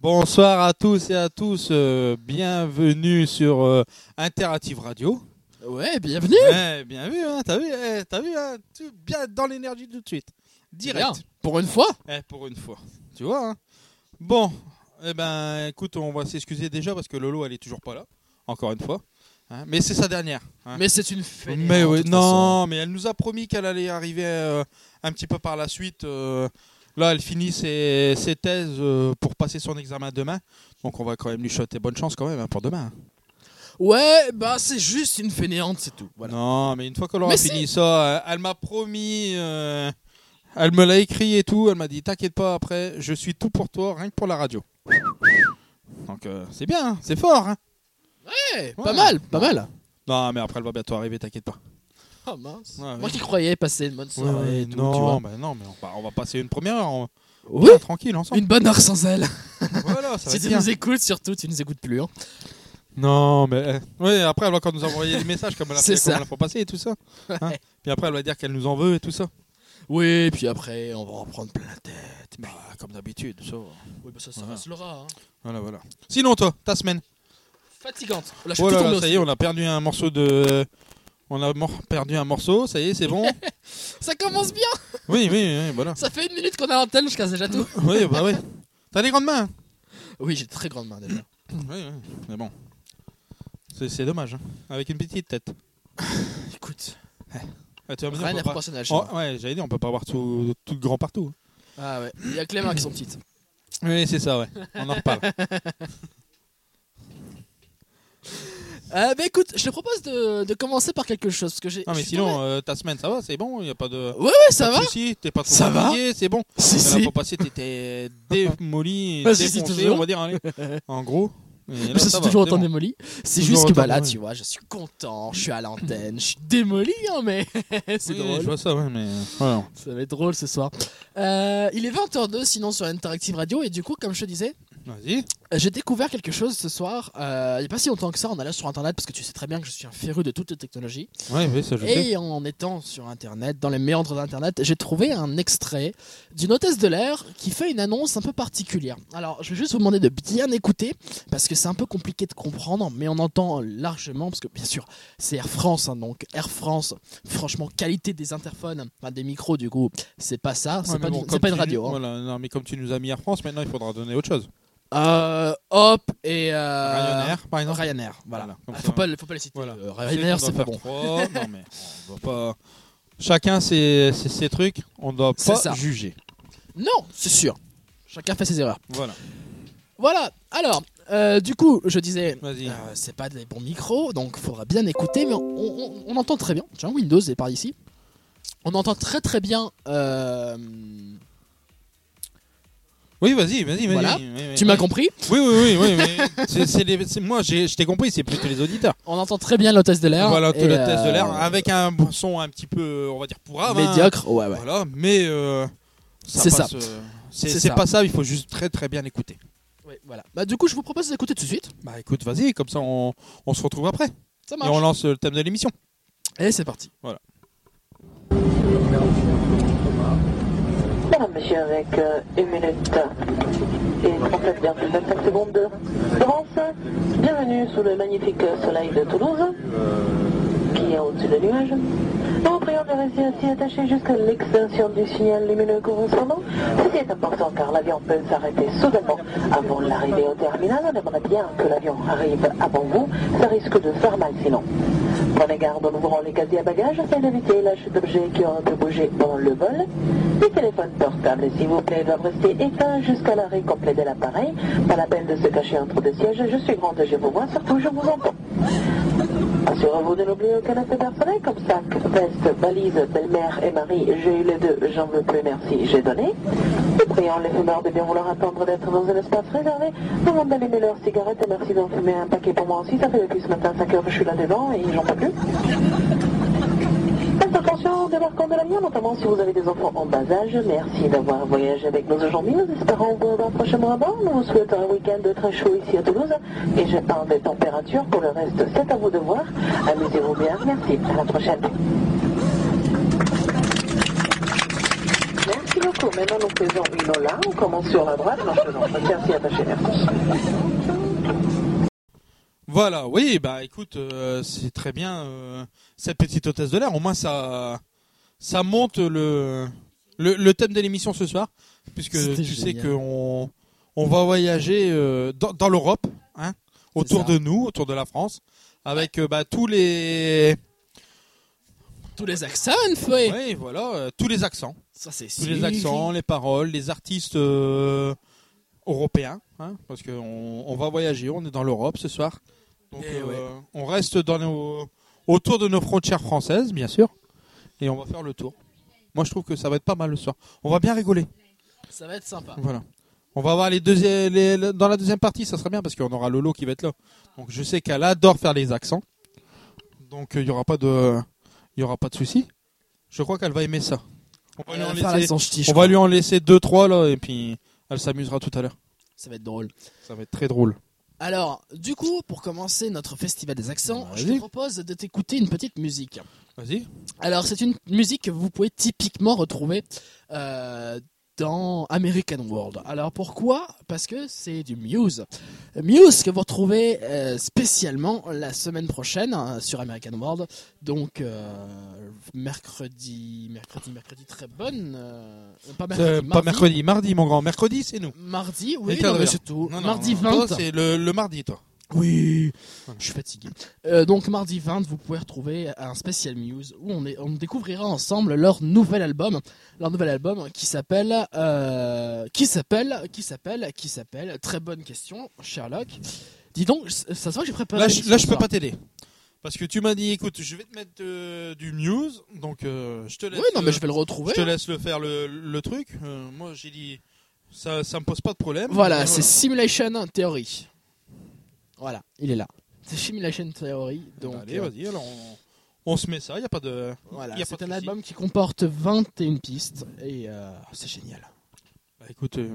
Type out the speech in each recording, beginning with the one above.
Bonsoir à tous et à tous, euh, bienvenue sur euh, Interactive Radio. Ouais, bienvenue. Ouais, bien vu, hein, t'as vu, eh, t'as vu, hein, tu- bien dans l'énergie tout de suite, direct. Bien. Pour une fois. Eh, pour une fois, tu vois. hein. Bon, eh ben, écoute, on va s'excuser déjà parce que Lolo, elle est toujours pas là, encore une fois. hein. mais c'est sa dernière. hein. Mais c'est une fête. Mais oui, non, mais elle nous a promis qu'elle allait arriver euh, un petit peu par la suite. euh, là, elle finit ses, ses thèses euh, pour passer son examen demain. Donc, on va quand même lui souhaiter bonne chance quand même hein, pour demain. Ouais, bah c'est juste une fainéante, c'est tout. Voilà. Non, mais une fois qu'elle aura Mais fini ça, euh, elle m'a promis, euh, elle me l'a écrit et tout. Elle m'a dit T'inquiète pas, après, je suis tout pour toi, rien que pour la radio. Donc, euh, c'est bien, hein, c'est fort. hein. Ouais, Ouais. pas mal, pas mal. Non, mais après, elle va bientôt arriver, t'inquiète pas. Mince. Ouais, Moi qui croyais passer une bonne soirée Ouais, et tout, tu vois. non, non, mais on va, on va passer une première heure. on- Oui, tranquille ensemble. une bonne heure sans elle. Voilà, ça va si tu bien. nous écoutes, surtout, tu nous écoutes plus. Hein. Non, mais. Oui, après, elle va encore nous envoyer des messages comme elle a fait, comme ça. elle a pas passé et tout ça. Hein Ouais. Puis après, elle va dire qu'elle nous en veut et tout ça. Oui, puis après, on va reprendre plein la tête. Bah, comme d'habitude, ça. Oui, bah ça, ça Voilà. reste Laura. Hein. Voilà, voilà. Sinon, toi, ta semaine? Fatigante. Là, je suis Oh ça y est, on a perdu un morceau de. On a perdu un morceau, ça y est, c'est bon. Ça commence bien. oui, oui, oui, voilà. Ça fait une minute qu'on a l'antenne, je casse déjà tout. Oui, bah oui. T'as des grandes mains. hein Oui, j'ai de très grandes mains déjà. Oui, oui, mais bon. C'est dommage, hein. Avec une petite tête. Écoute, Ah, tu vas me dire, rien n'est peut pas- proportionnel chez Oh, moi. ouais, j'allais dire, on peut pas avoir tout, tout grand partout. Ah ouais, il y a que les mains qui sont petites. Oui, c'est ça, ouais. On en reparle. Euh, bah écoute, je te propose de, de commencer par quelque chose. Parce que j'ai. Non, mais je suis sinon, tombé- euh, ta semaine, ça va, c'est bon, il n'y a pas de. Ouais, ouais, ça pas de va. soucis, t'es pas trop Ça va fatigué, c'est bon. Si, La si. fois passée, t'étais démoli, Ah, si, si, défoncé, toujours. on va dire, allez. En gros. Et là, je ça suis va, toujours c'est autant bon. démoli. C'est Toujours juste que bah là, démoli. tu vois, je suis content, je suis à l'antenne, je suis démoli, hein, mais c'est Oui, drôle. Je vois ça, ouais, mais. Voilà. Ça va être drôle ce soir. Euh, il est 20h02 sinon sur Interactive Radio et du coup, comme je te disais, Vas-y. Euh, j'ai découvert quelque chose ce soir. Euh, il n'y a pas si longtemps que ça, en allant sur Internet parce que tu sais très bien que je suis un féru de toutes les technologies. Ouais, oui, ça je sais. Et en étant sur Internet, dans les méandres d'Internet, j'ai trouvé un extrait d'une hôtesse de l'air qui fait une annonce un peu particulière. Alors, je vais juste vous demander de bien écouter, parce que c'est un peu compliqué de comprendre, mais on entend largement, parce que bien sûr, c'est Air France, hein, donc Air France, franchement, qualité des interphones, enfin des micros du coup, c'est pas ça, c'est Ouais, pas, bon, une radio. hein. Voilà, non, mais comme tu nous as mis Air France, maintenant il faudra donner autre chose. Euh, Hop et euh, Ryanair, par exemple. Ryanair, voilà. Voilà, comme Ah, ça. faut, pas, le- faut pas les citer. Voilà. Euh, Ryanair, c'est pas bon. non, mais on va pas. Chacun ses, ses, ses trucs, on doit C'est pas ça. juger. Non, c'est sûr. Chacun fait ses erreurs. Voilà. Voilà, alors, euh, du coup, je disais, Vas-y. euh, c'est pas des bons micros, donc faudra bien écouter, mais on, on- on entend très bien. Tiens, Windows est par ici. On entend très très bien. euh, Oui, vas-y, vas-y, vas-y. Voilà. Oui, tu oui. m'as compris Oui, oui, oui, oui, mais c'est, c'est les- c'est- moi, j'ai, je t'ai compris, c'est plutôt les auditeurs. On entend très bien l'hôtesse de l'air. Voilà, et, le test de euh, l'air, avec un bon son un petit peu, on va dire, pourrave. hein. Médiocre, ouais, ouais. Voilà, mais euh, ça C'est passe, euh, c'est, C'est c'est ça. pas ça, il faut juste très très bien écouter. Ouais, voilà. Bah, du coup, je vous propose d'écouter tout de suite. Bah écoute, vas-y, comme ça on, on se retrouve après. Ça Et marche. on lance le thème de l'émission. Et c'est parti. Monsieur, avec euh, une minute et 37,25 secondes d'avance. Bienvenue sous le magnifique soleil de Toulouse, qui est au-dessus des nuages. Nous vous prions de rester assis attaché jusqu'à l'extinction du signal lumineux correspondant. Ceci est important car l'avion peut s'arrêter soudainement avant l'arrivée au terminal. On aimerait bien que l'avion arrive avant vous. Ça risque de faire mal sinon. Prenez garde en ouvrant les casiers à bagages afin d'éviter la chute d'objets qui auraient pu bouger pendant le vol. Les téléphones portables, s'il vous plaît, doivent rester éteints jusqu'à l'arrêt complet de l'appareil. Pas la peine de se cacher entre deux sièges. Je suis grande, je vous vois, surtout je vous entends. Assurez-vous de n'oublier aucun aspect personnel comme sac, veste, valise, belle-mère et mari. J'ai eu les deux, j'en veux plus, merci, j'ai donné. Nous prions les fumeurs de bien vouloir attendre d'être dans un espace réservé avant d'allumer leurs cigarettes et merci d'en fumer un paquet pour moi aussi. Ça fait depuis ce matin 5 heures que je suis là devant et j'en peux plus. Débarquement de l'avion, notamment si vous avez des enfants en bas âge. Merci d'avoir voyagé avec nous aujourd'hui. Nous espérons vous revoir prochainement à bord. Nous vous souhaitons un week-end très chaud ici à Toulouse. Et je parle des températures. Pour le reste, c'est à vous de voir. Amusez-vous bien. Merci. À la prochaine. Merci beaucoup. Maintenant nous faisons une ola, on commence sur la droite, non, merci attaché, merci. Voilà, oui, bah écoute, euh, c'est très bien euh, cette petite hôtesse de l'air. Au moins ça, ça monte le, le, le thème de l'émission ce soir, puisque tu sais qu'on on va voyager euh, dans, dans l'Europe, hein, autour de nous, autour de la France, avec euh, bah, tous les, Tous les accents, oui, voilà, euh, tous les accents, Ça, c'est tous les accents, les paroles, les artistes européens, hein, parce qu'on on va voyager, on est dans l'Europe ce soir, donc Eh ouais. on reste dans nos, autour de nos frontières françaises, bien sûr, et on va faire le tour. Moi, je trouve que ça va être pas mal le soir. On va bien rigoler. Ça va être sympa. Voilà. On va voir les deuxièmes, les- dans la deuxième partie, ça sera bien parce qu'on aura Lolo qui va être là. Donc je sais qu'elle adore faire les accents. Donc euh, il y aura pas de, il y aura pas de souci. Je crois qu'elle va aimer ça. On va, lui en laisser, ch'ti, on va crois. lui en laisser deux trois là et puis elle s'amusera tout à l'heure. Ça va être drôle. Ça va être très drôle. Alors, du coup, pour commencer notre festival des accents, je te propose de t'écouter une petite musique. Vas-y. Alors, c'est une musique que vous pouvez typiquement retrouver euh, dans American World. Alors, pourquoi? Parce que c'est du Muse. Muse que vous retrouvez euh, spécialement la semaine prochaine euh, sur American World. Donc, euh, mercredi, mercredi, mercredi, très bonne. pas mercredi, C'est pas mercredi, mardi mon grand. Mercredi c'est nous. Mardi, oui, non, mais c'est tout. Non, non, mardi non, 20. toi, c'est le, le mardi toi. Oui, je suis fatigué. Euh, donc mardi 20, vous pouvez retrouver un spécial Muse où on, est, on découvrira ensemble leur nouvel album, leur nouvel album qui s'appelle, euh, qui s'appelle, qui s'appelle, qui s'appelle. Très bonne question, Sherlock. Dis donc, ça se voit que j'ai préparé. Là, je, là, je peux pas t'aider. Parce que tu m'as dit, écoute, je vais te mettre euh, du news, donc je te laisse. Oui, non, mais je vais le retrouver. Je te laisse le faire le, le truc. Moi, j'ai dit, ça, ça me pose pas de problème. Voilà, c'est Simulation Theory. Voilà, il est là. C'est Simulation Theory. Donc, Allez, euh, vas-y, alors on, on se met ça, il y a pas de. voilà, y a c'est pas de un souci. album qui comporte 21 pistes et euh, c'est génial. Bah, écoute, euh,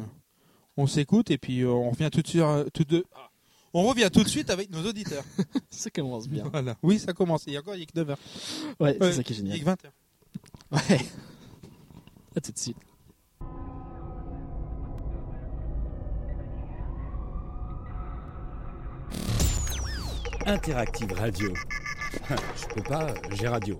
on s'écoute et puis euh, on revient tout de suite. euh, tout de... ah. On revient tout de suite avec nos auditeurs. Ça commence bien. Voilà. Oui, ça commence. Il y a encore il y a que 9 heures. Ouais, Ouais, c'est ça qui est Il y a génial. que 20 heures. Ouais. À tout de suite. Interactive Radio. Je peux pas, j'ai radio.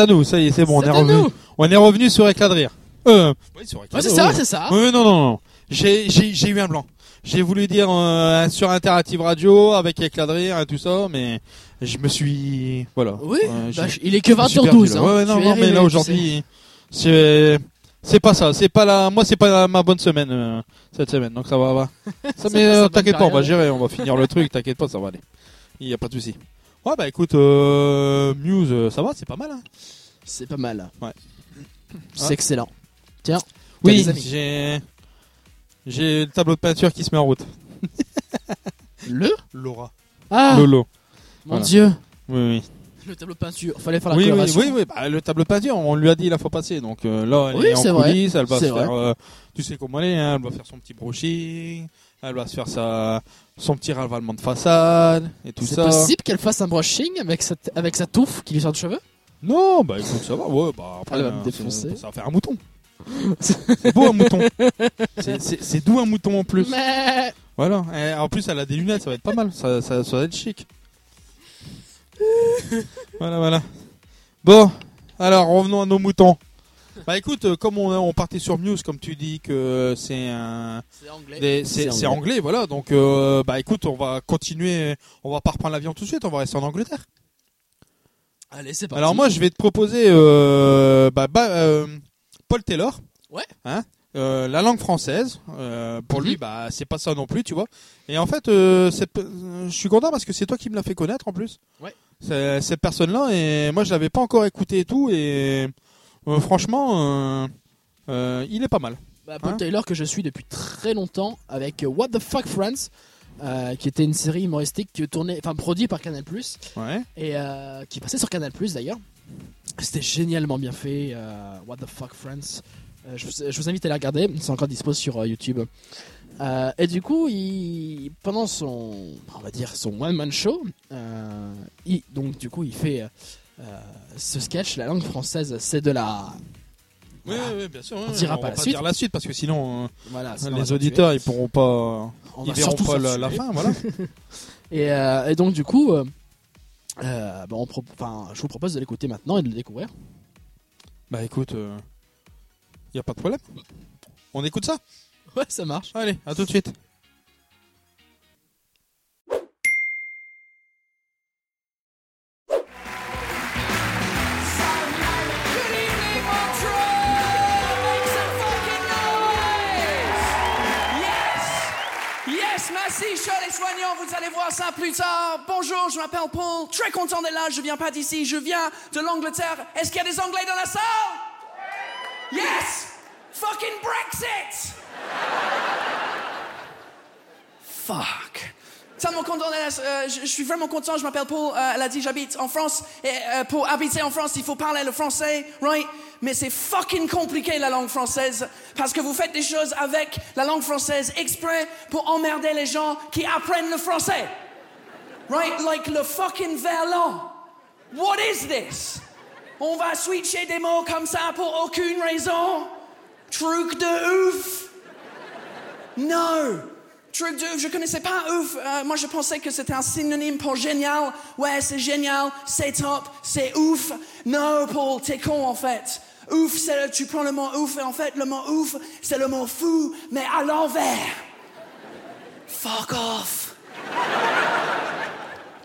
À nous, ça y est, c'est bon, on est revenu. On est revenu sur éclat de rire. Euh, oui, sur éclat Ouais, de c'est ça, c'est ça. Oui, non, non, non. J'ai, eu un blanc. J'ai voulu dire euh, sur Interactive Radio avec éclat de rire et tout ça, mais je me suis, voilà. Oui, Euh, bah, il est que je me suis perdu, 20h12. là. hein. Ouais, non, non, mais là aujourd'hui, c'est, c'est pas ça. C'est pas la, moi, c'est pas la- ma bonne semaine euh, cette semaine, donc ça va, va. Ça, mais euh, t'inquiète pas, on va gérer, on va finir le truc. T'inquiète pas, ça va aller. Il y a pas de souci. Ouais, bah écoute, euh, Muse, euh, ça va, c'est pas mal. Hein. C'est pas mal. Ouais. C'est Ouais. excellent. Tiens. Oui, j'ai, j'ai le tableau de peinture qui se met en route. Le? Laura. Ah Lolo. Mon Voilà. dieu Oui, oui. Le tableau de peinture. Fallait faire la Oui, oui, coloration. oui, oui, bah, le tableau de peinture, on lui a dit la fois passée, donc euh, là, elle Oui, est en vrai. coulisses, elle va se faire, euh, tu sais comment elle est, hein, elle va faire son petit brushing, elle va se faire sa, son petit ravalement de façade et tout C'est ça. possible qu'elle fasse un brushing avec sa, avec sa touffe qui lui sort de cheveux Non, bah écoute, ça va, ouais, bah après, Elle va me euh, défoncer. c'est- ça va faire un mouton. c'est beau un mouton. C'est- C'est c'est doux un mouton en plus. Mais Voilà. Et en plus, elle a des lunettes, ça va être pas mal. Ça, ça, ça va être chic. voilà, voilà. Bon, alors revenons à nos moutons. Bah écoute, euh, comme on, on partait sur Muse, comme tu dis que c'est un, c'est anglais. c'est anglais. voilà. Donc euh, bah écoute, on va continuer. On va pas reprendre l'avion tout de suite. On va rester en Angleterre. Allez, c'est parti. Alors moi, je vais te proposer euh, bah, bah, euh, Paul Taylor. Ouais. Hein euh, la langue française. Euh, pour Mhm. lui, bah c'est pas ça non plus, tu vois. Et en fait, euh, je suis content parce que c'est toi qui me l'as fait connaître en plus. Ouais. Cette personne-là et moi, je l'avais pas encore écouté et tout et euh, franchement, euh, euh, il est pas mal. Bah, Paul Hein Taylor que je suis depuis très longtemps avec What the Fuck Friends, euh, qui était une série humoristique qui tournait, enfin produite par Canal Ouais. et euh, qui passait sur Canal d'ailleurs. C'était génialement bien fait. euh, What the Fuck Friends. Je, vous, je vous invite à la regarder. C'est encore dispo sur YouTube. Et du coup, il, pendant son, on va dire son one man show, il, donc du coup, il fait ce sketch. La langue française, c'est de la Oui, Voilà. oui, bien sûr. On ouais, dira on pas va la pas suite. dire la suite parce que sinon, euh, voilà. sinon on va les auditeurs, ils pourront pas. On ils verront pas la, fin, voilà. Et, euh, et donc du coup, euh, euh, bah, on pro- je vous propose de l'écouter maintenant et de le découvrir. bah écoute, il y a pas de problème. On écoute ça? Ouais, ça marche. Allez, à tout de suite. Merci, chers les soignants, vous allez voir ça plus tard. Bonjour, je m'appelle Paul, très content d'être là, je viens pas d'ici, je viens de l'Angleterre. Est-ce qu'il y a des Anglais dans la salle? Yes! Fucking Brexit! Fuck. Euh, je, je suis vraiment content, je m'appelle Paul, euh, elle a dit j'habite en France, et euh, pour habiter en France, il faut parler le français, right? Mais c'est fucking compliqué la langue française, parce que vous faites des choses avec la langue française exprès pour emmerder les gens qui apprennent le français. Right? Like le fucking verlan. What is this? On va switcher des mots comme ça pour aucune raison? Truc de ouf! No! Truc de je connaissais pas ouf. Euh, moi, je pensais que c'était un synonyme pour génial. Ouais, c'est génial, c'est top, c'est ouf. No, Paul, t'es con en fait. Ouf, c'est tu prends le mot ouf et en fait, le mot ouf, c'est le mot fou, mais à l'envers. Fuck off.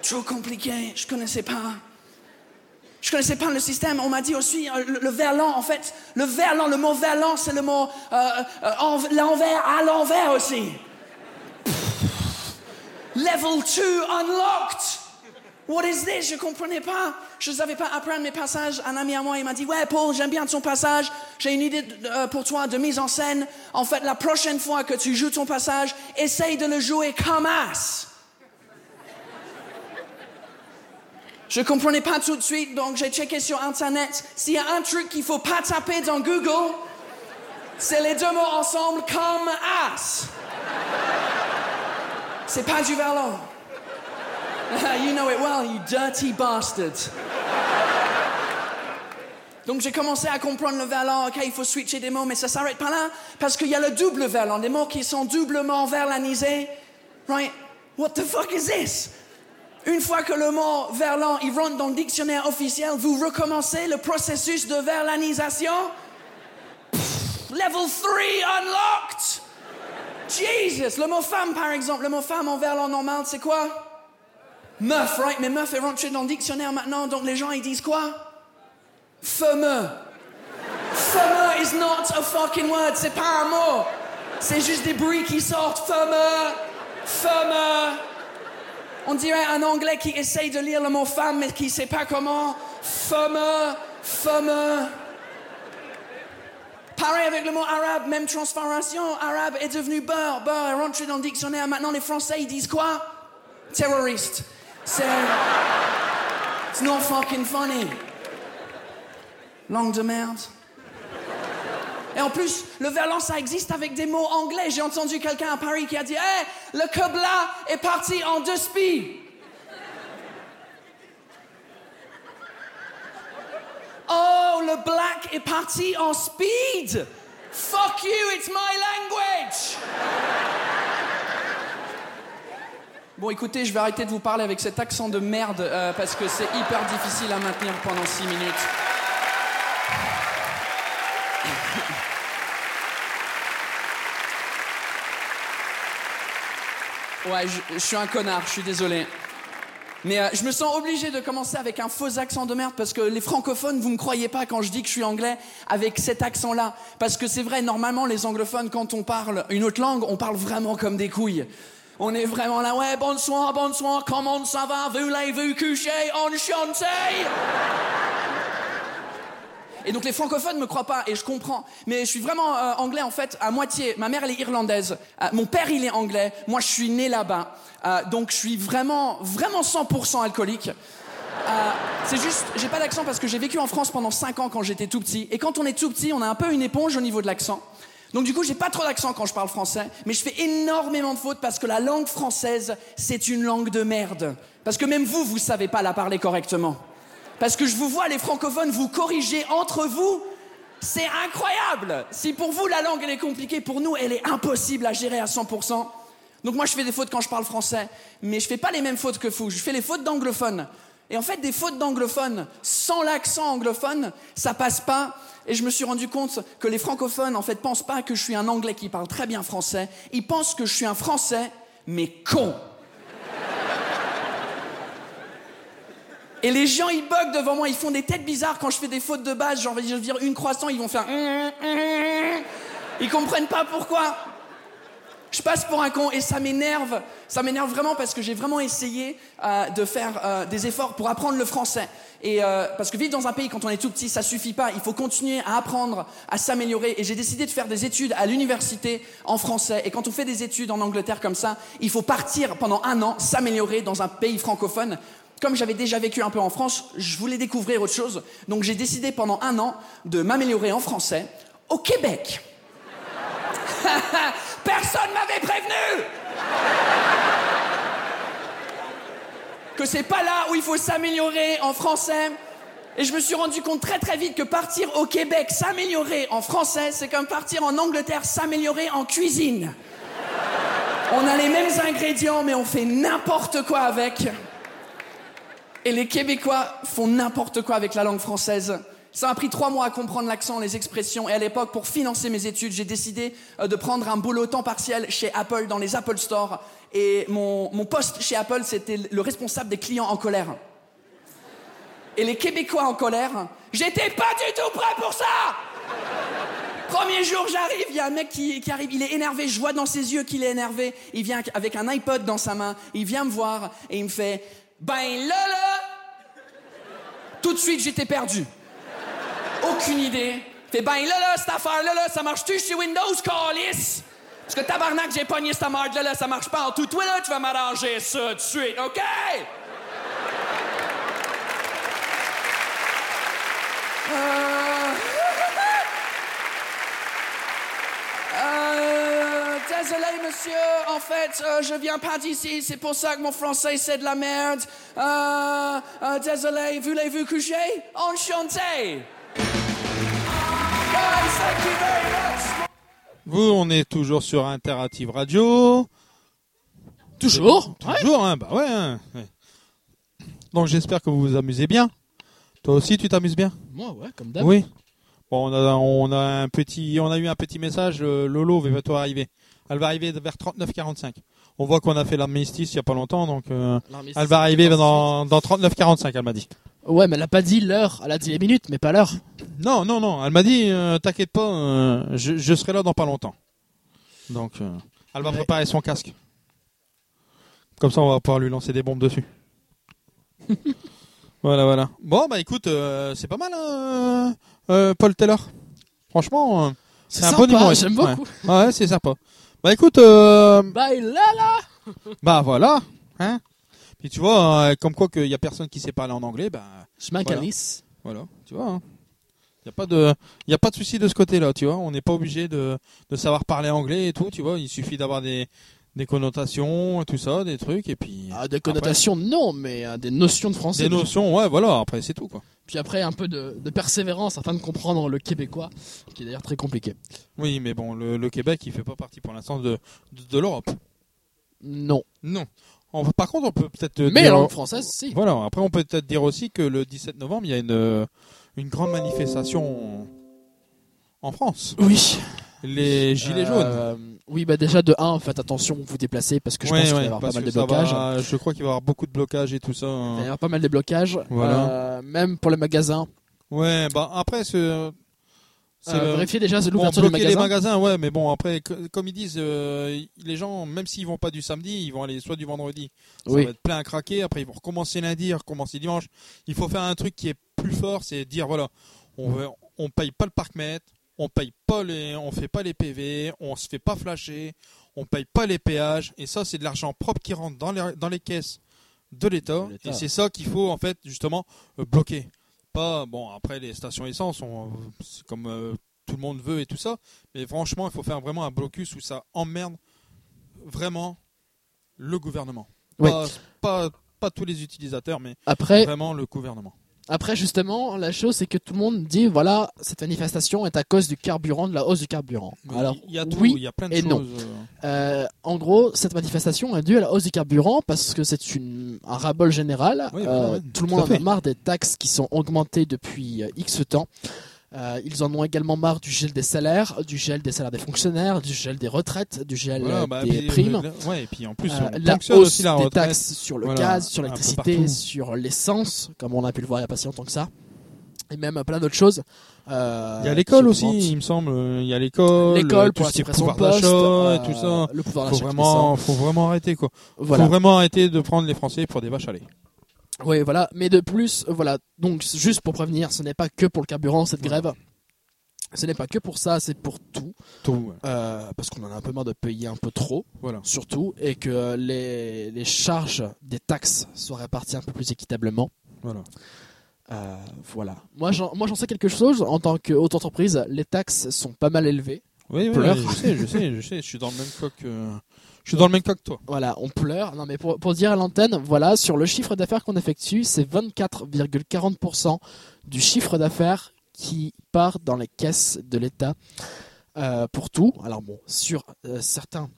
Trop compliqué, je connaissais pas. Je connaissais pas le système. On m'a dit aussi euh, le, verlan. En fait, le verlan, le mot verlan, c'est le mot euh, euh, en- l'envers à l'envers aussi. Level 2 unlocked. What is this? Je comprenais pas. Je ne savais pas apprendre mes passages. Un ami à moi, il m'a dit, ouais, Paul, j'aime bien ton passage. J'ai une idée euh, pour toi de mise en scène. En fait, la prochaine fois que tu joues ton passage, essaye de le jouer comme as. Je comprenais pas tout de suite, donc j'ai checké sur Internet. S'il y a un truc qu'il faut pas taper dans Google, c'est les deux mots ensemble comme as. C'est pas du verlan. you know it well, you dirty bastard. Donc j'ai commencé à comprendre le verlan, ok, il faut switcher des mots, mais ça s'arrête pas là, parce qu'il y a le double verlan, des mots qui sont doublement verlanisés. Right? What the fuck is this? Une fois que le mot verlan il rentre dans le dictionnaire officiel, vous recommencez le processus de verlanisation? Level 3 unlocked. Jesus, le mot femme par exemple, le mot femme en verlan normal, c'est quoi? Meuf, right? Mais meuf est rentré dans le dictionnaire maintenant, donc les gens ils disent quoi? Fameux. Fameux is not a fucking word, c'est pas un mot. C'est juste des bruits qui sortent. Fameux, fameux. On dirait un anglais qui essaye de lire le mot femme mais qui sait pas comment. Fameux, fameux. Pareil avec le mot arabe, même transformation. Arabe est devenu beurre. Beurre est rentré dans le dictionnaire. Maintenant, les Français, disent quoi? Terroriste. C'est. It's not fucking funny. Langue de merde. Et en plus, le verlan, ça existe avec des mots anglais. J'ai entendu quelqu'un à Paris qui a dit Hé, le Kebla est parti en deux spies. Oh, le black est parti en speed. Fuck you, it's my language. Bon, écoutez, je vais arrêter de vous parler avec cet accent de merde euh, parce que c'est hyper difficile à maintenir pendant six minutes. Ouais, je suis un connard, je suis désolé. Mais euh, je me sens obligé de commencer avec un faux accent de merde parce que les francophones, vous me croyez pas quand je dis que je suis anglais avec cet accent-là. Parce que c'est vrai, normalement, les anglophones, quand on parle une autre langue, on parle vraiment comme des couilles. On est vraiment là, ouais, bonsoir, bonsoir, comment ça va, voulez-vous coucher, enchanté et donc les francophones me croient pas et je comprends. Mais je suis vraiment euh, anglais en fait à moitié. Ma mère elle est irlandaise. Euh, mon père il est anglais. Moi je suis né là-bas. Euh, donc je suis vraiment vraiment 100% alcoolique. c'est juste, j'ai pas d'accent parce que j'ai vécu en France pendant 5 ans quand j'étais tout petit. Et quand on est tout petit, on a un peu une éponge au niveau de l'accent. Donc du coup, j'ai pas trop d'accent quand je parle français, mais je fais énormément de fautes parce que la langue française, c'est une langue de merde. Parce que même vous, vous savez pas la parler correctement. Parce que je vous vois, les francophones, vous corriger entre vous. C'est incroyable. Si pour vous, la langue, elle est compliquée, pour nous, elle est impossible à gérer à 100%. Donc moi, je fais des fautes quand je parle français, mais je fais pas les mêmes fautes que vous. Je fais les fautes d'anglophone. Et en fait, des fautes d'anglophone sans l'accent anglophone, ça passe pas. Et je me suis rendu compte que les francophones, en fait, pensent pas que je suis un anglais qui parle très bien français. Ils pensent que je suis un français, mais con. Et les gens, ils bug devant moi, ils font des têtes bizarres quand je fais des fautes de base. Genre, je veux dire une croissant, ils vont faire. Ils comprennent pas pourquoi. Je passe pour un con et ça m'énerve. Ça m'énerve vraiment parce que j'ai vraiment essayé euh, de faire euh, des efforts pour apprendre le français. Et euh, parce que vivre dans un pays quand on est tout petit, ça suffit pas. Il faut continuer à apprendre, à s'améliorer. Et j'ai décidé de faire des études à l'université en français. Et quand on fait des études en Angleterre comme ça, il faut partir pendant un an, s'améliorer dans un pays francophone comme j'avais déjà vécu un peu en France, je voulais découvrir autre chose. Donc j'ai décidé pendant un an de m'améliorer en français au Québec. Personne m'avait prévenu que c'est pas là où il faut s'améliorer en français. Et je me suis rendu compte très très vite que partir au Québec s'améliorer en français, c'est comme partir en Angleterre s'améliorer en cuisine. On a les mêmes ingrédients, mais on fait n'importe quoi avec. Et les Québécois font n'importe quoi avec la langue française. Ça m'a pris trois mois à comprendre l'accent, les expressions. Et à l'époque, pour financer mes études, j'ai décidé euh, de prendre un boulot temps partiel chez Apple dans les Apple Store. Et mon, mon poste chez Apple, c'était le responsable des clients en colère. Et les Québécois en colère, j'étais pas du tout prêt pour ça Premier jour, j'arrive, il y a un mec qui, qui, arrive, il est énervé, je vois dans ses yeux qu'il est énervé. Il vient avec un iPod dans sa main, il vient me voir et il me fait ben là, là, tout de suite, j'étais perdu. Aucune idée. Fait ben là, là, cette affaire-là, là, ça marche-tu chez Windows, Callis? Parce que tabarnak, j'ai pogné cette merde-là, là, ça marche pas en tout. Toi, là, tu vas m'arranger ça tout de suite, OK? Euh... euh... Désolé, monsieur. En fait, euh, je viens pas d'ici. C'est pour ça que mon français, c'est de la merde. Euh, euh, désolé. Voulez-vous coucher? Enchanté. Guys, thank you very much. Vous, on est toujours sur Interactive Radio. Toujours? Toujours, hein, bah ouais. hein, ouais. Donc j'espère que vous vous amusez bien. Toi aussi, tu t'amuses bien? Moi, ouais, comme d'hab. Oui. Bon, on a, on a un petit, on a eu un petit message. euh, Lolo va bientôt arriver? Elle va arriver vers 39-45. On voit qu'on a fait l'armistice il y a pas longtemps, donc euh, elle va arriver dans, dans 39-45. Elle m'a dit. Ouais, mais elle a pas dit l'heure, elle a dit les minutes, mais pas l'heure. Non, non, non. Elle m'a dit, euh, t'inquiète pas, euh, je, je serai là dans pas longtemps. Donc, euh, elle va Ouais. préparer son casque. Comme ça, on va pouvoir lui lancer des bombes dessus. voilà, voilà. Bon, bah écoute, euh, c'est pas mal, euh, euh, Paul Taylor. Franchement, euh, C'est un bon numéro. j'aime Ouais. beaucoup. ouais, c'est sympa. Bah écoute, euh, Bye là là bah voilà, hein. Puis tu vois, euh, comme quoi qu'il y a personne qui sait parler en anglais, bah Je Voilà. Voilà, tu vois. Hein. Y a pas de, y a pas de souci de ce côté-là, tu vois. On n'est pas obligé de, de savoir parler anglais et tout, tu vois. Il suffit d'avoir des, des connotations, et tout ça, des trucs, et puis Ah, des connotations, non, mais euh, des notions de français. des notions, ouais, voilà. Après, c'est tout, quoi. Puis après, un peu de, de persévérance afin de comprendre le québécois, qui est d'ailleurs très compliqué. Oui, mais bon, le, le Québec, il fait pas partie pour l'instant de, de, de l'Europe. Non. Non. On- par contre, on peut peut-être Mais la dire, langue française, si. voilà. Après, on peut peut-être dire aussi que le 17 novembre, il y a une, euh, une grande manifestation en France. Oui. Les gilets jaunes. Euh, oui, bah déjà, de 1, faites attention vous déplacez, parce que je Ouais, pense qu'il va y avoir pas mal de blocages. va- je crois qu'il va y avoir beaucoup de blocages et tout ça. Il va y hein. avoir pas mal de blocages. Voilà. Euh, même pour les magasins. Ouais, bah après, c'est. Euh, le- vérifiez déjà bon, l'ouverture du bloquer les magasin. magasins, ouais, mais bon, après, co- comme ils disent, euh, les gens, même s'ils vont pas du samedi, ils vont aller soit du vendredi. Ça Oui. va être plein à craquer. Après, ils vont recommencer lundi, recommencer dimanche. Il faut faire un truc qui est plus fort, c'est dire, voilà, on, veut, on paye pas le parc-mètre, on paye pas les, on fait pas les PV, on se fait pas flasher, on paye pas les péages, et ça, c'est de l'argent propre qui rentre dans les, dans les caisses de l'État, et c'est ça qu'il faut, en fait, justement, euh, bloquer. Pas, bon, après, les stations essence, on- c'est comme euh, tout le monde veut et tout ça, mais franchement, il faut faire vraiment un blocus où ça emmerde vraiment le gouvernement. Ouais. Pas, pas, pas tous les utilisateurs, mais Après, vraiment le gouvernement. Après, justement, la chose, c'est que tout le monde dit, voilà, cette manifestation est à cause du carburant, de la hausse du carburant. Mais Alors, il y a tout, oui, il y a plein de et choses. non. euh, Euh, en gros, cette manifestation est due à la hausse du carburant parce que c'est une, un ras-bol général. Oui, Euh, ouais, tout le monde en a marre des taxes qui sont augmentées depuis euh, X temps. Euh, ils en ont également marre du gel des salaires, du gel des salaires des fonctionnaires, du gel des retraites, du gel voilà, euh, bah, des puis, primes. euh, ouais, et puis en plus, Euh, on la hausse aussi la des taxes sur le Voilà, gaz, sur l'électricité, sur l'essence, comme on a pu le voir il n'y a pas si longtemps que ça, et même plein d'autres choses. Il y a l'école aussi, il me semble. Il y a l'école, L'école pour tout la pouvoir et tout ça. le pouvoir Faut d'achat qui vraiment, faut vraiment arrêter quoi. Voilà. Faut vraiment arrêter de prendre les Français pour des vaches à lait. Oui, voilà. Mais de plus, euh, voilà. Donc, juste pour prévenir, ce n'est pas que pour le carburant cette grève. Ce n'est pas que pour ça, c'est pour tout. Tout. ouais. Euh, parce qu'on en a un peu marre de payer un peu trop, Voilà. surtout, et que les, les charges des taxes soient réparties un peu plus équitablement. Voilà. Euh, voilà. Moi, j'en, sais quelque chose. En tant que haute entreprise, les taxes sont pas mal élevées. Oui, oui, je sais, je sais, je sais. Je suis dans le même cas que, je suis dans le même cas que toi. Voilà, on pleure. Non, mais pour, pour dire à l'antenne, voilà, sur le chiffre d'affaires qu'on effectue, c'est 24,40% du chiffre d'affaires qui part dans les caisses de l'État euh, pour tout. Alors bon, sur euh, certains,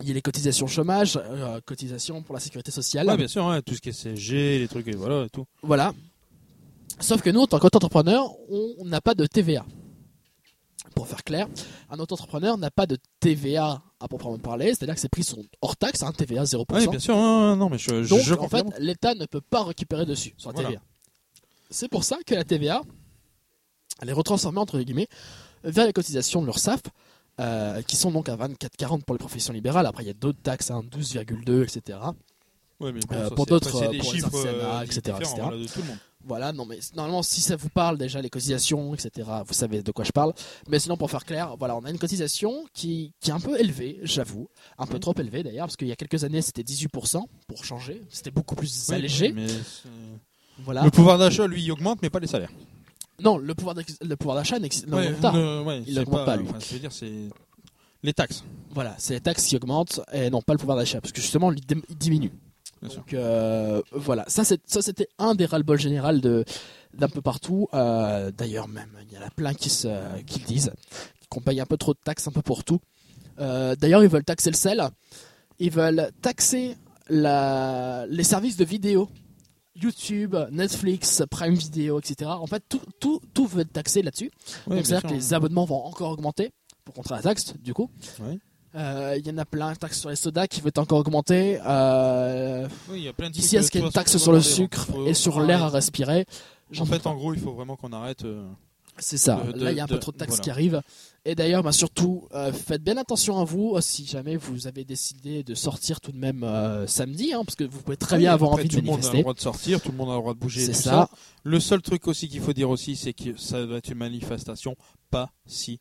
il y a les cotisations chômage, euh, cotisations pour la sécurité sociale. Ouais, bien sûr, tout ce qui est CG, les trucs, et voilà, et tout. Voilà. Sauf que nous, en tant qu'auto-entrepreneur, on n'a pas de TVA. Pour faire clair, un auto-entrepreneur n'a pas de TVA à proprement parler, c'est-à-dire que ses prix sont hors taxe, un TVA 0%. Oui, bien sûr, hein, non, mais je, je, Donc, je en fait, l'État ne peut pas récupérer dessus sur la Voilà. TVA. C'est pour ça que la TVA, elle est retransformée entre guillemets vers les cotisations de l'URSSAF, euh, qui sont donc à 24,40 pour les professions libérales. Après, il y a d'autres taxes, hein, 12,2, etc. Ouais, mais bon, euh, pour d'autres, euh, des pour les chiffres, artisanats, euh, etc., voilà, de tout le monde. Voilà, non mais normalement, si ça vous parle déjà les cotisations, etc., vous savez de quoi je parle. Mais sinon, pour faire clair, voilà, on a une cotisation qui, qui est un peu élevée, j'avoue, un peu trop élevée d'ailleurs, parce qu'il y a quelques années c'était 18% pour changer, c'était beaucoup plus Oui, allégé. mais Voilà. Le pouvoir d'achat, lui, il augmente, mais pas les salaires. Non, le pouvoir d'achat n'ex- Ouais, n'augmente pas. ouais, Il c'est augmente pas, lui. enfin, je veux dire, c'est les taxes. Voilà, c'est les taxes qui augmentent et non pas le pouvoir d'achat, parce que justement, il diminue. Bien. Donc euh, voilà, ça c'était un des ras-le-bol général de d'un peu partout. Euh, D'ailleurs même, il y en a plein qui se qui le disent, qu'on paye un peu trop de taxes un peu pour tout. Euh, D'ailleurs, ils veulent taxer le sel, ils veulent taxer la, les services de vidéo YouTube, Netflix, Prime Video, etc. En fait, tout, tout, tout veut être taxé là-dessus. Donc, c'est-à-dire que les abonnements vont encore augmenter pour contrer la taxe, du coup. Euh, Il y en a plein, taxe sur les sodas qui être encore augmenter. Euh, Oui, y a plein de D'ici à trucs ce qu'il y de une taxe sur le sucre faut- et sur l'air à respirer. En fait, en gros, il faut vraiment qu'on arrête. euh, C'est ça. de- Là, il y a un peu trop de taxes voilà. qui arrivent. Et d'ailleurs, bah, surtout, euh, faites bien attention à vous euh, si jamais vous avez décidé de sortir tout de même euh, samedi, hein, parce que vous pouvez très bien avoir envie de tout le monde a le manifester. droit de sortir, tout le monde a le droit de bouger. C'est tout ça. Le seul truc aussi qu'il faut dire aussi, c'est que ça doit être une manifestation pacifique.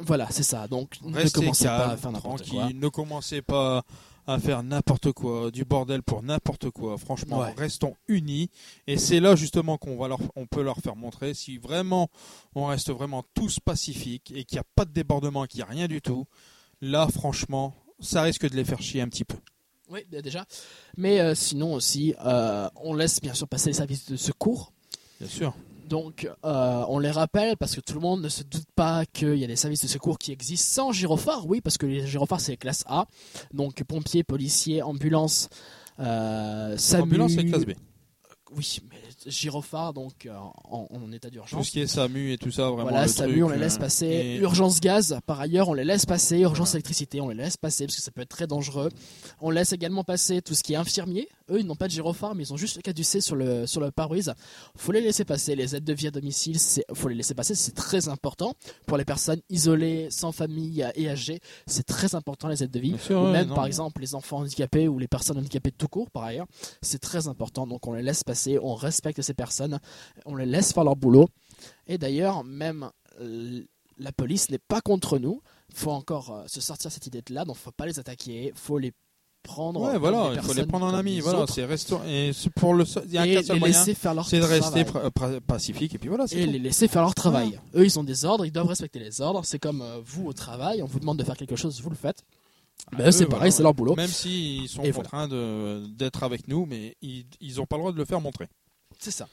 Voilà, c'est ça. Donc, ne commencez calme, pas à faire n'importe quoi. Ne commencez pas à faire n'importe quoi, du bordel pour n'importe quoi. Franchement, Ouais. restons unis. Et c'est là justement qu'on va leur, on peut leur faire montrer si vraiment on reste vraiment tous pacifiques et qu'il n'y a pas de débordement, qu'il n'y a rien du tout. Là, franchement, ça risque de les faire chier un petit peu. Oui, bah, déjà. Mais euh, sinon aussi, euh, on laisse bien sûr passer les services de secours. Bien sûr. Donc, euh, on les rappelle parce que tout le monde ne se doute pas qu'il y a des services de secours qui existent sans gyrophare. Oui, parce que les gyrophares, c'est classe A. Donc, pompiers, policiers, ambulances, euh. Ambulance c'est classe B. Oui, mais gyrophare, donc euh, en, en état Tout d'urgence. ce qui est SAMU et tout ça, vraiment. Voilà, le SAMU, truc, on les laisse euh, passer. et- Urgence gaz, par ailleurs, on les laisse passer. Urgence Voilà. électricité, on les laisse passer parce que ça peut être très dangereux. On laisse également passer tout ce qui est infirmier. Eux, ils n'ont pas de gyrophare, mais ils ont juste le caducé sur le, sur le pare-brise. Faut les laisser passer. Les aides de vie à domicile, c'est, faut les laisser passer. C'est très important pour les personnes isolées, sans famille et âgées. C'est très important, les aides de vie. Sûr, ou même, non, par exemple, les enfants handicapés ou les personnes handicapées tout court, par ailleurs. C'est très important. Donc, on les laisse passer. On respecte ces personnes. On les laisse faire leur boulot. Et d'ailleurs, même euh, la police n'est pas contre nous. Il faut encore euh, se sortir cette idée-là. Donc, faut pas les attaquer. faut les prendre. Ouais, voilà, il faut les prendre en ami. Voilà, c'est. Et pour le il y a un seul moyen, laisser faire leur c'est de rester pacifique et puis voilà, Et tout. les laisser faire leur travail. Eux, ils ont des ordres, ils doivent respecter les ordres. C'est comme euh, vous au travail, on vous demande de faire quelque chose, vous le faites. Ben, c'est pareil, voilà, c'est leur boulot. Même s'ils sont Et contraints de- d'être avec nous, mais ils ils ont pas le droit de le faire montrer. C'est ça.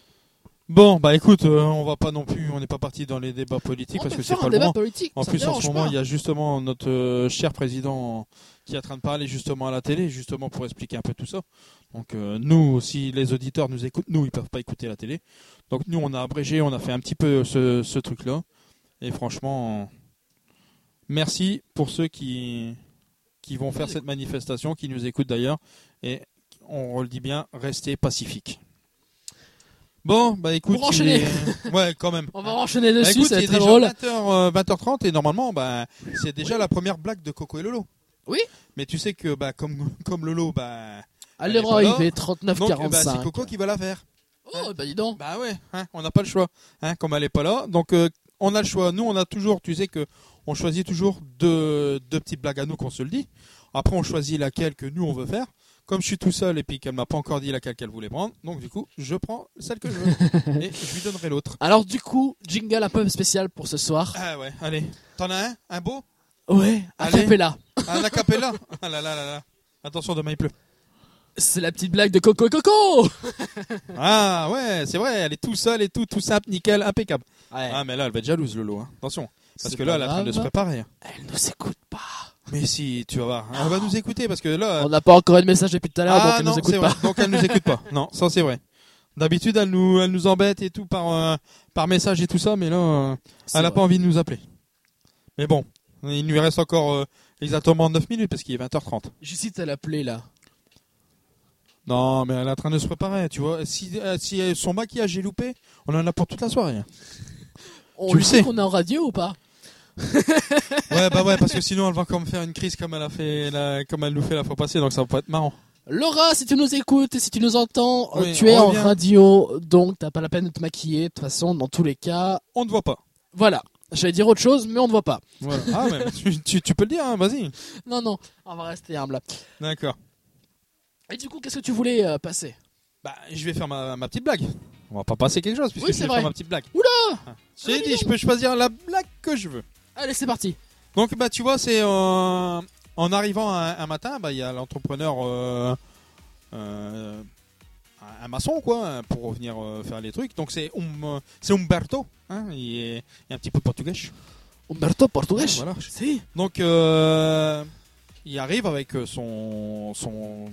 Bon, bah écoute, euh, on va pas non plus, on n'est pas parti dans les débats politiques On parce que c'est pas le moment. En plus, en ce moment, il y a justement notre euh, cher président qui est en train de parler justement à la télé, justement pour expliquer un peu tout ça. Donc euh, nous, si les auditeurs nous écoutent, nous, ils peuvent pas écouter la télé. Donc nous, on a abrégé, on a fait un petit peu ce, ce truc-là. Et franchement, merci pour ceux qui, qui vont faire cette manifestation, qui nous écoutent d'ailleurs. Et on le dit bien, restez pacifiques. Bon, bah écoute, Pour enchaîner. est- ouais, quand même. On va enchaîner Bah, dessus, écoute, ça va il être est très drôle. 20h, euh, 20h30 et normalement, bah, c'est déjà la première blague de Coco et Lolo. Oui. Mais tu sais que bah, comme, comme Lolo, bah, est pas là. il fait donc, bah, 39,45. c'est Coco qui va la faire. Oh, bah dis donc. Bah ouais, hein, on n'a pas le choix. Hein, comme elle est pas là, donc euh, on a le choix. Nous, on a toujours, tu sais que on choisit toujours deux, deux petites blagues à nous qu'on se le dit. Après, on choisit laquelle que nous on veut faire. Comme je suis tout seul et puis qu'elle m'a pas encore dit laquelle qu'elle voulait prendre, donc du coup, je prends celle que je veux et je lui donnerai l'autre. Alors, du coup, jingle un peu spécial pour ce soir. Ah ouais, allez. T'en as un? Un beau? Ouais, Allez. acapella. Un acapella Ah là là là là. Attention, demain il pleut. C'est la petite blague de Coco et Coco. Ah ouais, c'est vrai, elle est tout seule et tout, tout simple, nickel, impeccable. Ouais. Ah mais là, elle va être jalouse, Lolo. Hein. Attention, parce que là, elle est en train de se préparer. hein. Elle nous écoute pas. Mais si, tu vas voir. Elle va nous écouter parce que là... On n'a pas encore eu de message depuis tout à l'heure, donc ah elle non, nous écoute c'est pas. vrai. Donc elle nous écoute pas. Non, ça c'est vrai. D'habitude, elle nous, elle nous embête et tout par, euh, par message et tout ça, mais là, euh, elle a vrai. pas envie de nous appeler. Mais bon, il lui reste encore euh, exactement 9 minutes parce qu'il est 20h30. J'hésite à l'appeler là. Non, mais elle est en train de se préparer, tu vois. Si, euh, si son maquillage est loupé, on en a pour toute la soirée. On Tu lui le sais. qu'on est en radio ou pas? Ouais, bah ouais, parce que sinon elle va encore me faire une crise comme elle a fait, la, comme elle nous fait la fois passée, donc ça va pas être marrant. Laura, si tu nous écoutes, si tu nous entends, euh, Oui, tu es en radio, donc t'as pas la peine de te maquiller. De toute façon, dans tous les cas, On ne voit pas. voilà. J'allais dire autre chose, mais on ne voit pas. Voilà. Ah, mais tu, tu, tu peux le dire, hein, vas-y. Non, non, on va rester humble. D'accord. Et du coup, qu'est-ce que tu voulais euh, passer? Bah, je vais faire ma, ma petite blague. On va pas passer quelque chose puisque Oui, je c'est vais vrai. faire ma petite blague. Oula Ah. J'ai dit, je peux choisir la blague que je veux. Allez, c'est parti. Donc, bah, tu vois, c'est euh, en arrivant un, un matin, bah, il y a l'entrepreneur, euh, euh, un- un maçon, quoi, pour venir euh, faire les trucs. Donc, c'est um, c'est Umberto. Hein, il, est, il est un petit peu portugais. Umberto Portugues. Voilà. Si. Donc, euh, il arrive avec son, son, on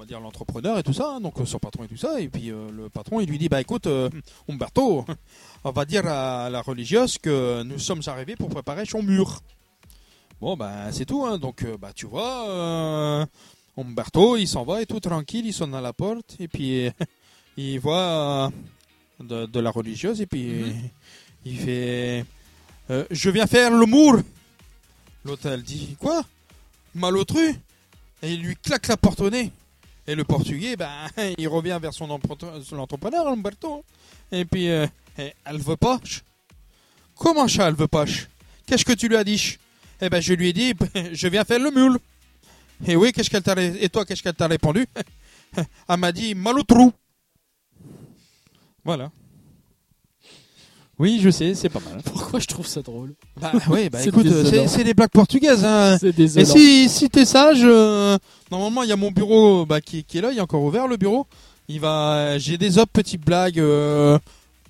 va dire l'entrepreneur et tout ça, hein, donc euh, son patron et tout ça, et puis euh, le patron il lui dit bah écoute euh, Umberto, on va dire à la religieuse que nous sommes arrivés pour préparer son mur. Bon bah c'est tout, hein, donc bah tu vois, Umberto il s'en va et tout tranquille, il sonne à la porte et puis il voit de, de la religieuse et puis il fait je viens faire le mur. L'autre elle dit quoi? Malotru et il lui claque la porte au nez. Et le portugais, ben, il revient vers son, entrepreneur, Umberto. Et puis, euh, eh, elle veut pas. Comment ça, elle veut pas Qu'est-ce que tu lui as dit? Eh ben, je lui ai dit, je viens faire le mule. Et oui, qu'est-ce qu'elle t'a Et toi, qu'est-ce qu'elle t'a répondu? Elle m'a dit, malotru. Voilà. Oui, je sais, c'est pas mal. Pourquoi je trouve ça drôle Bah oui, bah écoute, euh, c'est des blagues portugaises. Hein. C'est Et si, si t'es sage, euh, normalement il y a mon bureau bah, qui, qui est là, il est encore ouvert le bureau. Il va, j'ai des autres petites blagues. euh,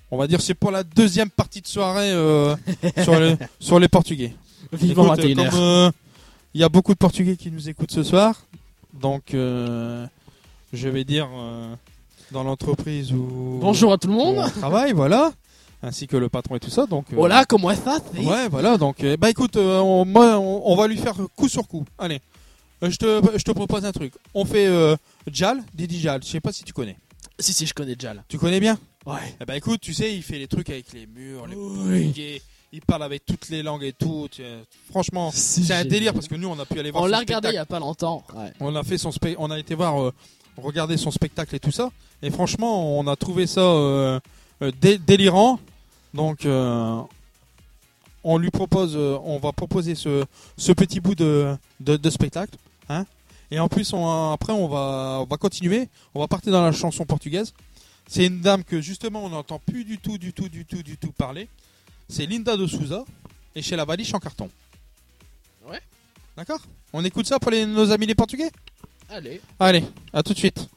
on va dire c'est pour la deuxième partie de soirée euh, sur, les, sur les Portugais. Vivant Écoute, euh, 21h. comme, euh, il y a beaucoup de Portugais qui nous écoutent ce soir, donc euh, je vais dire euh, dans l'entreprise où, Bonjour à tout le monde. on travaille, voilà, ainsi que le patron et tout ça. Donc Hola, comment ça Ouais, voilà, donc, euh, bah écoute, euh, on, moi, on, on va lui faire coup sur coup. Allez, Euh, je, te, je te propose un truc. On fait euh, Jal, Didi Jal, je sais pas si tu connais. Si, si, je connais Jal. Tu connais bien? Ouais. Eh bah écoute, tu sais, il fait les trucs avec les murs, les Oui. il parle avec toutes les langues et tout. franchement, C'est un délire parce que nous, on a pu aller voir On l'a regardé il y a pas longtemps. Ouais. On a fait son spec- on a été voir, euh, regarder son spectacle et tout ça. Et franchement, on a trouvé ça euh, dé- délirant. Donc, euh, on lui propose, euh, on va proposer ce, ce petit bout de, de, de spectacle. Hein et en plus, on, après, on va, on va continuer. On va partir dans la chanson portugaise. C'est une dame que justement, on n'entend plus du tout, du tout, du tout, du tout parler. C'est Linda de Souza et chez la Valiche en carton. Ouais. D'accord? On écoute ça pour les- nos amis les Portugais? Allez. Allez, à tout de suite.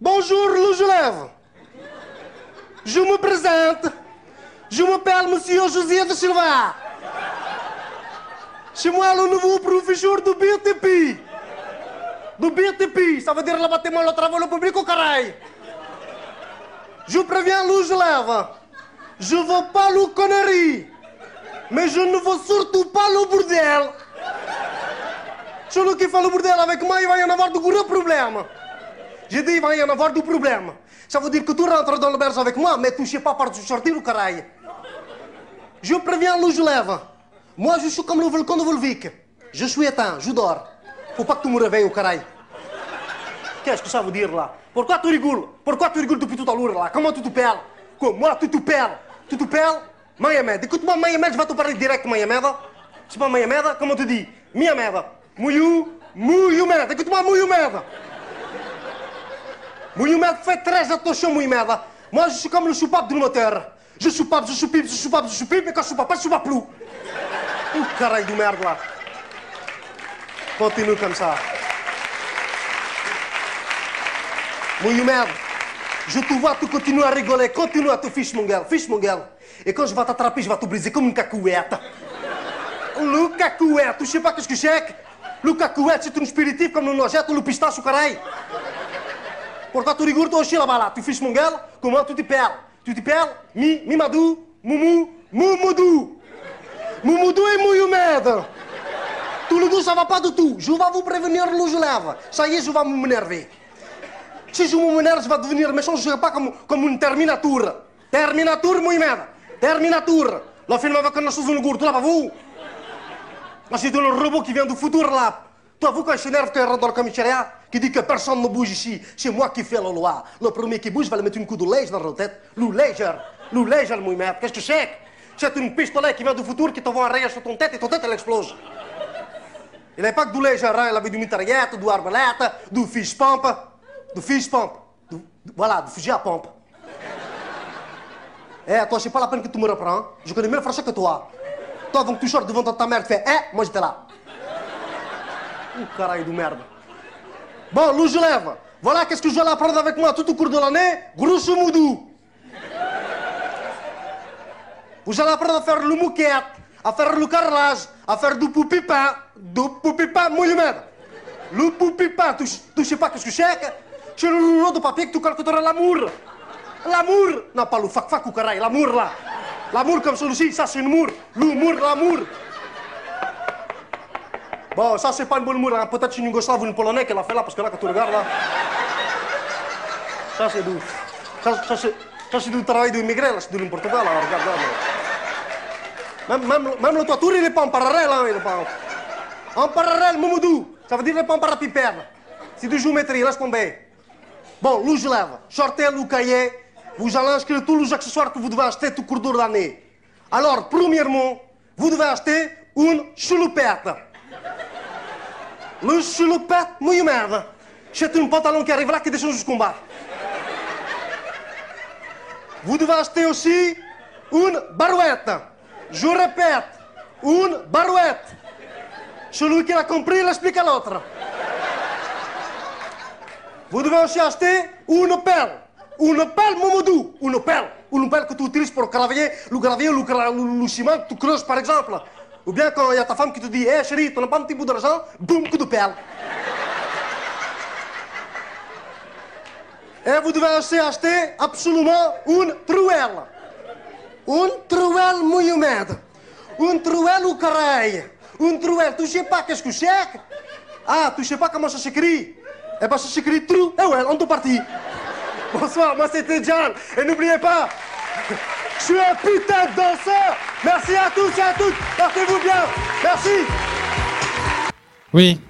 Bonjour, Lougelève. Je me présente. Je m'appelle Monsieur José de Silva. C'est moi le nouveau professeur do BTP. Do BTP, ça veut dire le bâtiment, le travail, le public au carré. Je préviens Lougelève. Je veux pas le connerie. Mais je ne veux surtout pas le bordel. Celui qui fait le bordel avec moi, il va y en avoir de gros J'ai dit, il va y en avoir du problème. Veut dire que tu rentres dans le berge avec moi, mais tu ne sais pas par sortir le carré. Je préviens le lève. Moi, je suis comme le volcan de Volvic. Je suis éteint, je dors. Faut pas que tu me réveilles au carré. Qu'est-ce que ça veut dire là Pourquoi tu rigoles Pourquoi tu rigoles depuis tout à l'heure là Comment tu te perds Quoi Moi, tu te perds Tu te perds Mayamed. Écoute-moi, Mayamed, je vais te parler direct, Mayamed. C'est pas Mayamed Comment tu dis Miamed. Mouillou, Mouilloumed. Écoute-moi, Mouilloumed. Mohamed, fais très attention, Mohamed. Moi, je suis comme le soupape du moteur. Je soupape, je soupipe, je soupape, je soupipe, mais quand je soupape pas, je soupape plus. Oh, carré de merde, là. Continue comme ça. Mohamed, je te vois, tu continues à rigoler, continue à te fiche, mon gars, fiche, mon gars. Et quand je vais t'attraper, je vais te briser comme une cacouette. Le cacouette, tu sais pas qu'est-ce que c'est Le cacouette, c'est un spiritif comme le noisette ou le au carré. Pourquoi tu rigoles toi aussi là-bas là Tu fiches mon gars Comment tu te perds Tu te perds Mi, Mimadou, Moumou, Moumoudou. Moumoudou et Mouyoumed. Tous les deux, ça va pas du tout. Je vais vous prévenir, le je lève. Ça y est, je vais m'énerver. Si je m'énerve, je vais devenir méchant, je serai pas comme, comme une Terminator. Terminator, Mouyoumed. Terminator. Le film avec un chose de gourde, tu l'as pas vu Là, c'est un robot qui vient du futur là. Toi, vous, quand je s'énerve, qui dit que personne ne bouge ici, c'est moi qui fais la loi. Le premier qui bouge va le mettre une coup de lège dans la tête. Le léger. Le mon mère. Qu'est-ce que c'est C'est une pistolet qui vient du futur qui te va en sur ton tête et ton tête, elle explose. Il n'est pas que du léger, hein. il avait du mitraillette, du arbalète, du fiche pompe, du fiche pompe. Du- du- voilà, du fusil à pompe. Eh, toi, c'est pas la peine que tu me reprends. Je connais mieux le français que toi. Toi, avant que tu sortes devant ta mère, tu fais Eh, moi j'étais là. Oh, caralho de merda. Bom, luz leva. Voilà qu'est-ce que je dois apprendre avec moi tout au cours de l'année, grosso modo. Vous allez apprendre à faire le mouquette, à faire le carrelage, à faire du poupipin, du poupipin monument. Le poupipin, tu, tu sais pas qu'est-ce que c'est C'est le rouleau de papier que tu calculeras l'amour. L'amour Non, pas le fac-fac ou l'amour là. L'amour comme celui-ci, ça c'est l'amour. L'humour, l'amour. Bon, ça c'est pas une bonne humour, hein. peut-être une Yougoslave ou une Polonais qui l'a fait là, parce que là, quand tu regardes là. Ça c'est du. Ça, ça, c'est, du travail d'immigré, là, c'est du Portugal, là, regarde là. Même, même, même le toiture, il est pas en parallèle, hein, il est pas en... en parallèle, Moumoudou. Ça veut dire il est pas en parapipère. C'est du géométrie, laisse tomber. Bon, l'où je lève. Sortez le cahier. Vous allez inscrire tous les accessoires que vous devez acheter tout cours de l'année. Alors, premièrement, vous devez acheter une choupette. Le choupette, muito merda. C'est un pantalon qui arrive là qui descend jusqu'en bas. Vous devez acheter aussi une barouette. Je répète, une barouette. Celui qui l'a compris l'explique à l'autre. Vous devez aussi acheter une pelle. Une pelle, Momodou. Une pelle. Une pelle que tu utilises pour gravier, le gravier, le, le- le ciment que tu creuses, par exemple. Ou bien quand il y a ta femme qui te dit, hé chérie, tu n'as pas un petit bout d'argent Boum, coup de pelle. Et vous devez aussi acheter absolument une truelle. Une truelle muito humide. Une truelle au carré. Une truelle, tu sais pas qu'est-ce que c'est Ah, tu sais pas comment ça s'écrit Eh ben ça s'écrit trou. Eh ouais, on est parti. Bonsoir, moi c'était John. Et n'oubliez pas, je suis un putain de danseur. Merci à tous et à toutes. Portez-vous bien. Merci. Oui.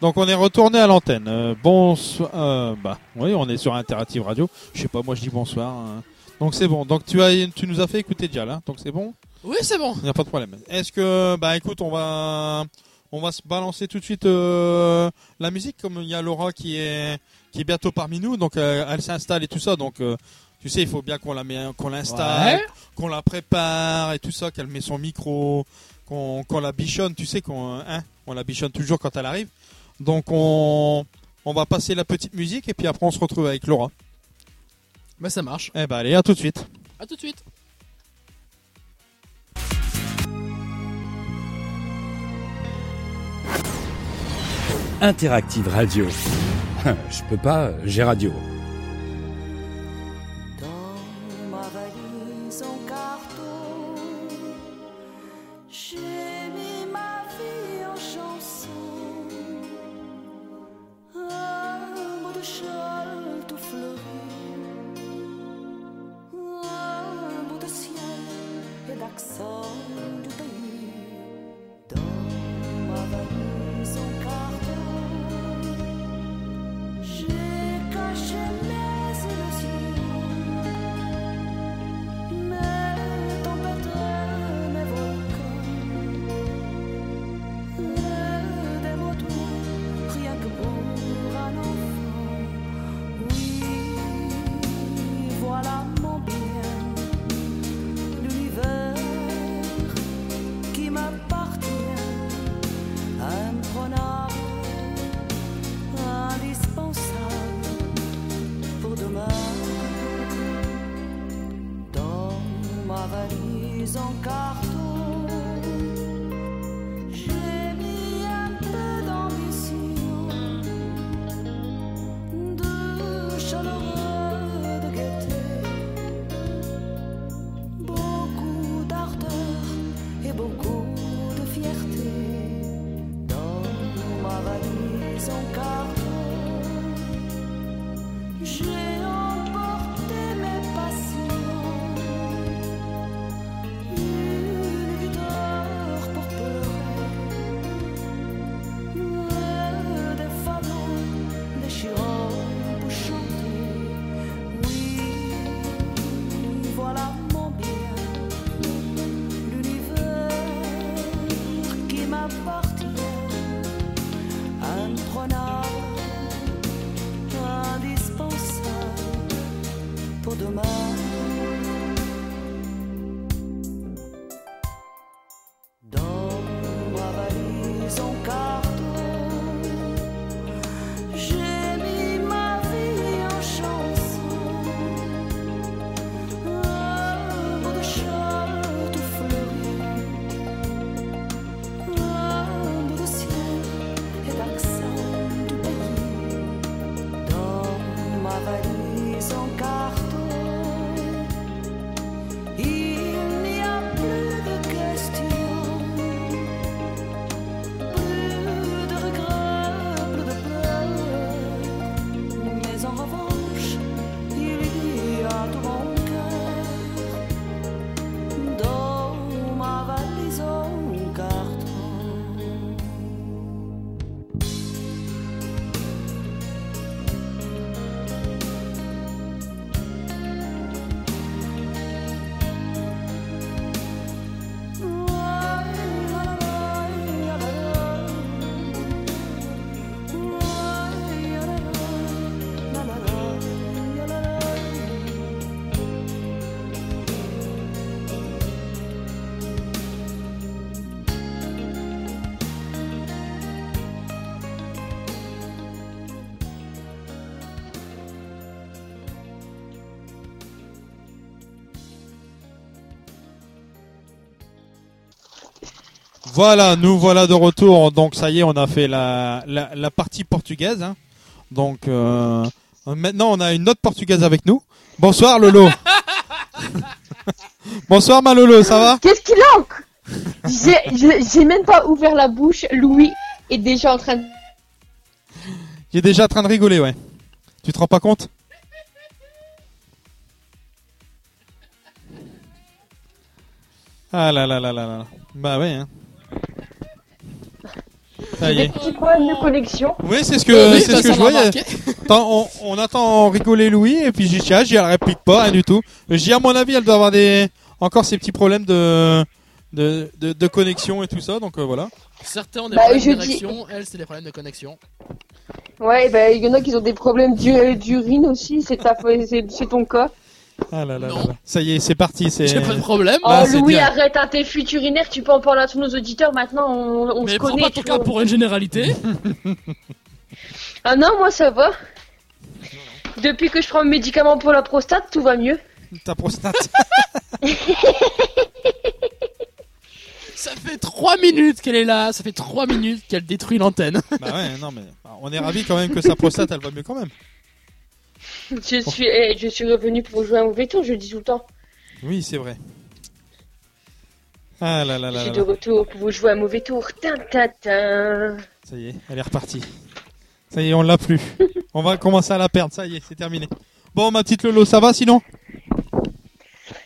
Donc on est retourné à l'antenne. Euh, bonsoir. euh, bah, oui, on est sur Interactive Radio. Je sais pas, moi je dis bonsoir. hein. Donc c'est bon. Donc tu as, tu nous as fait écouter déjà là. Donc c'est bon? Oui, c'est bon. Il n'y a pas de problème. Est-ce que, bah écoute, on va, on va se balancer tout de suite euh, la musique, comme il y a Laura qui est, qui est bientôt parmi nous, donc euh, elle s'installe et tout ça, donc euh, tu sais, il faut bien qu'on la met, qu'on l'installe, Ouais. qu'on la prépare et tout ça, qu'elle met son micro, qu'on, qu'on la bichonne, tu sais, qu'on, hein, on la bichonne toujours quand elle arrive. Donc on, on va passer la petite musique et puis après on se retrouve avec Laura. Bah, ça marche. Eh ben allez, à tout de suite. À tout de suite. Interactive Radio. Je peux pas, j'ai radio. Voilà, nous voilà de retour. Donc ça y est, on a fait la, la, la partie portugaise. hein. Donc euh, maintenant, on a une autre portugaise avec nous. Bonsoir Lolo. Bonsoir ma Lolo, ça va? Qu'est-ce qu'il a encore J'ai- J'ai j'ai même pas ouvert la bouche. Louis est déjà en train de. Il est déjà en train de rigoler, ouais. Tu te rends pas compte? Ah là là là là là. Bah ouais. Hein. Ça y Des petits problèmes de connexion. Oui, c'est ce que, Oui, c'est bah, ce que je voyais. on, on attend rigoler Louis et puis tiens, j'y elle réplique pas, rien du tout. J'y à mon avis, elle doit avoir des encore ces petits problèmes de de, de, de connexion et tout ça, donc euh, voilà. Certains ont des Bah, problèmes de dis- direction, elle, c'est des problèmes de connexion. Ouais, bah, il y en a qui ont des problèmes d'u- d'urine aussi. C'est ta- c'est c'est ton cas. Ah là là là Non. là. Ça y est, c'est parti. C'est. J'ai pas de problème. Oh, c'est Louis, arrête un tes fuites urinaires. Tu peux en parler à tous nos auditeurs maintenant. On, on Mais se prends connaît. pas ton cas pour une généralité. Ah non, moi ça va. Depuis que je prends mes médicaments pour la prostate, tout va mieux. Ta prostate. Ça fait 3 minutes qu'elle est là, ça fait 3 minutes qu'elle détruit l'antenne. bah ouais, non mais on est ravis quand même que sa prostate, elle va mieux quand même. Je suis, eh, je suis revenu pour jouer à un mauvais tour, je le dis tout le temps. Oui, c'est vrai. Ah là là Je là suis là. de retour pour vous jouer à un mauvais tour. Tin, tin, tin. Ça y est, elle est repartie. Ça y est, on l'a plus. on va commencer à la perdre. Ça y est, c'est terminé. Bon, ma petite Lolo, ça va sinon?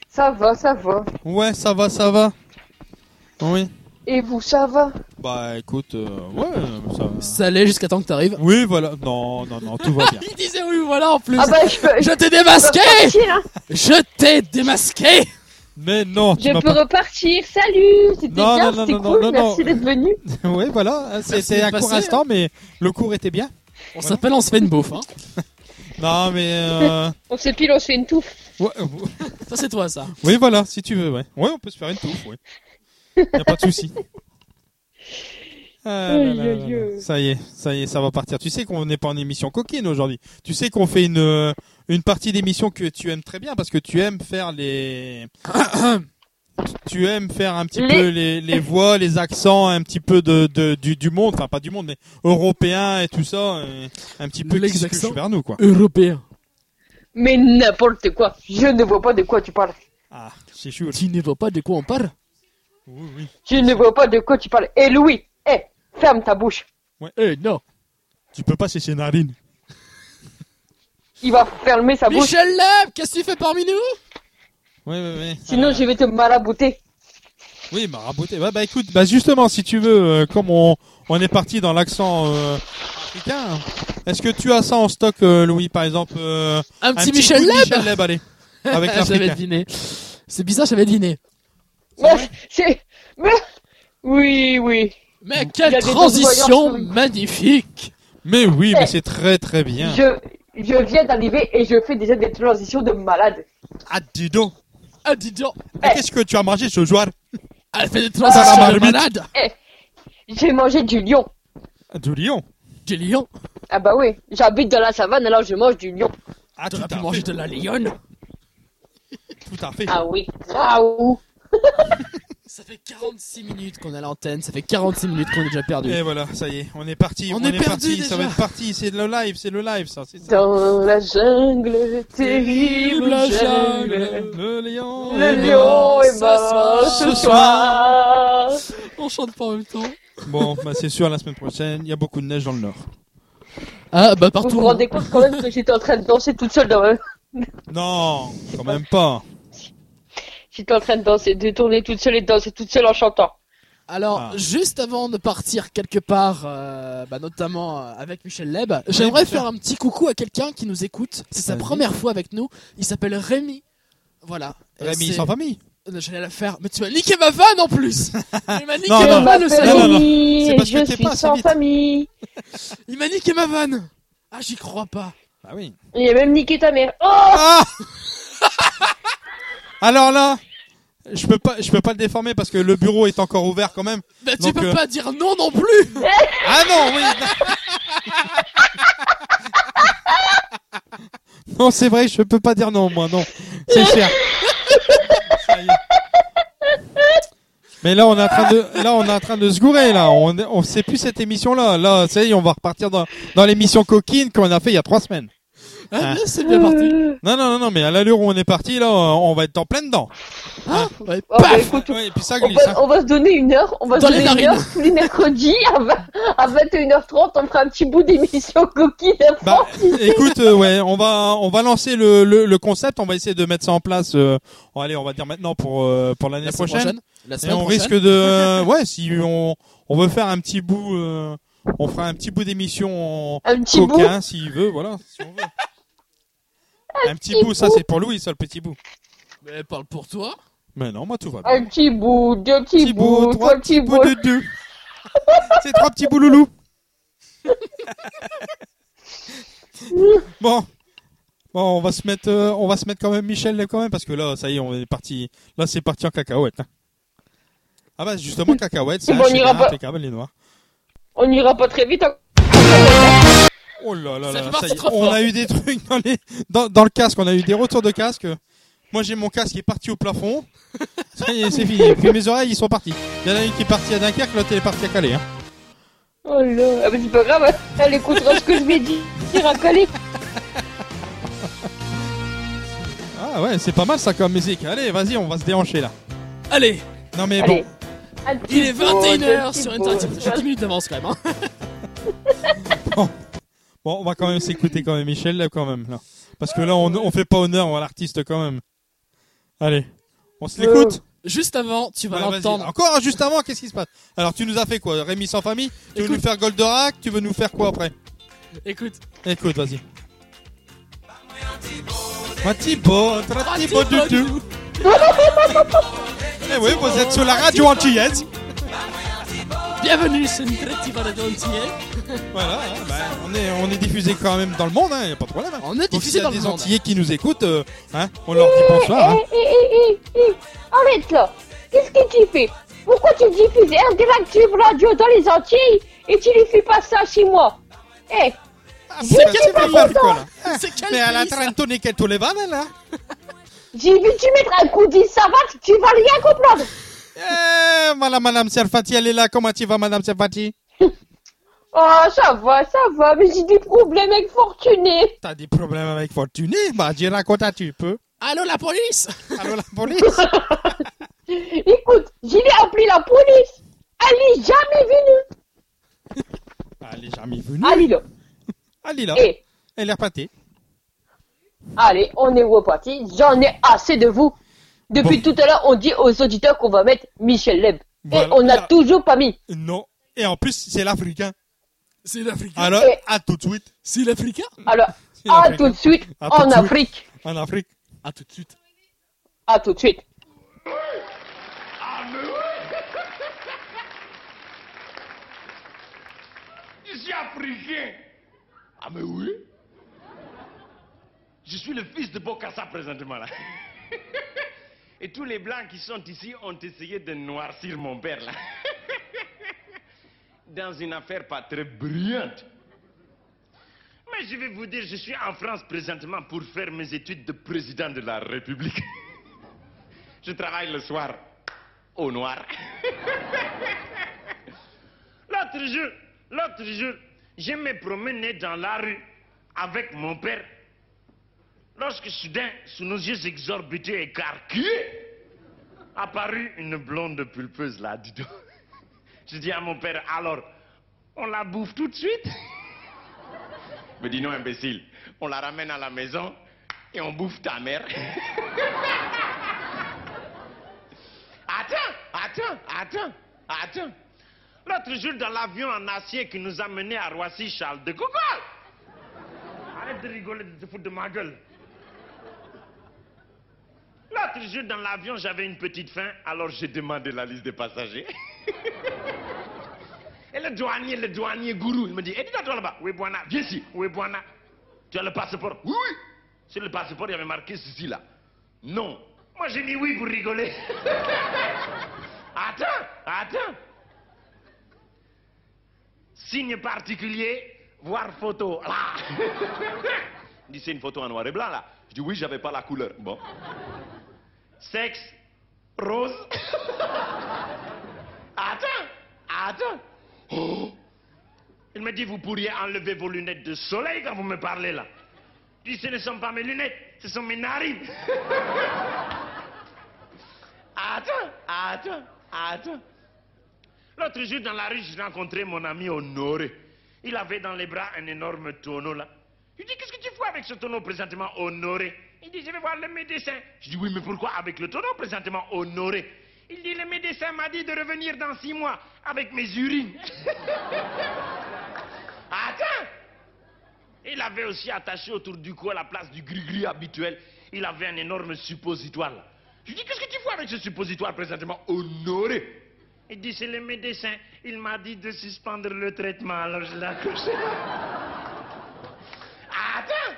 Ça va, ça va. Ouais, ça va, ça va. Oui. Et vous, ça va Bah écoute, euh, ouais, ça va. Ça allait jusqu'à temps que t'arrives. Oui, voilà. Non, non, non, tout va bien. Il disait oui, voilà en plus. Ah bah je peux, je Je t'ai démasqué hein. Je t'ai démasqué Mais non, tu Je m'as peux pas. repartir. Salut C'était Non, bien, non, non, c'était non, cool. non, non, Merci d'être venu. ouais, voilà. C'était un court instant, mais le cours était bien. On s'appelle, on se fait une beauf. Hein. Non, mais. Euh... On se pile, on se fait une touffe. ouais, euh, Ça, c'est toi, ça. oui, voilà, si tu veux, ouais. Ouais, on peut se faire une touffe, ouais. Y a pas de souci. Ah, là, là, là. Ça y est, ça y est, ça va partir. Tu sais qu'on n'est pas en émission coquine aujourd'hui. Tu sais qu'on fait une euh, une partie d'émission que tu aimes très bien parce que tu aimes faire les tu aimes faire un petit Les- peu les, les voix, les accents, un petit peu de, de du, du monde, enfin pas du monde mais européen et tout ça, et un petit peu Les qui se accents. vers nous quoi. Européen. Mais n'importe quoi. Je ne vois pas de quoi tu parles. Ah, c'est chaud. Tu ne vois pas de quoi on parle? Oui, oui. Je ne vois pas de quoi tu parles. Et Louis, eh, ferme ta bouche. Eh non. Tu peux pas c'est ses narines. Il va fermer sa bouche. Michel Leb, qu'est-ce que tu fais parmi nous? Ouais, ouais, ouais. Sinon, Euh, je vais te marabouter. Oui, marabouté. Ouais, bah écoute, bah justement, si tu veux, euh, comme on, on est parti dans l'accent euh, africain, est-ce que tu as ça en stock, euh, Louis, par exemple euh, Un petit coup Michel Leb Michel Leb, allez, avec J'avais l'africain. deviné. C'est bizarre, j'avais deviné. Mais, c'est, mais, oui, oui. Mais quelle transition magnifique Mais oui, mais Eh. c'est très très bien. Je, je viens d'arriver et je fais déjà des transitions de malade. Ah, dis donc. Ah, dis donc Et Qu'est-ce que tu as mangé ce soir? Elle fait des Ah, transitions de malade J'ai mangé du lion. Ah, Du lion? Du lion? Ah bah oui, j'habite dans la savane alors je mange du lion. Ah, tout T'aurais pu manger de la lionne Tout à fait. Ah oui. Ah ouh. Ça fait 46 minutes qu'on à l'antenne, ça fait 46 minutes qu'on est déjà perdu. Et voilà, ça y est, on est parti. On On, est est, perdu parti. déjà. Ça va être parti. C'est le live, c'est le live, ça. C'est ça. Dans la jungle, terrible jungle. Le lion. Le est lion mort. est mort ce ce soir. On chante pas en même temps. Bon, bah c'est sûr, la semaine prochaine, il y a beaucoup de neige dans le nord. Ah, bah Vous partout. vous rendez compte quand même que j'étais en train de danser toute seule dans le... Non, quand même pas. J'étais en train de danser, de tourner toute seule et de danser toute seule en chantant. Alors, Ah. juste avant de partir quelque part, euh, bah, notamment euh, avec Michel Leb, j'aimerais faire un petit coucou à quelqu'un qui nous écoute. C'est sa première fois avec nous. Il s'appelle Rémi. Voilà. Rémi sans famille. Euh, J'allais la faire, mais tu m'as niqué ma vanne en plus Il m'a niqué Non, ma non. Vanne, le parce que je t'es suis pas sans vite. famille. Il m'a niqué ma vanne Ah, j'y crois pas. Ah oui. Il a même niqué ta mère. Oh Ah Alors là, je peux pas, je peux pas le déformer parce que le bureau est encore ouvert quand même. Bah, tu Donc, peux euh, pas dire non non plus Ah non, oui. non, c'est vrai, je peux pas dire non, moi, non. C'est cher. Ça y est. Mais là, on est en train de, là, on est en train de se gourer, là. On, on sait plus cette émission-là. Là, ça y est, on va repartir dans, dans l'émission coquine qu'on a fait il y a trois semaines. Ah, c'est bien parti. Non, non, non, non, mais à l'allure où on est parti, là, on va être en plein dedans. Ah, ouais, Oh, bah, écoute, Ouais, et puis ça on, glisse, va, hein. on va se donner une heure, on va Dans se donner une heure tous les mercredis à, vingt- à 21h30, on fera un petit bout d'émission coquine. Bah, écoute, euh, ouais, on va, on va lancer le, le, le concept. On va essayer de mettre ça en place. euh, bon, allez, on va dire maintenant pour, euh, pour l'année La prochaine. prochaine. La Et on prochaine. risque de, euh, ouais, si on, on veut faire un petit bout, euh, on fera un petit bout d'émission en coquin, s'il veut, voilà, si on veut. Un petit bout, ça c'est pour Louis, ça le petit bout. Mais parle pour toi. Mais non, moi tout va bien. Un petit bout, deux petits Petit bouts, bout, trois trois petits bouts de deux. c'est trois petits bouts loulou. bon. Bon, on va se mettre, euh, on va se mettre quand même Michel quand même parce que là, ça y est, on est parti. Là, c'est parti en cacahuète. hein. Ah bah justement, cacahuète, c'est Bon, un on ira chez pas- impeccable les noirs. On n'ira pas très vite. Oh là là Ça là, on fort. a eu des trucs dans les, dans, dans le casque, on a eu des retours de casque. Moi j'ai mon casque qui est parti au plafond. Ça y est, c'est fini. Et puis mes oreilles ils sont partis. Il y en a une qui est partie à Dunkerque, l'autre elle est partie à Calais. Hein. Oh là, ah bah, c'est pas grave, hein. elle écoutera ce que je vais dire à Calais. Ah ouais, c'est pas mal ça comme musique. Allez, vas-y, on va se déhancher là. Allez, Non mais Allez. bon, il est bout, 21h deux sur. Internet. J'ai 10 minutes d'avance quand même. Hein. bon, on va quand même s'écouter quand même Michel là quand même là. Parce que là on, on fait pas honneur à l'artiste quand même. Allez, on se l'écoute. Juste avant, tu vas Ouais, vas-y. l'entendre. Encore juste avant, qu'est-ce qui se passe? Alors tu nous as fait quoi Rémi sans famille? Tu veux Écoute. nous faire Goldorak? Tu veux nous faire quoi après? Écoute, Écoute, vas-y. Un petit beau, un petit beau du tout. Eh oui, vous êtes sur la radio antillaise. bienvenue sur une très petite radio entière. Voilà, hein, bah, on, est, on est diffusé quand même dans le monde, il n'y a pas de problème. hein. On est Donc diffusé y a dans le des monde. Antillais qui nous écoutent, euh, hein, on leur dit bonsoir. Hein. Eh, eh, eh, Arrête là Qu'est-ce que tu fais? Pourquoi tu diffuses Interactive Radio dans les Antilles et tu ne fais pas ça chez moi? Eh Ah, c'est quel pays, quoi, là Hein, C'est quel Mais à la pays, ça Trentone che tu le vannes, là j'ai vu tu mettre un coup de savate, tu vas rien comprendre Eh, voilà, Madame Serfati, elle est là. Comment tu vas, Madame Serfati? Oh, ça va, ça va, mais j'ai des problèmes avec Fortuné T'as des problèmes avec Fortuné? Bah, dis raconte un petit peu. Allô la police? Allô, la police? Écoute, j'ai appelé la police Elle est jamais venue Elle est jamais venue. Allez là Elle est là. Eh, Elle est repartie. allez, on est reparti, j'en ai assez de vous Depuis tout à l'heure, on dit aux auditeurs qu'on va mettre Michel Leb. Voilà. Et on n'a toujours pas mis. Non. Et en plus, c'est l'Africain. C'est l'Africain. Alors, à tout de suite. C'est l'Africain Alors, à tout de suite, en. Afrique. En Afrique. À tout de suite. À tout de suite. Je suis africain. Ah mais oui. Je suis le fils de Bokassa présentement là. Et tous les blancs qui sont ici ont essayé de noircir mon père là. Dans une affaire pas très brillante. Mais je vais vous dire, je suis en France présentement pour faire mes études de président de la République. Je travaille le soir au noir. L'autre jour, l'autre jour, je me promenais dans la rue avec mon père. Lorsque soudain, sous nos yeux exorbités et carqués, apparut une blonde pulpeuse là, dis donc. Je dis à mon père, alors, on la bouffe tout de suite? Il me dit non, imbécile, on la ramène à la maison et on bouffe ta mère. Attends, attends, attends, attends. L'autre jour, dans l'avion en acier qui nous a menés à Roissy, Charles de Gaulle. Arrête de rigoler, de te foutre de ma gueule. L'autre jour, dans l'avion, j'avais une petite faim, alors j'ai demandé la liste des passagers. Et le douanier, le douanier gourou, il me dit, et dis toi là-bas, oui, viens ici, oui. Tu as le passeport Oui, oui. Sur le passeport, il y avait marqué ceci là. Non. Moi, j'ai mis oui pour rigoler. attends, attends. Signe particulier, voir photo. Là. Il dit, c'est une photo en noir et blanc là. Je dis, oui, j'avais pas la couleur. Bon. Sexe, Rose. attends, Oh. Il me dit, vous pourriez enlever vos lunettes de soleil quand vous me parlez là. Je dis, ce ne sont pas mes lunettes, ce sont mes narines. attends, attends, attends. L'autre jour dans la rue, j'ai rencontré mon ami Honoré. Il avait dans les bras un énorme tonneau là. Je dis, qu'est-ce que tu fais avec ce tonneau présentement Honoré? Il dit, je vais voir le médecin. Je dis, oui, mais pourquoi avec le tonneau présentement Honoré? Il dit, le médecin m'a dit de revenir dans six mois avec mes urines. Attends Il avait aussi attaché autour du cou à la place du gris-gris habituel, il avait un énorme suppositoire là. Je dis, qu'est-ce que tu fais avec ce suppositoire présentement? Honoré il dit, c'est le médecin. Il m'a dit de suspendre le traitement, alors je l'ai accroché. Attends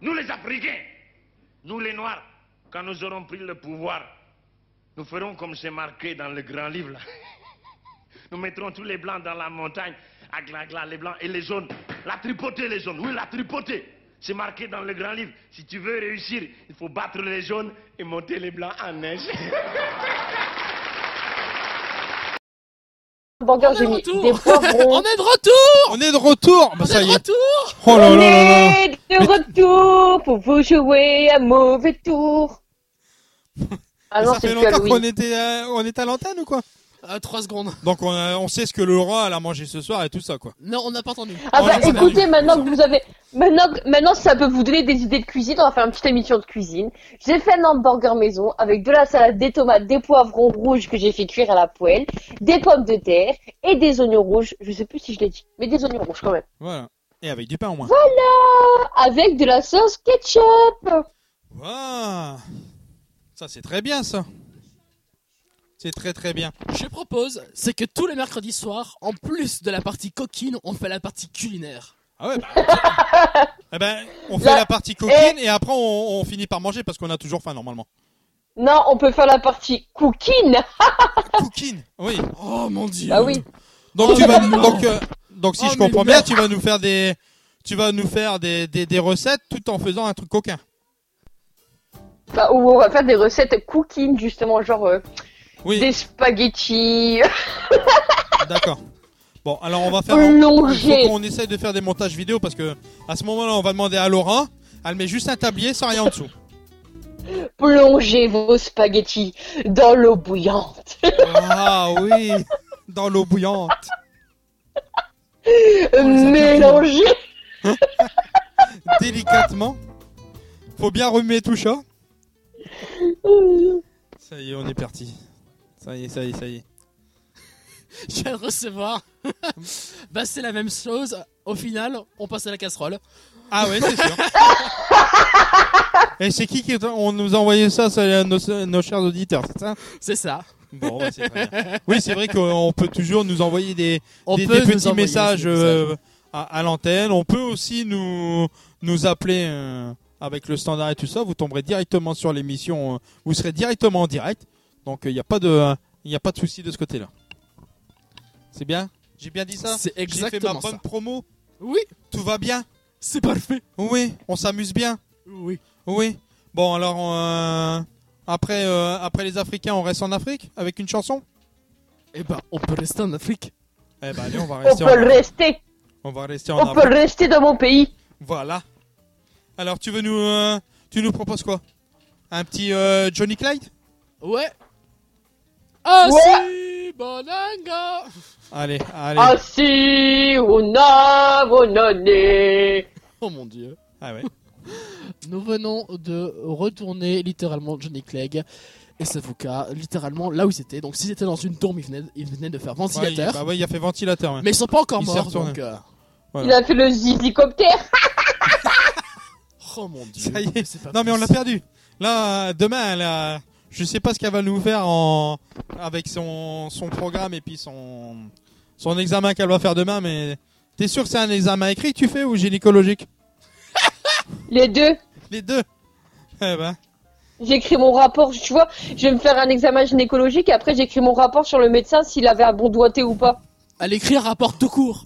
Nous les Africains, nous les Noirs, quand nous aurons pris le pouvoir, nous ferons comme c'est marqué dans le grand livre là. Nous mettrons tous les blancs dans la montagne, à gla gla, les blancs et les jaunes. La tripotée, les jaunes, oui, la tripotée. C'est marqué dans le grand livre. Si tu veux réussir, il faut battre les jaunes et monter les blancs en neige. Burger, j'ai mis des poivrons. On est de retour On est de retour Bah On ça est y de est. retour Oh là On là là là est de retour pour vous jouer un mauvais tour. Ah non, Ça c'est fait longtemps qu'on était, euh, on est à l'antenne ou quoi Euh, 3 secondes. Donc on, a- on sait ce que le roi elle a mangé ce soir et tout ça quoi. Non, on n'a pas entendu. Ah Oh, bah écoutez, maintenant que vous avez, maintenant, maintenant ça peut vous donner des idées de cuisine. On va faire une petite émission de cuisine. J'ai fait un hamburger maison avec de la salade, des tomates, des poivrons rouges que j'ai fait cuire à la poêle, des pommes de terre et des oignons rouges. Je sais plus si je l'ai dit, mais des oignons rouges quand même. Voilà. Et avec du pain au moins. Voilà, avec de la sauce ketchup. Waouh Ça c'est très bien ça. C'est très très bien. Je propose, c'est que tous les mercredis soirs, en plus de la partie coquine, on fait la partie culinaire. Ah ouais bah, Eh ben, on fait la partie coquine et après on, on finit par manger parce qu'on a toujours faim normalement. Non, on peut faire la partie cooking. Coquine Oui. Oh mon dieu Bah oui. Donc Oh, tu vas non. donc euh, donc si Oh, je comprends bien, tu vas nous faire des tu vas nous faire des, des, des recettes tout en faisant un truc coquin. Bah, ou on va faire des recettes cooking justement, genre euh, Oui, des spaghettis. d'accord. Bon, alors on va faire faut qu'on essaye de faire des montages vidéo parce que à ce moment-là, on va demander à Laura, elle met juste un tablier sans rien en dessous. Plongez vos spaghettis dans l'eau bouillante. Ah oui, dans l'eau bouillante. Mélangez. Délicatement. Faut bien remuer tout ça. Ça y est, on est parti. Ça y est, ça y est, ça y est. Je viens de recevoir. bah c'est la même chose. Au final, on passe à la casserole. Ah ouais, c'est sûr. Et c'est qui qui on nous a envoyé ça, c'est nos, nos chers auditeurs, c'est ça? C'est ça. Bon, bah, c'est très bien. Oui, c'est vrai qu'on peut toujours nous envoyer des, petits messages euh, à, à l'antenne. On peut aussi nous nous appeler euh, avec le standard et tout ça. Vous tomberez directement sur l'émission. euh, vous serez directement en direct. Donc il n'y a pas de il y a pas de souci de ce côté-là. C'est bien? J'ai bien dit ça? C'est J'ai fait ma exactement bonne ça. promo? Oui, Tout va bien? C'est parfait. Oui, on s'amuse bien? Oui. Oui. Bon alors euh, après euh, après les Africains, on reste en Afrique avec une chanson? Eh ben, on peut rester en Afrique. Eh ben allez, on va On rester. peut en... le rester. On va rester en On peut rester dans mon pays. Voilà. Alors tu veux nous euh, tu nous proposes quoi? Un petit euh, Johnny Clyde? Ouais. Ah Ouais. si, bonanga. Allez, allez. Ah si, on a. Oh mon dieu. Ah ouais. Nous venons de retourner littéralement Johnny Clegg et Savuka littéralement là où c'était. Donc si c'était dans une tour, il venait, il venait de faire Ouais, il, ventilateur. bah ouais, il a fait ventilateur. ouais. Mais ils sont pas encore Il s'est morts. retourné. Donc, euh, Il a fait le zizicoptère. Oh mon dieu. Ça y est. C'est pas Non mais on l'a perdu. Là, demain, a... je sais pas ce qu'elle va nous faire en avec son son programme et puis son son examen qu'elle va faire demain. Mais t'es sûr que c'est un examen écrit que tu fais ou gynécologique? Les deux. Les deux. Eh ben. J'écris mon rapport, tu vois, je vais me faire un examen gynécologique et après j'écris mon rapport sur le médecin s'il avait un bon doigté ou pas. Elle écrit un rapport tout court.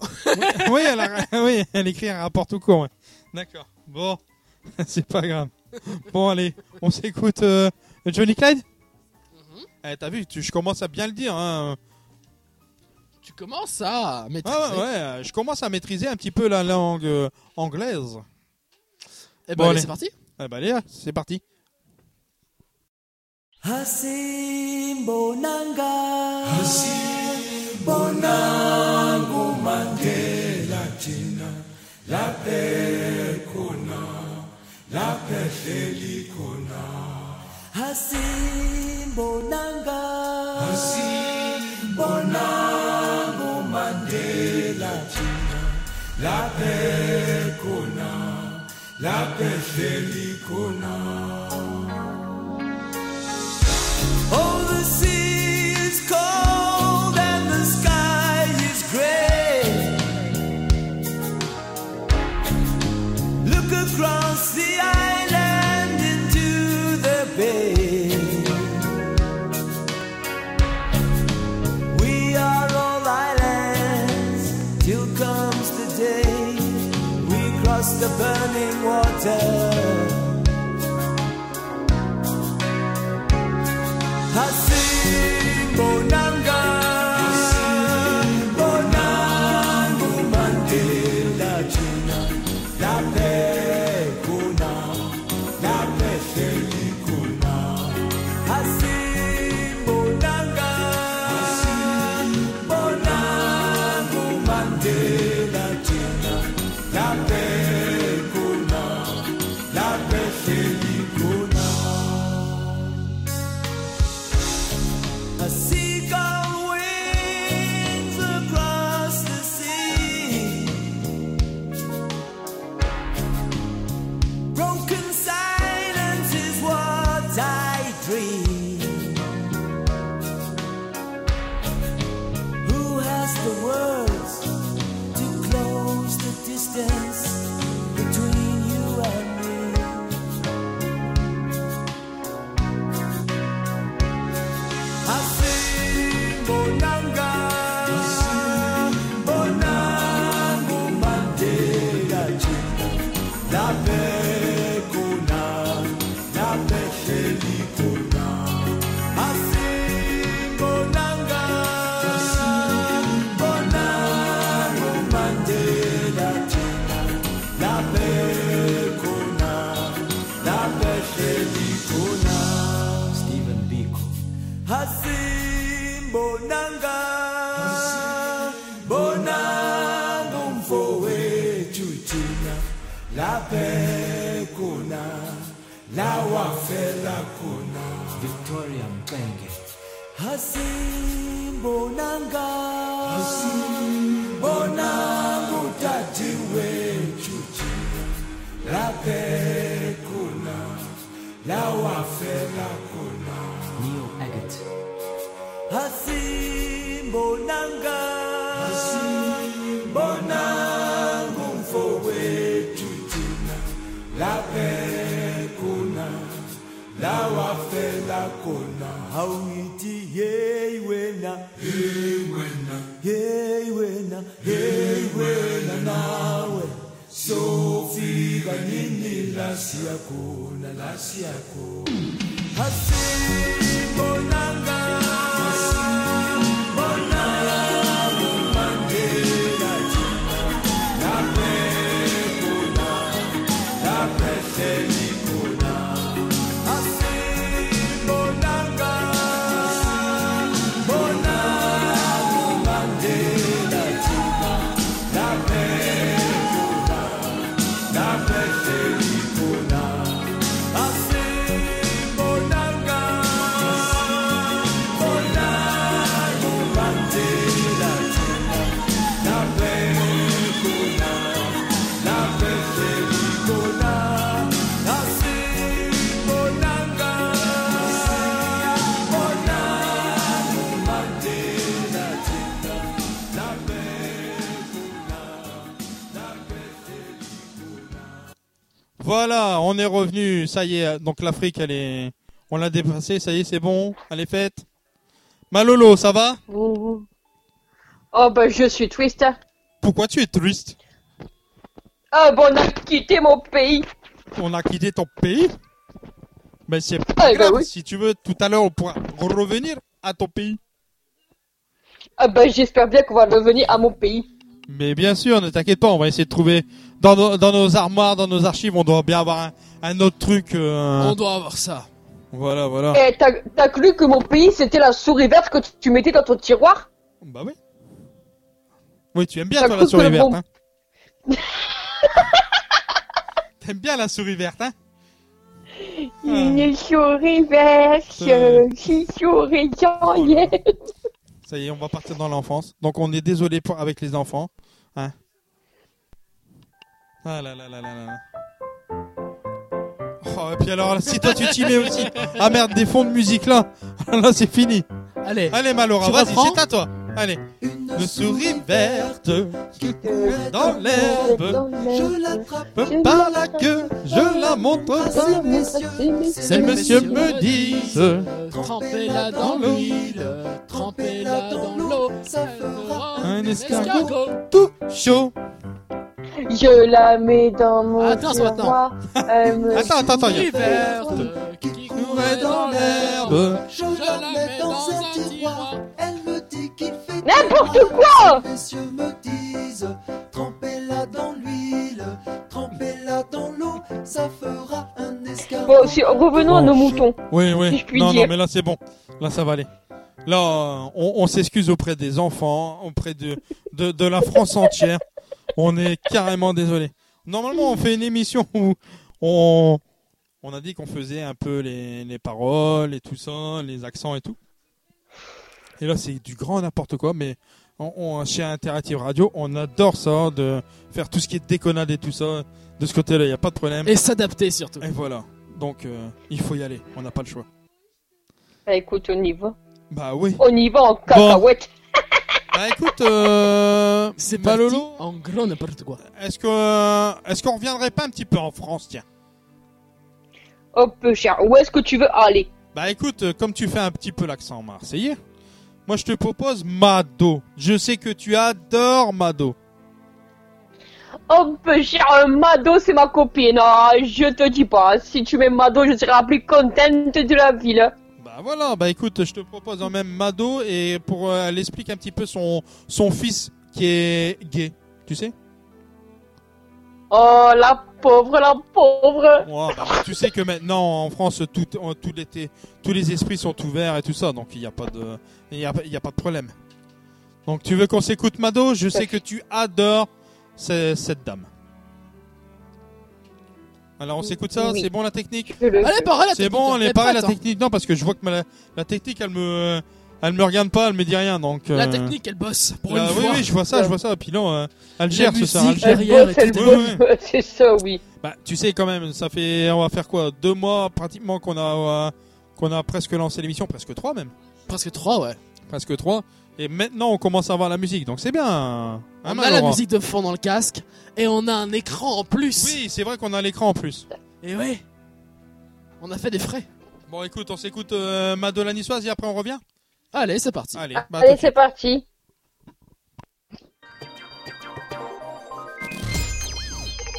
oui, elle a- oui, elle écrit un rapport tout court. ouais. D'accord. Bon, c'est pas grave. Bon, allez, on s'écoute euh, Johnny Clyde? Eh, t'as vu, tu- je commence à bien le dire. Hein. Tu commences à maîtriser. Ah ouais, je commence à maîtriser un petit peu la langue euh, anglaise. Eh ben, Bon, allez, allez. c'est parti. Eh ben, allez, c'est parti. Mandela Lape kuna lapha ehleli khona asimbonanga asimbonanga umandela thina. Lapha khona lapha ehleli khona. tell Voilà, on est revenu. Ça y est, donc l'Afrique, elle est. On l'a dépassée, ça y est, c'est bon, elle est faite. Malolo, ça va? Oh bah je suis triste. Pourquoi tu es triste? Ah bon, on a quitté mon pays. On a quitté ton pays? Mais c'est pas Ah, bah grave, oui. si tu veux, tout à l'heure on pourra revenir à ton pays Ah bah j'espère bien qu'on va revenir à mon pays. Mais bien sûr, ne t'inquiète pas, on va essayer de trouver dans nos, dans nos armoires, dans nos archives, on doit bien avoir un, un autre truc. euh, On doit avoir ça. Voilà, voilà. Eh, t'as t'as cru que mon pays c'était la souris verte que tu, mettais dans ton tiroir? Bah oui. Oui, tu aimes bien toi la souris verte, bon- hein T'aimes bien la souris verte, hein Une souris verte, une souris janvier. Ça y est, on va partir dans l'enfance. Donc on est désolé pour, avec les enfants. Hein ah là là là là là. Oh, et puis alors, si toi tu t'y mets aussi. Ah merde, des fonds de musique là. Là c'est fini. Allez. Allez Malora, vas-y, c'est à toi. Allez. Une souris verte qui courait dans l'herbe. Je l'attrape, Par la queue, je la montre. Ces messieurs me disent Trempez-la dans l'huile, trempez-la dans l'eau, ça fera un escargot tout chaud. Je la mets dans mon Attends, tiroir. Elle me Attends, attends, attends. Verte qui courait dans l'herbe, je la mets dans un tiroir. Elle me dit qu'il fait N'importe quoi Les messieurs me disent Trempez-la dans l'huile, trempez-la dans l'eau, ça fera un escargot. Bon, si, revenons à nos moutons. Oui, Si oui. je puis Non, dire. non, mais là c'est bon. Là ça va aller. Là, on, on s'excuse auprès des enfants, auprès de, de, de la France entière. On est carrément désolé. Normalement, on fait une émission où on, on a dit qu'on faisait un peu les, les paroles et tout ça, les accents et tout. Et là, c'est du grand n'importe quoi, mais on, on- chez Interactive Radio, on adore ça, de faire tout ce qui est déconnade et tout ça. De ce côté-là, il n'y a pas de problème. Et s'adapter surtout. Et voilà. Donc, euh, il faut y aller. On n'a pas le choix. Bah écoute, on y va. Bah oui. On y va en cacahuète. Bah écoute, euh, C'est Malolo, en gros n'importe quoi. est-ce que euh, est-ce qu'on reviendrait pas un petit peu en France, tiens? Oh peu cher. Où est-ce que tu veux aller? Bah écoute, euh, comme tu fais un petit peu l'accent marseillais, moi je te propose Mado. Je sais que tu adores Mado. Oh peu cher, euh, Mado c'est ma copine. Ah, je te dis pas. Si tu mets Mado, je serai la plus contente de la ville. Bah voilà, bah écoute, je te propose en même Mado et pour euh, elle explique un petit peu son son fils qui est gay, tu sais? Oh la pauvre, la pauvre. Bah, tu sais que maintenant en France tout, tout l'été, tous les esprits sont ouverts et tout ça, donc il n'y a pas de, il y a, il y a pas de problème. Donc tu veux qu'on s'écoute Mado? Je sais que tu adores ce- cette dame. Alors on s'écoute ça, Oui. c'est bon la technique Allez, pareil la C'est bon, elle est elle pareille la hein. technique. Non parce que je vois que ma- la, la technique elle me, elle me regarde pas, elle me dit rien donc. La euh, technique, elle bosse pour une oui, fois. oui, je vois ça, je vois ça. Puis là, euh, elle gère ce soir. c'est ça, oui. Bah, tu sais quand même, ça fait, on va faire quoi, deux mois pratiquement qu'on a, euh, qu'on a presque lancé l'émission, presque trois même, Presque 3, ouais. presque trois. Et maintenant, on commence à avoir la musique, donc c'est bien. Hein, on a la musique de fond dans le casque et on a un écran en plus. Oui, c'est vrai qu'on a l'écran en plus. Et ouais. On a fait des frais. Bon, écoute, on s'écoute euh, Madonna Niçoise et après on revient. Allez, c'est parti. Allez, bah, Allez, c'est parti.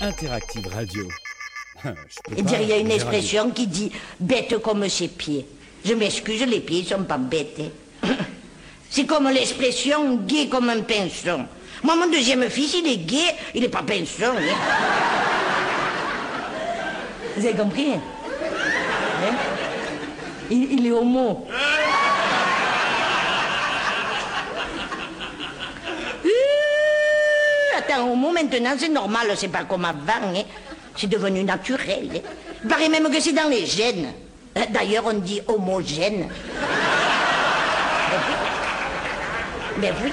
Interactive Radio. Je Eh il y a une expression qui dit bête comme ses pieds. Je m'excuse, les pieds sont pas bêtes. C'est comme l'expression gay comme un pinson. Moi, mon deuxième fils, il est gay, il est pas pinson. hein. Vous avez compris hein? Hein? Il, est homo. Euh, Attends, homo maintenant c'est normal, c'est pas comme avant, hein. c'est devenu naturel. hein. Il paraît même que c'est dans les gènes. D'ailleurs, on dit homogène. Mais oui.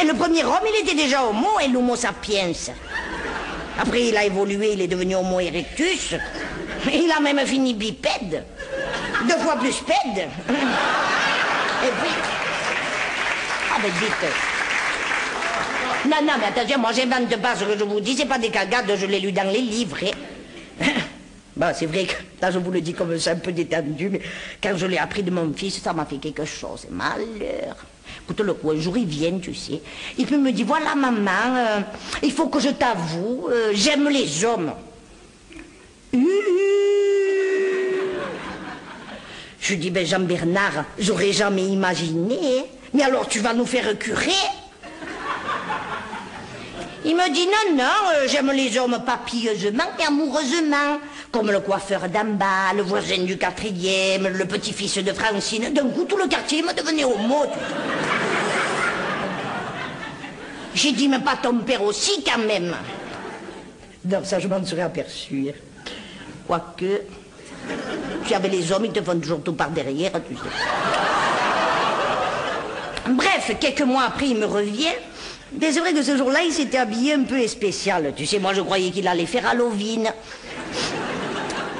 Et le premier homme, il était déjà homo et l'homo sapiens. Après, il a évolué, il est devenu homo erectus. Il a même fini bipède. Deux fois plus pède. Et puis... Ah ben dites... Non, non, mais attention, moi j'invente pas ce que je vous dis, c'est pas des cagades, je l'ai lu dans les livres. hein. Bon, c'est vrai que là je vous le dis comme ça, un peu détendu, mais quand je l'ai appris de mon fils, ça m'a fait quelque chose. Malheur. Le coup, un jour il vient, tu sais, il me dit, voilà maman, euh, il faut que je t'avoue, euh, j'aime les hommes. Je dis, ben Jean-Bernard, j'aurais jamais imaginé. Mais alors tu vas nous faire curer Il me dit, non, non, euh, j'aime les hommes papilleusement et amoureusement. Comme le coiffeur d'en bas, le voisin du quatrième, le petit-fils de Francine. D'un coup, tout le quartier me devenait homo. J'ai dit, mais pas ton père aussi, quand même. Non, ça, je m'en serais aperçu. Quoique, tu avais les hommes, ils te font toujours tout par derrière, tu sais. Bref, quelques mois après, il me revient. Mais c'est vrai que ce jour-là, il s'était habillé un peu spécial. Tu sais, moi, je croyais qu'il allait faire Halloween.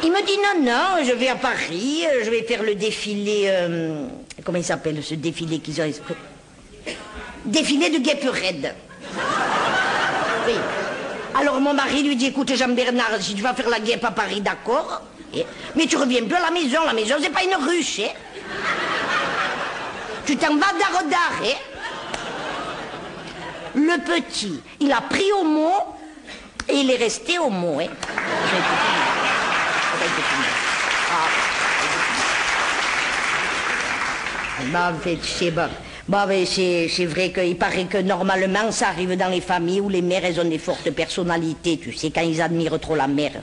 Il me dit non, non, je vais à Paris, je vais faire le défilé. euh, comment il s'appelle ce défilé qu'ils ont. Défilé de guêpe raide. Alors mon mari lui dit écoute Jean-Bernard, si tu vas faire la guêpe à Paris, d'accord. Et- Mais tu reviens plus à la maison, la maison c'est pas une ruche, hein. Tu t'en vas d'art hein. Le petit, il a pris au mot et il est resté au mot, c'est bon. Bon, mais c'est vrai qu'il paraît que normalement, ça arrive dans les familles où les mères, elles ont des fortes personnalités, tu sais, quand ils admirent trop la mère.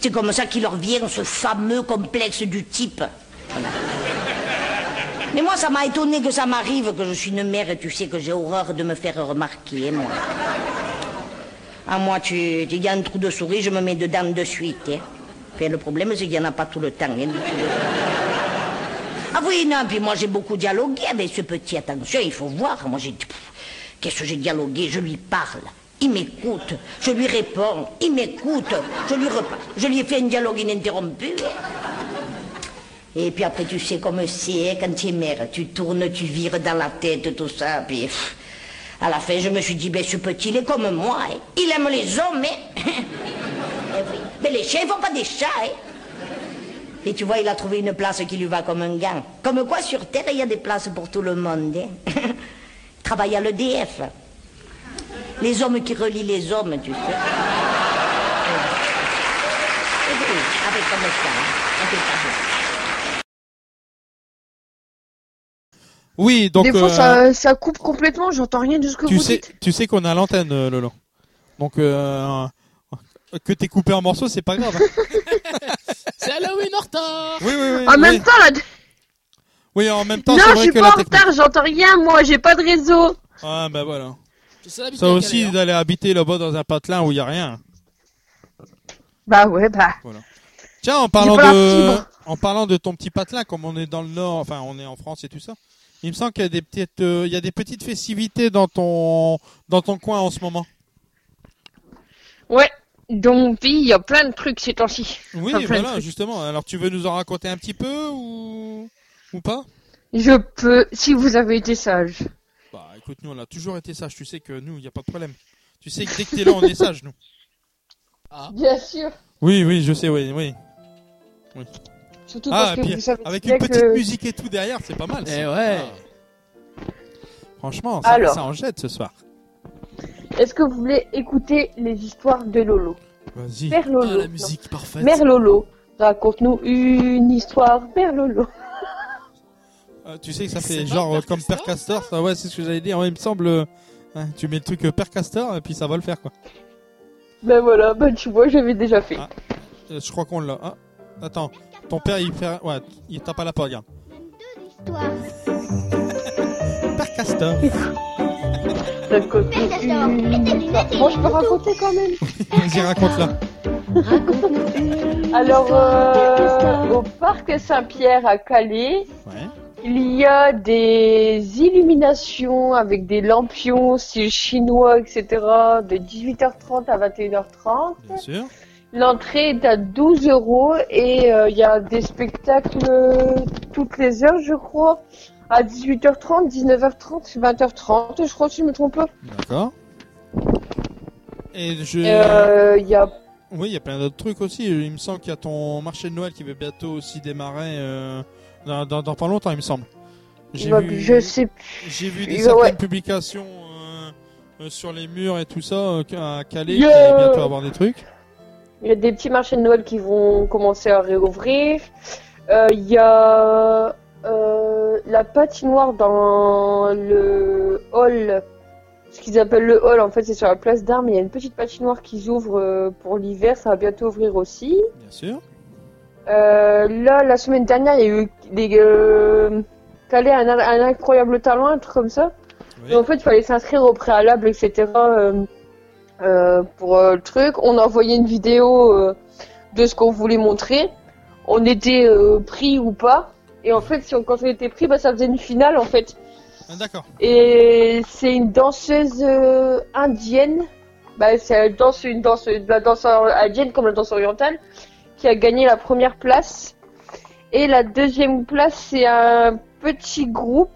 C'est comme ça qu'il leur vient ce fameux complexe du type. Mais moi, ça m'a étonné que ça m'arrive, que je suis une mère, tu sais que j'ai horreur de me faire remarquer, moi. Ah, moi, tu, tu un trou de souris, je me mets dedans de suite. Hein. Le problème, c'est qu'il n'y en a pas tout le temps. hein. Ah oui, non, puis moi j'ai beaucoup dialogué avec ce petit. Attention, il faut voir. Moi j'ai. Pff, Qu'est-ce que j'ai dialogué? Je lui parle. Il m'écoute. Je lui réponds. Il m'écoute. Je lui reparle. Je lui ai fait un dialogue ininterrompu. Et puis après, tu sais comme c'est, hein, quand tu es mère, tu tournes, tu vires dans la tête, tout ça. Puis à la fin, je me suis dit, ben ce petit, il est comme moi. hein. Il aime les hommes, hein. Eh. Mais les chiens, ils font pas des chats. Et tu vois, il a trouvé une place qui lui va comme un gant. Comme quoi, sur Terre, il y a des places pour tout le monde. hein. Il travaille à l'EDF. Les hommes qui relient les hommes, tu sais. Et oui, avec comme ça, hein, impeccable. Oui, donc. Des fois, euh, ça, ça coupe complètement, j'entends rien de ce que tu vous sais, dites. tu sais qu'on a l'antenne, euh, Lolo. Donc, euh, que t'es coupé en morceaux, c'est pas grave. hein. C'est Halloween en retard Oui, oui, oui. En oui. même temps, là. Oui, en même temps, Non, je vrai suis que pas la en technique. retard, j'entends rien, moi, j'ai pas de réseau. Ah, bah voilà. C'est l'habitude Ça aussi, hein. d'aller habiter là-bas dans un patelin où il y a rien. Bah ouais, bah. Tiens, en parlant pas la de, fibre. en parlant de ton petit patelin, comme on est dans le nord, enfin, on est en France et tout ça. Il me semble qu'il y a des petites, euh, il y a des petites festivités dans ton, dans ton coin en ce moment. Ouais, dans mon pays, il y a plein de trucs ces temps-ci. Oui, Enfin, voilà, justement. Alors, tu veux nous en raconter un petit peu ou, ou pas? Je peux, si vous avez été sage. Bah, écoute, nous, on a toujours été sages. Tu sais que nous, il n'y a pas de problème. Tu sais que dès que t'es là, on est sages, nous. Bien sûr. Oui, oui, je sais, oui, oui. oui. Surtout ah, parce que puis vous savez avec une petite que- musique et tout derrière, c'est pas mal. ça. Eh ouais. Ah. Franchement, ça, Alors. ça en jette ce soir. Est-ce que vous voulez écouter les histoires de Lolo Vas-y. Lolo. Ah, la non. musique parfaite. Mère Lolo, raconte-nous une histoire, Père Lolo. Euh, tu sais que ça fait genre Père comme Père Castor, ça ouais, c'est ce que j'allais dire. Ouais, il me semble, euh, hein, tu mets le truc euh, Père Castor et puis ça va le faire quoi. Ben voilà, ben tu vois, j'avais déjà fait. Ah. Euh, je crois qu'on l'a. Ah, attends, ton père il fait, ouais, il tape à la porte, regarde. Père Castor. Une. Bon, je peux raconter quand même. Vas-y, raconte-la. Alors, euh, au parc Saint-Pierre à Calais, Ouais. il y a des illuminations avec des lampions style chinois, etc. de 18h30 à 21h30. Bien sûr. L'entrée est à 12 euros et euh, il y a des spectacles euh, toutes les heures, je crois, à 18h30, 19h30, 20h30, je crois, si je me trompe pas. D'accord. Et je. Euh, y a Oui, il y a plein d'autres trucs aussi. Il me semble qu'il y a ton marché de Noël qui va bientôt aussi démarrer euh, dans, dans, dans pas longtemps, il me semble. J'ai bah, vu, je sais j'ai vu des certaines ouais. publications euh, euh, sur les murs et tout ça à Calais Yeah. qui allait bientôt avoir des trucs. Il y a des petits marchés de Noël qui vont commencer à réouvrir. Il y a euh, la patinoire dans le hall, ce qu'ils appellent le hall, en fait, c'est sur la place d'armes. Il y a une petite patinoire qui ouvre euh, pour l'hiver, ça va bientôt ouvrir aussi. Bien sûr. Euh, là, la semaine dernière, il y a eu des euh, Calais un, un incroyable talent, un truc comme ça. Et en fait, il fallait s'inscrire au préalable, etc. euh, pour le truc. On a envoyé une vidéo de ce qu'on voulait montrer. On était pris ou pas. Et en fait, si on, quand on était pris, bah, ça faisait une finale en fait. Ah, D'accord. Et c'est une danseuse euh, indienne. Bah, c'est danse une danse, la danse indienne comme la danse orientale, qui a gagné la première place. Et la deuxième place, c'est un petit groupe.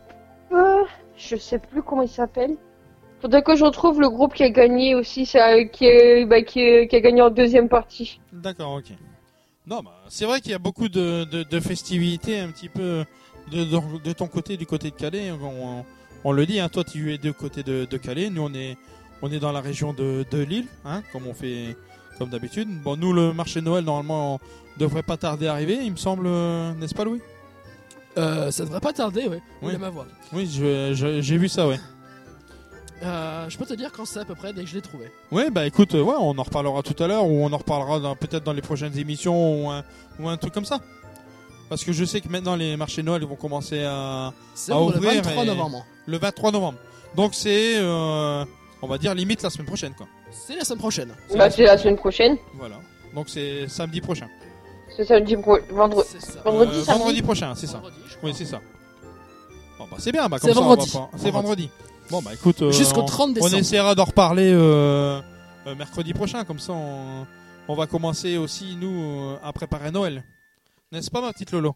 euh, je sais plus comment il s'appelle. Faudrait que je retrouve le groupe qui a gagné aussi, ça, qui, est, bah, qui, est- qui a gagné en deuxième partie. D'accord, ok. Non, bah, c'est vrai qu'il y a beaucoup de, de, de festivités un petit peu de, de, de ton côté, du côté de Calais. On, on- on le dit, hein, toi tu es du côté de, de Calais, nous on est, on est dans la région de, de Lille, hein, comme on fait comme d'habitude. Bon, nous le marché de Noël normalement devrait pas tarder à arriver, il me semble, euh, n'est-ce pas Louis? Euh, ça devrait pas tarder, ouais. Oui. Oui, ma voix. Oui, j'ai vu ça, ouais. Euh, je peux te dire quand c'est à peu près dès que je l'ai trouvé. Ouais, bah écoute, euh, ouais, on en reparlera tout à l'heure, ou on en reparlera dans- peut-être dans les prochaines émissions, ou un, ou un truc comme ça. Parce que je sais que maintenant les marchés Noël vont commencer à, C'est à le ouvrir. 23 et- novembre. Le 23 novembre. Donc c'est, euh, on va dire, limite la semaine prochaine, quoi. C'est la semaine prochaine. Bah, c'est la semaine prochaine. Voilà. Donc c'est samedi prochain. C'est samedi pro... vendredi. Vendredi, Euh, samedi. vendredi prochain, c'est ça. Oui, c'est ça. Bon, bah c'est bien, bah, C'est comme ça, on vendredi. va pas- C'est vendredi. Bon, bah écoute, euh, Jusqu'au on- 30 On décembre. essaiera d'en reparler euh, euh, mercredi prochain, comme ça on, on va commencer aussi, nous, euh, à préparer Noël. N'est-ce pas, ma petite Lolo?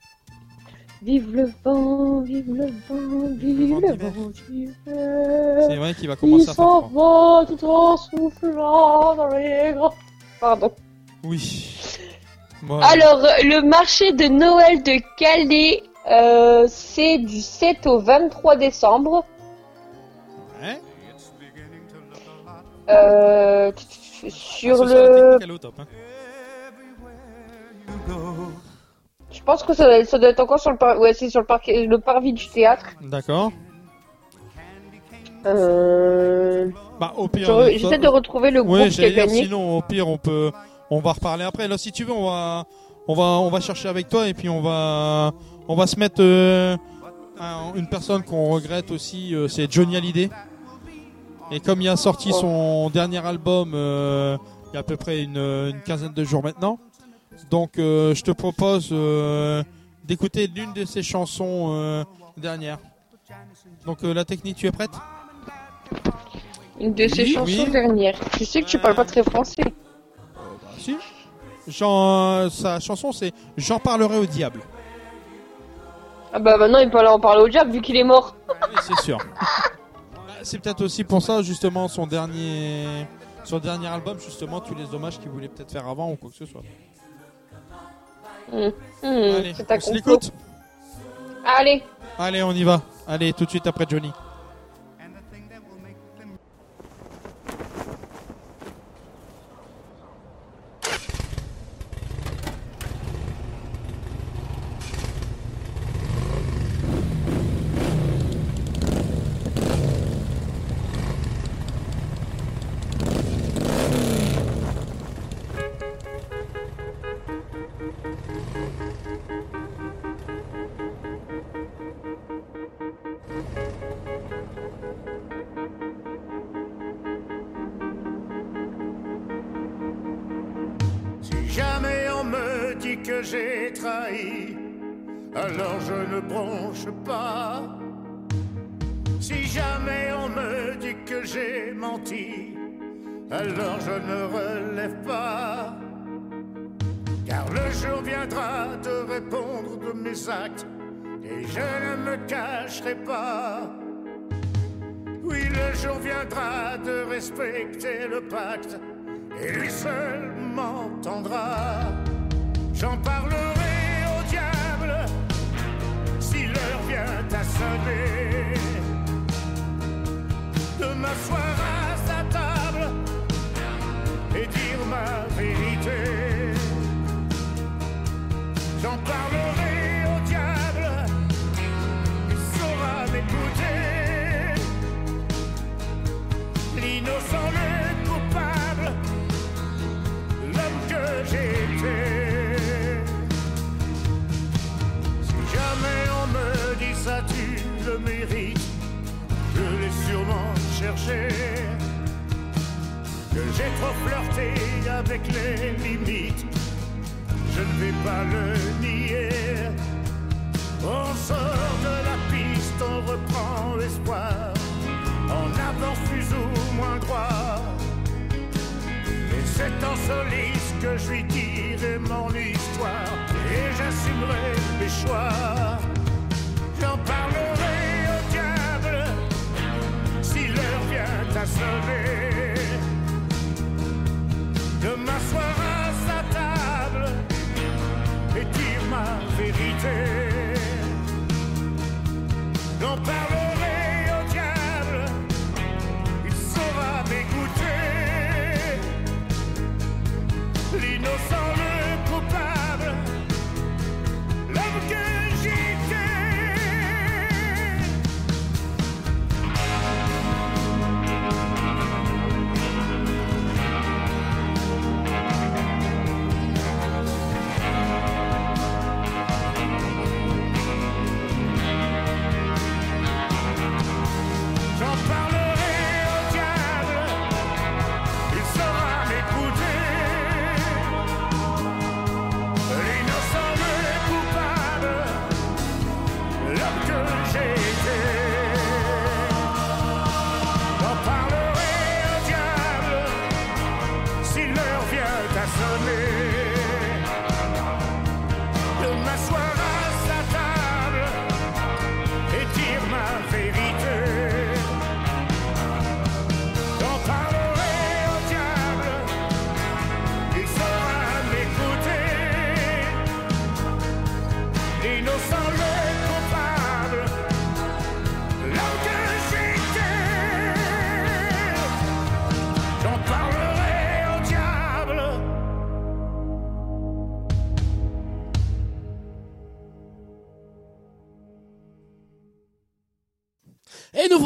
Vive le vent, vive le vent, vive le vent d'hiver. C'est vrai qu'il va commencer Il à faire froid. s'en va tout en soufflant dans les grands. Pardon. Oui. Alors, le marché de Noël de Calais, euh, c'est du 7 au 23 décembre. Ouais. Euh, sur la le... technique, elle est au top, hein. Je pense que ça, doit- ça doit être encore sur le, par... ouais, c'est sur le, le parvis du théâtre. D'accord. Euh... Bah, au pire. Euh, J'essaie ça- de retrouver le Ouais, groupe qui a gagné. Sinon, au pire, on peut, on va reparler après. Là, si tu veux, on va, on va, on va chercher avec toi et puis on va, on va se mettre euh, un- une personne qu'on regrette aussi, euh, c'est Johnny Hallyday. Et comme il a sorti son dernier album euh, il y a à peu près une, une quinzaine de jours maintenant, donc euh, je te propose euh, d'écouter l'une de ses chansons dernières. Donc la technique, tu es prête? Une de ses Oui, chansons oui. dernières. Je sais que tu parles pas très français. Si. Jean, sa chanson c'est J'en parlerai au diable. Ah bah maintenant il peut aller en parler au diable vu qu'il est mort. Oui, c'est sûr. Bah, c'est peut-être aussi pour ça justement son dernier son dernier album justement tous les hommages qu'il voulait peut-être faire avant ou quoi que ce soit. Hum, hum, Allez, on se l'écoute Allez. Allez, on y va. Allez, tout de suite après Johnny. Alors je ne relève pas. Car le jour viendra de répondre de mes actes, et je ne me cacherai pas. Oui, le jour viendra de respecter le pacte, et lui seul m'entendra. J'en parlerai au diable si l'heure vient à sonner. De m'asseoir à J'ai trop flirté avec les limites, je ne vais pas le nier. On sort de la piste, on reprend espoir, on avance plus ou moins droit. Et c'est en soliste que je lui dirai mon histoire, et j'assumerai mes choix. J'en parlerai au diable si l'heure vient à sonner. Vérité. J'en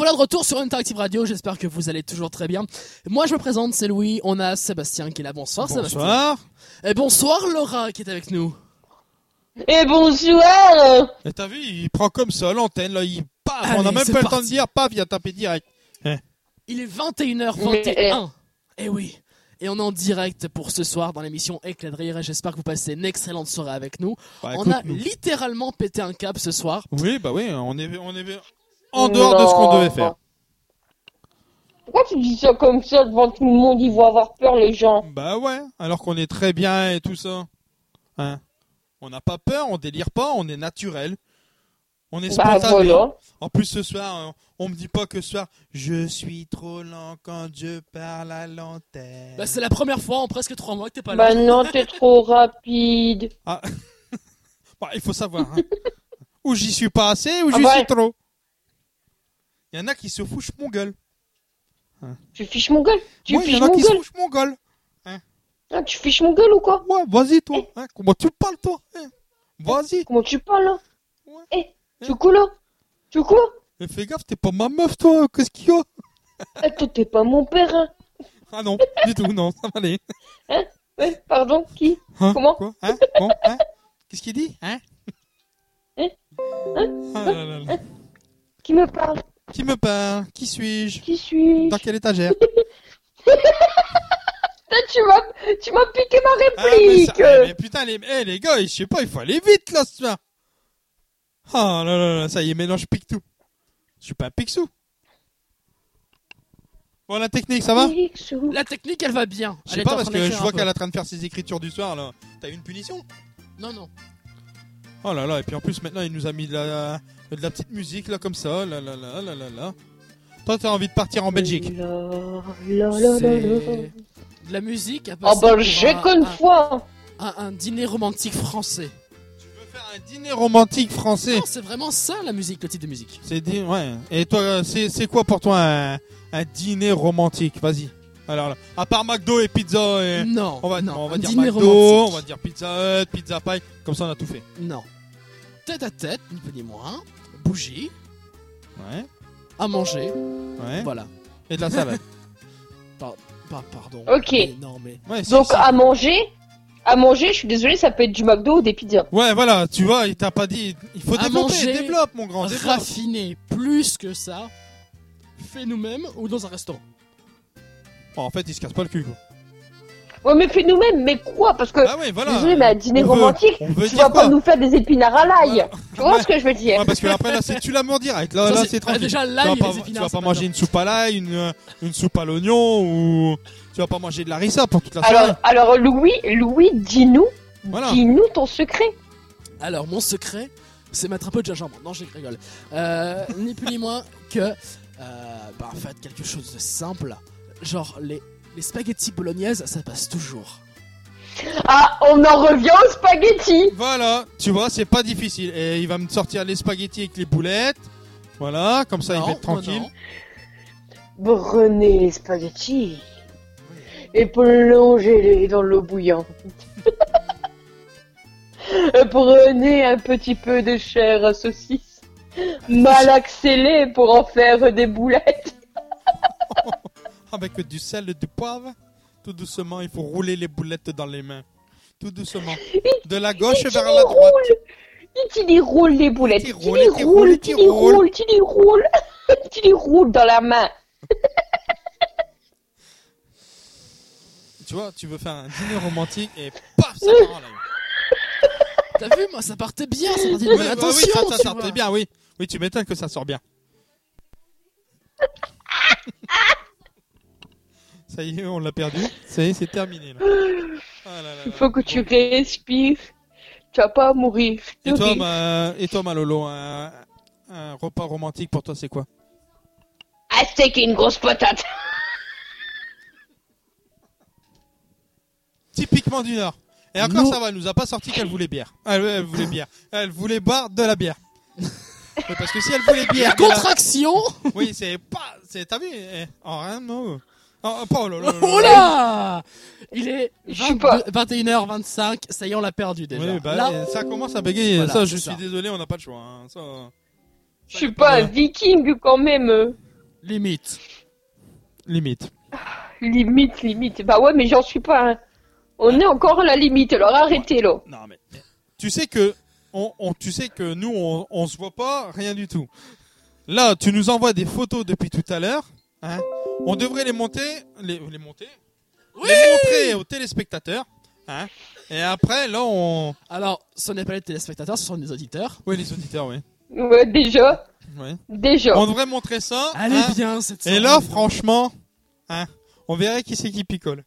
voilà de retour sur Interactive Radio, j'espère que vous allez toujours très bien. Moi je me présente, c'est Louis, on a Sébastien qui est là, bonsoir, Sébastien. Bonsoir. Et bonsoir Laura qui est avec nous. Et bonsoir Et t'as vu, il prend comme ça l'antenne, là, il paf, Allez, on a même pas le temps de dire, paf, il a tapé direct. Hein. Il est 21h21. Eh oui. Et on est en direct pour ce soir dans l'émission Éclat de rire et j'espère que vous passez une excellente soirée avec nous. Bah, on écoute, a nous. littéralement pété un cap ce soir. Oui, bah oui, on est, on est en dehors de ce qu'on devait faire. Pourquoi tu dis ça comme ça devant tout le monde Ils vont avoir peur, les gens? Bah ouais, alors qu'on est très bien et tout ça. Hein? On n'a pas peur, on délire pas, on est naturel. On est Bah, spontané. voilà. En plus ce soir, euh, on me dit pas que ce soir, je suis trop lent quand je parle à l'antenne. Bah, c'est la première fois en presque trois mois que t'es pas là. Bah non, t'es trop rapide. Ah. Bah, il faut savoir. Hein. ou j'y suis pas assez, ou Ah j'y ouais. suis trop. Il y en a qui se fouchent mon gueule. Tu fiches mon gueule? Tu Ouais, il y fiches en a mon qui se gueule? fouchent mon gueule. Ah, Tu fiches mon gueule ou quoi? Ouais, vas-y toi. Hein, comment tu parles toi? Hein Vas-y. Comment tu parles là? Eh, tu quoi là? Tu Mais fais gaffe, t'es pas ma meuf toi, qu'est-ce qu'il y a? Eh, toi, t'es pas mon père, hein. Ah non, du tout, non, ça va aller. Hein? Ouais, pardon, qui? Hein Comment? Quoi? Hein Bon, hein? Qu'est-ce qu'il dit? Hein? Hein? Hein? Ah là là là. Qui me parle? Qui me parle Qui suis-je Qui suis-je Dans quelle étagère tu m'as, tu m'as piqué ma Ah, mais, réplique ça- eh, mais putain, les, eh, les gars, je sais pas, il faut aller vite là ce soir. Ah là là là, ça y est, maintenant je pique tout. Je suis pas un pixou. Bon, la technique, ça va La technique, elle va bien. Je sais pas parce que je vois qu'elle est en train de faire ses écritures du soir là. T'as eu une punition Non, non. Oh là là, et puis en plus maintenant il nous a mis de la, de la petite musique là comme ça, là là là là là là. Toi t'as envie de partir en Belgique de la musique. à Oh passer bah, pour j'ai un- qu'une un- fois Un, un dîner romantique français. Un dîner romantique français? Non, c'est vraiment ça la musique, le type de musique. C'est ouais. Et toi, c'est c'est quoi pour toi un, un dîner romantique? Vas-y. Alors là, à part McDo et pizza et... Non, on va, non, on va dire McDo, romantique. on va dire Pizza Hut, Pizza Pie, comme ça on a tout fait. Non. Tête à tête, ni peu ni moins. Bougie. Ouais. À manger. Ouais. Voilà. Et de la salade. Pas, pas- pardon. Ok. Mais non, mais. Ouais, si, Donc, si. à manger, à manger, je suis désolée, ça peut être du McDo ou des pizzas. Ouais, voilà, tu vois, il t'a pas dit. Il faut à développer, manger, développe, mon grand, développe. Raffiner plus que ça. Fait nous-mêmes ou dans un restaurant. Bon, en fait, il se casse pas le cul. Quoi. Ouais, mais fais nous-mêmes, mais quoi? Parce que, Ah ouais, voilà. désolé, mais à dîner On romantique, veut tu vas pas nous faire des épinards à l'ail. Tu vois Ouais. ce que je veux dire? Ouais, parce que après là, c'est tu l'amour direct. Là, c'est- tranquille. déjà, tu vas pas, tu vas manger bien. une soupe à l'ail, une, euh, une soupe à l'oignon ou tu vas pas manger de la rissa pour toute la soirée. Alors, alors Louis, Louis, dis-nous, Voilà. dis-nous ton secret. Alors, mon secret, c'est mettre un peu de gingembre. Non, je rigole. Euh, ni plus ni moins que, euh, bah, en fait, quelque chose de simple. Genre, les, les spaghettis bolognaises, ça passe toujours. Ah, on en revient aux spaghettis. Voilà, tu vois, c'est pas difficile. Et il va me sortir les spaghettis avec les boulettes. Voilà, comme ça il va être tranquille. non. Prenez les spaghettis et plongez-les dans l'eau bouillante. Prenez un petit peu de chair à saucisse, malaxez-les pour en faire des boulettes. Avec du sel et du poivre. Tout doucement, il faut rouler les boulettes dans les mains. Tout doucement. De la gauche vers la droite. tu les roules les boulettes. Tu les roules, tu tu les roules. tu les roules. Tu les roules dans la main. Tu vois, tu veux faire un dîner romantique et paf, ça part en live. T'as vu, moi, ça partait bien, ça partait Oui, oui, intention, ça, ça sortait bien, oui. Oui, tu m'étonnes que ça sort bien. ça y est, on l'a perdu. Ça y est, c'est terminé. Là. Ah là là Il là. faut que tu respires. Tu vas pas mourir. je Et toi, ma... et toi, Malolo, un... un repas romantique pour toi, c'est quoi? Un steak et une grosse patate. Typiquement du Nord. Et encore, Nous- ça va, elle nous a pas sorti qu'elle voulait bière. Elle, elle voulait bière. Elle voulait boire de la bière. Parce que si elle voulait bière. de la- Contraction Oui, c'est pas. c'est- T'as vu eh, En rien, non. Oh, oh là là là là. Oh là Il est Je suis pas- 21h25, ça y est, on l'a perdu déjà. Oui, bah, Là, ça commence à bégayer. Voilà, ça, je ça. suis désolé, on n'a pas le choix. hein. Ça, Je suis pas un viking quand même. limite. limite. Limite, limite. Bah ouais, mais j'en suis pas. un. On est encore à la limite, alors arrêtez là. Non, mais. Tu sais que. On, on- tu sais que nous, on, on se voit pas, rien du tout. Là, tu nous envoies des photos depuis tout à l'heure. Hein? On devrait les monter. Les, les monter Les montrer aux téléspectateurs. Hein? Et après, là, on. Alors, ce n'est pas les téléspectateurs, ce sont les auditeurs. Oui, les auditeurs, oui. Ouais, déjà. Ouais. Déjà. On devrait montrer ça. Est hein? bien, cette Et soirée. là, franchement, hein, on verrait qui c'est qui picole.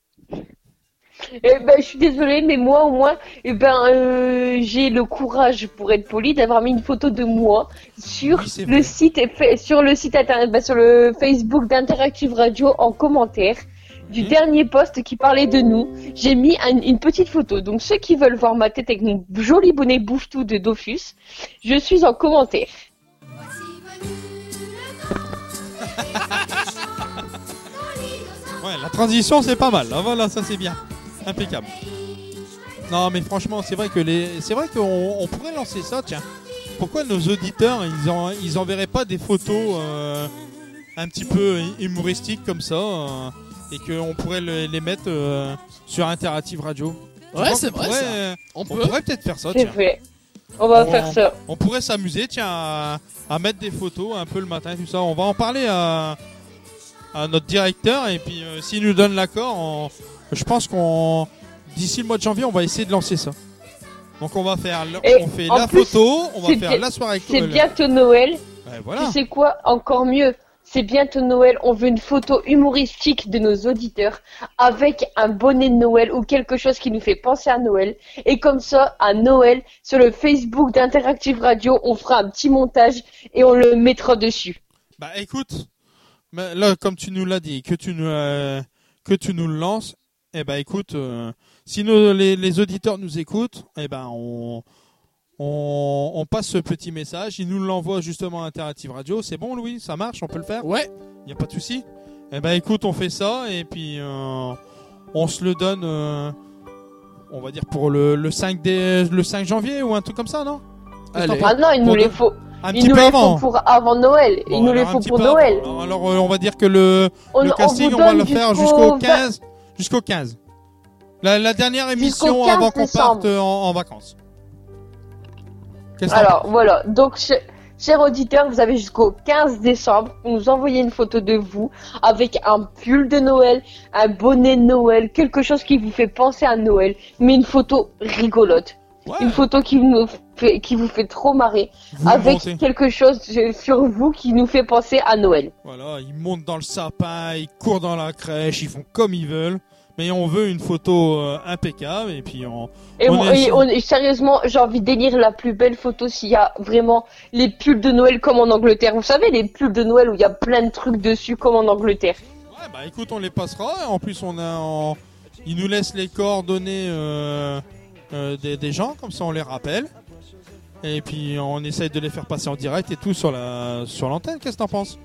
Eh ben, je suis désolée, mais moi, au moins, eh ben, euh, j'ai le courage, pour être poli, d'avoir mis une photo de moi sur Oui, le vrai. site, fa- sur le site internet, ben, sur le Facebook d'Interactive Radio en commentaire du Mhm. dernier post qui parlait de nous. J'ai mis un- une petite photo. Donc, ceux qui veulent voir ma tête avec mon joli bonnet bouffe-tout de Dofus, je suis en commentaire. Ouais, la transition, c'est pas mal. Ah, voilà, ça c'est bien. Impeccable. Non, mais franchement, c'est vrai que les, c'est vrai qu'on on pourrait lancer ça. Tiens, pourquoi nos auditeurs, ils en, ils enverraient pas des photos euh, un petit peu humoristiques comme ça euh, et qu'on pourrait le- les mettre euh, sur Interactive Radio? Ouais, c'est vrai, pourrait, ça. On On peut. pourrait peut-être faire ça. C'est Tiens. vrai. On va On- faire ça. On pourrait s'amuser, tiens, à, à mettre des photos un peu le matin, tout ça. On va en parler à, à notre directeur et puis euh, s'il nous donne l'accord, on- je pense qu'on d'ici le mois de janvier, on va essayer de lancer ça. Donc on va faire, Et on fait la plus, photo, on va faire la soirée. C'est bientôt Noël. ouais, voilà. Tu sais quoi? Encore mieux. C'est bientôt Noël. On veut une photo humoristique de nos auditeurs avec un bonnet de Noël ou quelque chose qui nous fait penser à Noël. Et comme ça, à Noël, sur le Facebook d'Interactive Radio, on fera un petit montage et on le mettra dessus. Bah écoute, mais là comme tu nous l'as dit, que tu nous euh, que tu nous le lances, eh ben écoute, euh, si nos, les, les auditeurs nous écoutent, eh ben on, on on passe ce petit message, ils nous l'envoient justement à Interactive Radio. C'est bon Louis, ça marche, on peut le faire? Ouais. Y a pas de souci. Eh ben écoute, on fait ça et puis euh, on se le donne, euh, on va dire pour le, le 5 dé- le 5 janvier ou un truc comme ça, non? Allez. Ah non, il nous les faut. Un Il petit nous peu les avant. faut pour avant Noël. Bon, il nous les faut pour Noël. avant. Alors euh, on va dire que le, On- le on casting, vous on, va le faire jusqu'au jusqu'au 15. Jusqu'au 15. La, la dernière émission Jusqu'au 15 avant qu'on parte euh, en, en vacances. Alors voilà, donc je- Chers auditeurs, vous avez jusqu'au 15 décembre pour nous envoyer une photo de vous avec un pull de Noël, un bonnet de Noël, quelque chose qui vous fait penser à Noël, mais une photo rigolote. Une photo qui nous fait, qui vous fait trop marrer, Vous avec montez. quelque chose sur vous qui nous fait penser à Noël. Voilà, ils montent dans le sapin, ils courent dans la crèche, ils font comme ils veulent. Mais on veut une photo euh, impeccable et puis on. Et, on moi- est- et on- et sérieusement, j'ai envie d'élire la plus belle photo s'il y a vraiment les pulls de Noël comme en Angleterre. Vous savez, les pulls de Noël où il y a plein de trucs dessus comme en Angleterre. Ouais, bah écoute, on les passera. En plus, on a, en- ils nous laissent les coordonnées euh, euh, des, gens, comme ça on les rappelle. Et puis on essaye de les faire passer en direct et tout sur la sur l'antenne. Qu'est-ce que t'en penses?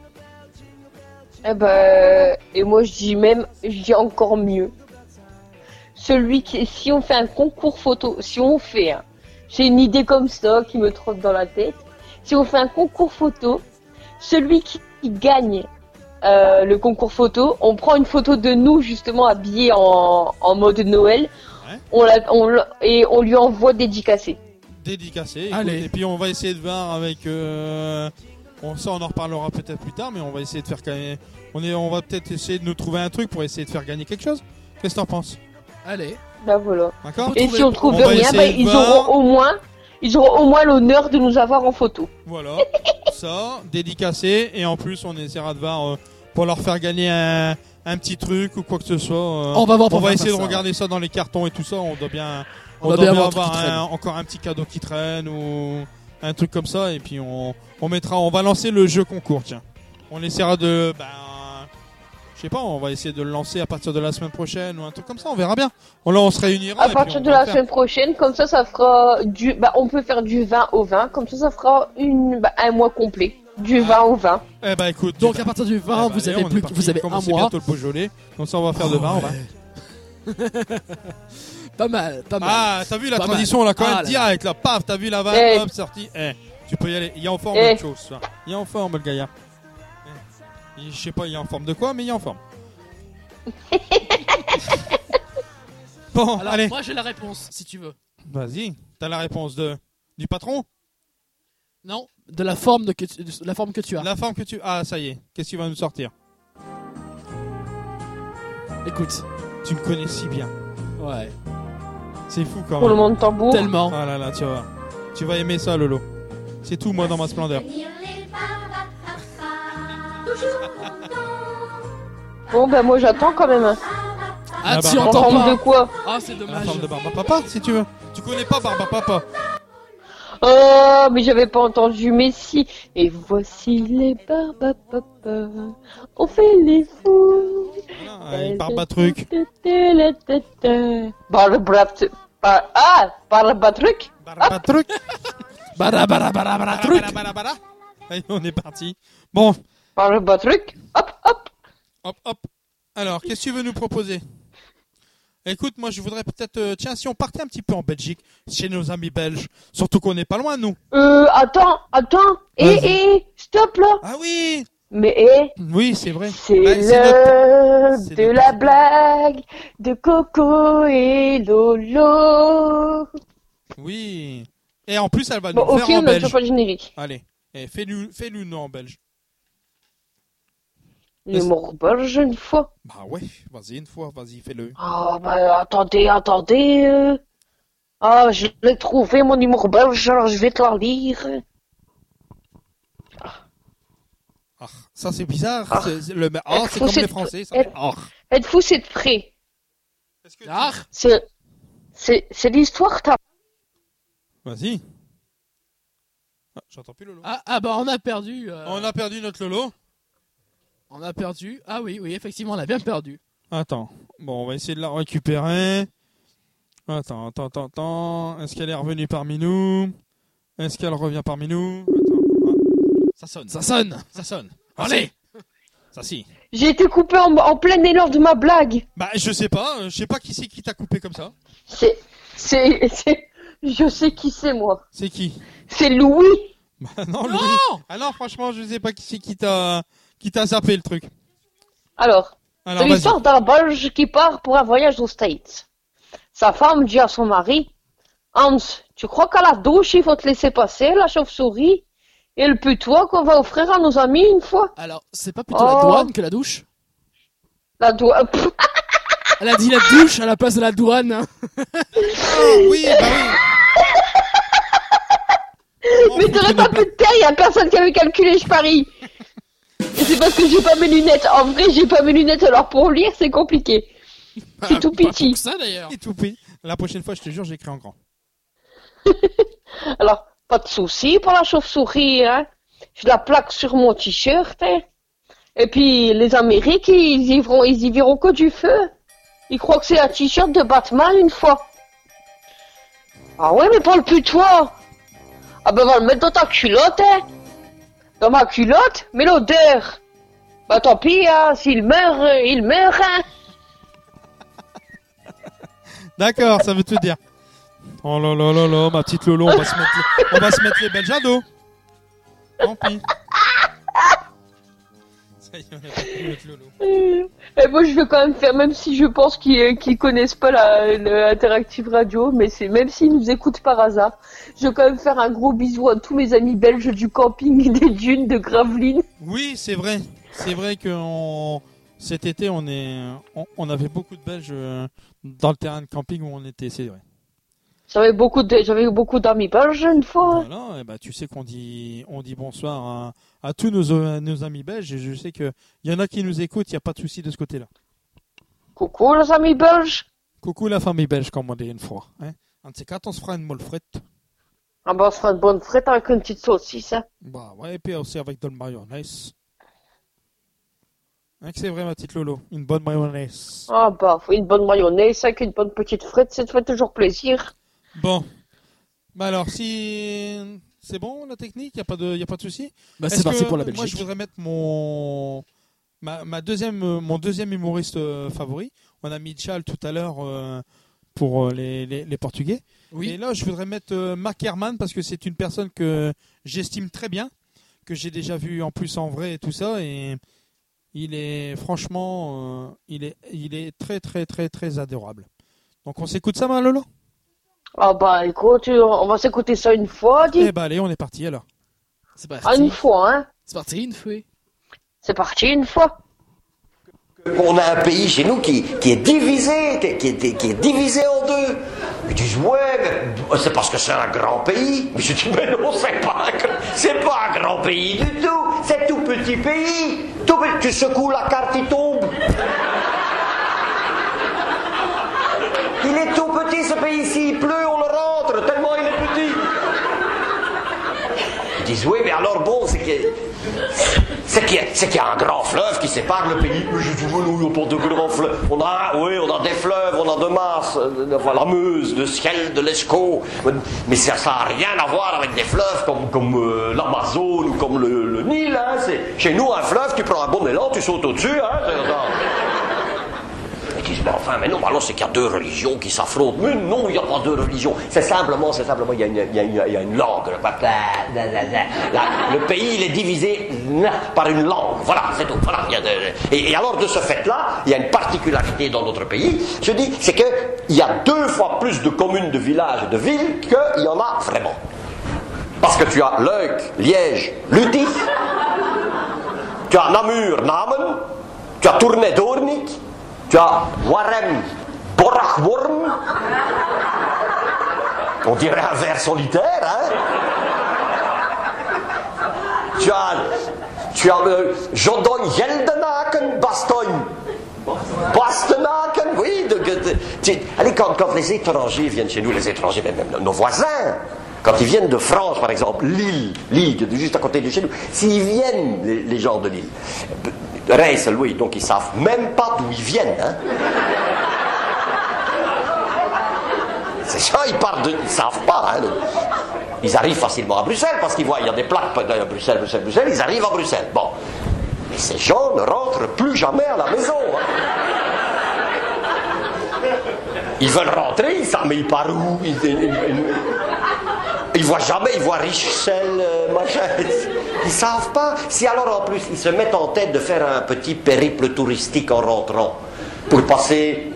Eh ben, et moi je dis même, je dis encore mieux. Celui qui, si on fait un concours photo, si on fait, j'ai une idée comme ça qui me trotte dans la tête. Si on fait un concours photo, celui qui, gagne euh, le concours photo, on prend une photo de nous justement habillés en mode Noël, on la, on la- et on lui envoie dédicacé. Dédicacé. écoute, Allez. Et puis on va essayer de voir avec. euh, on ça, on en reparlera peut-être plus tard, mais on va essayer de faire gagner. On est, on va peut-être essayer de nous trouver un truc pour essayer de faire gagner quelque chose. Qu'est-ce que t'en penses? Allez. Ben voilà. D'accord? Et si on trouve rien, ben, ils voir. auront au moins, ils auront au moins l'honneur de nous avoir en photo. Voilà, ça, dédicacé, et en plus on essaiera de voir euh, pour leur faire gagner un, un petit truc ou quoi que ce soit. euh, On va voir On va essayer de ça, regarder ça dans les cartons et tout ça. On doit bien, On doit bien avoir un- encore un petit cadeau qui traîne ou un truc comme ça, et puis on, on mettra, on va lancer le jeu concours. Tiens, on essaiera de, ben, je sais pas, on va essayer de le lancer à partir de la semaine prochaine ou un truc comme ça. On verra bien. On, là, on se réunira. À et puis partir on de la faire. semaine prochaine, comme ça, ça fera du, bah, on peut faire du 20 au 20, comme ça, ça fera une, bah, un mois complet. Du 20 au 20. Eh ben écoute. Donc à partir du 20, Eh ben, vous avez plus, parti. vous avez Comme un c'est mois. bientôt le Beaujolais, donc ça on va faire de 20 au 20. Pas mal, pas mal. Ah, t'as vu la Pas transition mal. là quand Ah même là là. direct là, paf, t'as vu la vanne, Eh. hop, sorti. Eh, tu peux y aller. Il est en forme Eh. de chose. Il est en forme le gaillard. Il- Je sais pas, il est en forme de quoi, mais il est en forme. bon, Alors allez. moi j'ai la réponse si tu veux. Vas-y, t'as la réponse de du patron? Non, de la forme de, que tu, de la forme que tu as. La forme que tu Ah, ça y est. Qu'est-ce qu'il va nous sortir? Écoute. Tu me connais si bien. Ouais. C'est fou quand même. Roulement de tambour. Tellement. Ah là là, tu vas. Tu vas aimer ça, Lolo. C'est tout, moi, dans ma splendeur. Bon, ben, moi, j'attends quand même. Ah, Ah, tu bah, En entends de quoi? Ah, c'est La dommage. forme de Barba Papa, si tu veux. Tu connais pas Barba Papa Oh, mais j'avais pas entendu, mais si. Et voici les barbapapa. On fait les fous. Ah, il Barba Truc. Barbapapa. Ah, Barbatruc. Barba Truc. Bara bara bara bara truc. Bara, bara, bara. Allez, on est parti. Bon, Barbatruc. Hop, hop. hop, hop. Alors, qu'est-ce que tu veux nous proposer? Écoute, moi, je voudrais peut-être... euh, tiens, si on partait un petit peu en Belgique, chez nos amis belges. Surtout qu'on n'est pas loin, nous. Euh, attends, attends. Eh, Vas-y. eh, stop là. Ah oui Mais, eh. Oui, c'est vrai. C'est Bah, l'heure de notre- la blague de Coco et Lolo. Oui. Et en plus, elle va Bon, nous ok, faire en on a belge. Allez, eh, fais-nous fais-nous nous en belge. L'humour belge une fois. Bah ouais, vas-y une fois, vas-y, fais-le. Ah, bah, attendez, attendez. euh. Ah, je l'ai trouvé, mon humour belge, alors je vais te la lire. Ah, ça c'est bizarre. Ah. c'est- le... Ah, comme les Français. Ça. Ah. Êtes-vous c'est prêt Ah, C'est, c'est, c'est l'histoire, t'as. Vas-y. Ah, J'entends plus Lolo. ah, ah, bah on a perdu. euh, On a perdu notre Lolo. On a perdu. Ah oui, oui, effectivement, on a bien perdu. Attends. Bon, on va essayer de la récupérer. Attends, attends, attends, attends. Est-ce qu'elle est revenue parmi nous? Est-ce qu'elle revient parmi nous? Attends. Ah. Ça sonne. Ça sonne. Ça sonne. Allez. Ça si. J'ai été coupé en, en plein élan de ma blague. Bah, je sais pas. Je sais pas qui c'est qui t'a coupé comme ça. C'est, c'est, c'est, je sais qui c'est, moi. C'est qui? C'est Louis. Bah non, Louis. Ah non, franchement, je sais pas qui c'est qui t'a qui t'a zappé le truc. Alors, Alors, c'est l'histoire d'un Belge qui part pour un voyage aux States. Sa femme dit à son mari, Hans, tu crois qu'à la douche, il faut te laisser passer, la chauve-souris? Et le putois qu'on va offrir à nos amis une fois? Alors, c'est pas plutôt la Oh. douane que la douche? La douane. Elle a dit la douche à la place de la douane. hein. oui, bah Mais t'aurais pas pu te taire, y a personne qui avait calculé, je parie. C'est parce que j'ai pas mes lunettes. En vrai, j'ai pas mes lunettes, alors pour lire, c'est compliqué. C'est tout petit. ça d'ailleurs. Et tout petit. La prochaine fois, je te jure, j'écris en grand. Alors, pas de souci pour la chauve-souris, hein. Je la plaque sur mon t-shirt, hein. Et puis, les Amériques, ils y verront, ils y verront que du feu. Ils croient que c'est un t-shirt de Batman une fois. Ah ouais, mais pas le putois. Ah ben, va le mettre dans ta culotte, hein. Dans ma culotte, mais l'odeur. Bah tant pis, hein. S'il meurt, euh, il meurt, hein. D'accord, ça veut tout dire. Oh là là là là, ma petite Lolo, on va se mettre les, on va se mettre les belges. Tant pis. Et moi, je vais quand même faire, même si je pense qu'ils euh, qu'ils connaissent pas la, la Interactive Radio, mais c'est même s'ils nous écoutent par hasard, je vais quand même faire un gros bisou à tous mes amis belges du camping des dunes de Gravelines. Oui, c'est vrai. C'est vrai que cet été, on, est, on avait beaucoup de Belges euh, dans le terrain de camping où on était, c'est vrai. J'avais beaucoup de, j'avais beaucoup d'amis belges une fois. Voilà, et bah, tu sais qu'on dit, on dit bonsoir à, à tous nos, nos amis belges et je sais qu'il y en a qui nous écoutent, il n'y a pas de souci de ce côté-là. Coucou les amis belges. Coucou la famille belge, comme on dit une fois. Hein. De ces quatre, on se fera une molle frite. Ah bah, on se fera une bonne frite avec une petite saucisse, hein. Bah ouais, et puis aussi avec de la mayonnaise. Hein, c'est vrai, ma petite Lolo, une bonne mayonnaise. Ah bah, une bonne mayonnaise avec une bonne petite frite, ça te fait toujours plaisir. Bon. Bah alors, si c'est bon la technique, il n'y a pas de, y a pas de souci. Bah, c'est parti pour la Moi, Belgique. je voudrais mettre mon ma, ma deuxième, mon deuxième humoriste euh, favori. On a mis Chal tout à l'heure euh, pour euh, les, les, les Portugais. Oui. Et là, je voudrais mettre euh, Mark Herman parce que c'est une personne que j'estime très bien, que j'ai déjà vu en plus en vrai et tout ça. Et il est franchement, il est, il est très très très très adorable. Donc on s'écoute ça, ma Lolo? Ah bah, écoute, on va s'écouter ça une fois, dis. Eh bah allez, on est parti alors. C'est Ah, une fois, hein. C'est parti, une fois. C'est parti une fois. On a un pays chez nous qui, qui est divisé, qui, qui est, qui est divisé en deux. Ils disent, ouais, mais c'est parce que c'est un grand pays. Mais je dis, mais non, c'est pas, un grand- c'est pas un grand pays du tout. C'est tout petit pays. Tout tu secoues la carte, il tombe. Il est tout petit ce pays-ci, il pleut, on le rentre, tellement il est petit. Ils disent, oui, mais alors bon, c'est que. C'est qu'il y, a- c'est a un grand fleuve qui sépare le pays. Mais je dis, nous, on de grand fleuve. On a, oui, on a des fleuves, on a de euh, enfin, la Meuse, de Ciel, de l'Escaut. Mais ça n'a rien à voir avec des fleuves comme, comme euh, l'Amazone ou comme le, le Nil. Hein. C'est- Chez nous, un fleuve, tu prends un bon élan, tu sautes au-dessus. Hein. C'est- Mais enfin, mais non, alors c'est qu'il y a deux religions qui s'affrontent. Mais non, il n'y a pas deux religions. C'est simplement, c'est simplement, il y a une, langue. La- le pays, il est divisé par une langue. Voilà, c'est tout. Et, alors, de ce fait-là, il y a une particularité dans notre pays. Je dis, c'est qu'il y a deux fois plus de communes, de villages de villes qu'il y en a vraiment. Parce que tu as Leuk, Liège, Lutis, tu as Namur, Namen, tu as Tournai, Doornik, tu as Warem, Borachworm. On dirait un vers solitaire, hein? Tu as, tu as le Jodon Geldenaken, Bastogne. Bastenaken, oui. de- allez, quand, quand les étrangers viennent chez nous, les étrangers, même, même nos voisins, quand ils viennent de France, par exemple, Lille, Lille, juste à côté de chez nous, s'ils viennent, les, les gens de Lille, Reisel, oui, donc ils savent même pas d'où ils viennent. Hein. Ces gens, ils partent de... Ils savent pas. Hein. Ils arrivent facilement à Bruxelles parce qu'ils voient, il y a des plaques à Bruxelles, Bruxelles, Bruxelles, ils arrivent à Bruxelles. Bon. Mais ces gens ne rentrent plus jamais à la maison. hein. Ils veulent rentrer, ils savent, mais ils partent où ils- ils voient jamais, ils voient Richel, euh, machin. Ils savent pas. Si alors en plus ils se mettent en tête de faire un petit périple touristique en rentrant, pour passer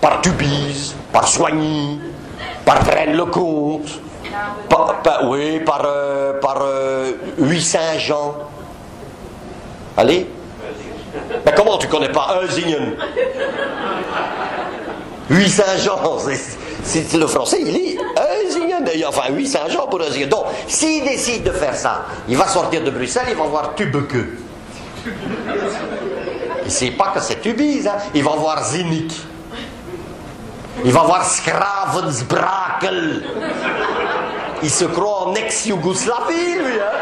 par Tubize, par Soigny, par Braine-le-Comte, Par, par- oui, par, euh, par euh, 800 gens. Allez? Ben comment tu connais pas Eusingen 800 gens, c'est- le français, il est Eusingen, d'ailleurs, enfin 800 gens pour Eusingen. Donc, s'il décide de faire ça, il va sortir de Bruxelles, il va voir Tubeke. Il sait pas que c'est Tubize, hein. il va voir Zinnik. Il va voir Skravensbrakel. Il se croit en ex-Yougoslavie, lui. Hein?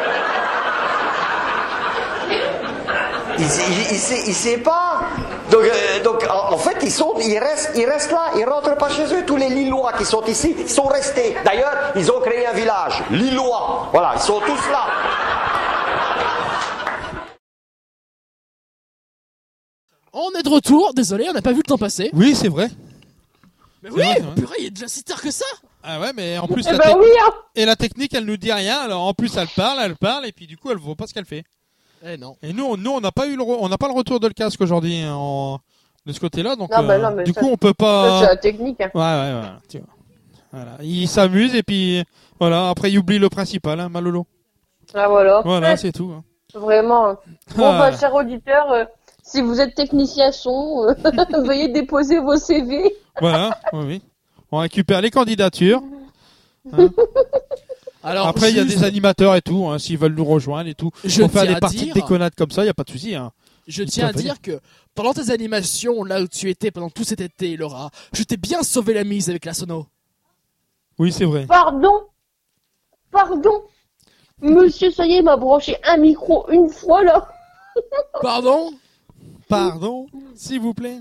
Il, il sait pas. Donc, euh, donc en, en fait, ils, sont, ils, restent, ils restent là, ils rentrent pas chez eux. Tous les Lillois qui sont ici, ils sont restés. D'ailleurs, ils ont créé un village, Lillois. Voilà, ils sont tous là. On est de retour, désolé, on n'a pas vu le temps passer. Oui, c'est vrai. Mais oui, vrai, purée, il est déjà si tard que ça. Ah ouais, mais en plus, Eh la ben oui, hein. et la technique, elle nous dit rien. Alors en plus, elle parle, elle parle, et puis du coup, elle voit pas ce qu'elle fait. Eh non. Et nous, on- nous, on n'a pas eu le, on n'a pas le retour de le casque aujourd'hui hein, en- de ce côté-là, donc Non, bah euh, non, mais du ça- coup, on peut pas. C'est la technique. hein. Ouais, ouais, ouais. Tu vois. Voilà. Il s'amuse et puis voilà. Après, il oublie le principal, hein, Malolo. Ah voilà. Voilà, Ouais, c'est tout. hein. Vraiment. Bon, Ah. bah, chers auditeurs, euh, si vous êtes technicien son, euh, veuillez déposer vos CV. Voilà. oui, oui. On récupère les candidatures. Alors, Après, il y a des animateurs et tout, hein, s'ils veulent nous rejoindre et tout. Je Pour faire tiens des parties dire- de déconnades comme ça, il y a pas de souci. Hein. Je tiens à dire que pendant tes animations, là où tu étais pendant tout cet été, Laura, je t'ai bien sauvé la mise avec la sono. Oui, c'est vrai. Pardon Pardon Monsieur, ça y est, m'a branché un micro une fois là. Pardon? Pardon, s'il vous plaît.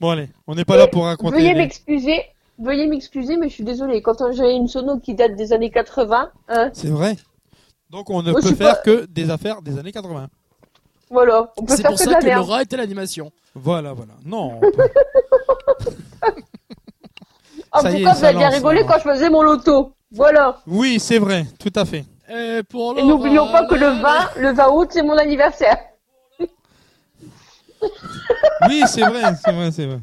Bon allez, on n'est pas là pour raconter. Veuillez les- m'excuser. Veuillez m'excuser, mais je suis désolée. Quand j'ai une sono qui date des années 80, hein, C'est vrai. Donc on ne Moi, je peut suis faire pas- que des affaires des années 80. voilà, on peut C'est faire pour que de ça la que merde. Laura était l'animation. Voilà, voilà. Non. on peut- En Ça tout y est, cas, vous ça avez bien lance, rigolé ça quand je faisais mon loto? Voilà. Oui, c'est vrai, tout à fait. Et pour Et n'oublions pas que le Laura, 20, le 20 août, c'est mon anniversaire. Oui, c'est vrai, c'est vrai, c'est vrai.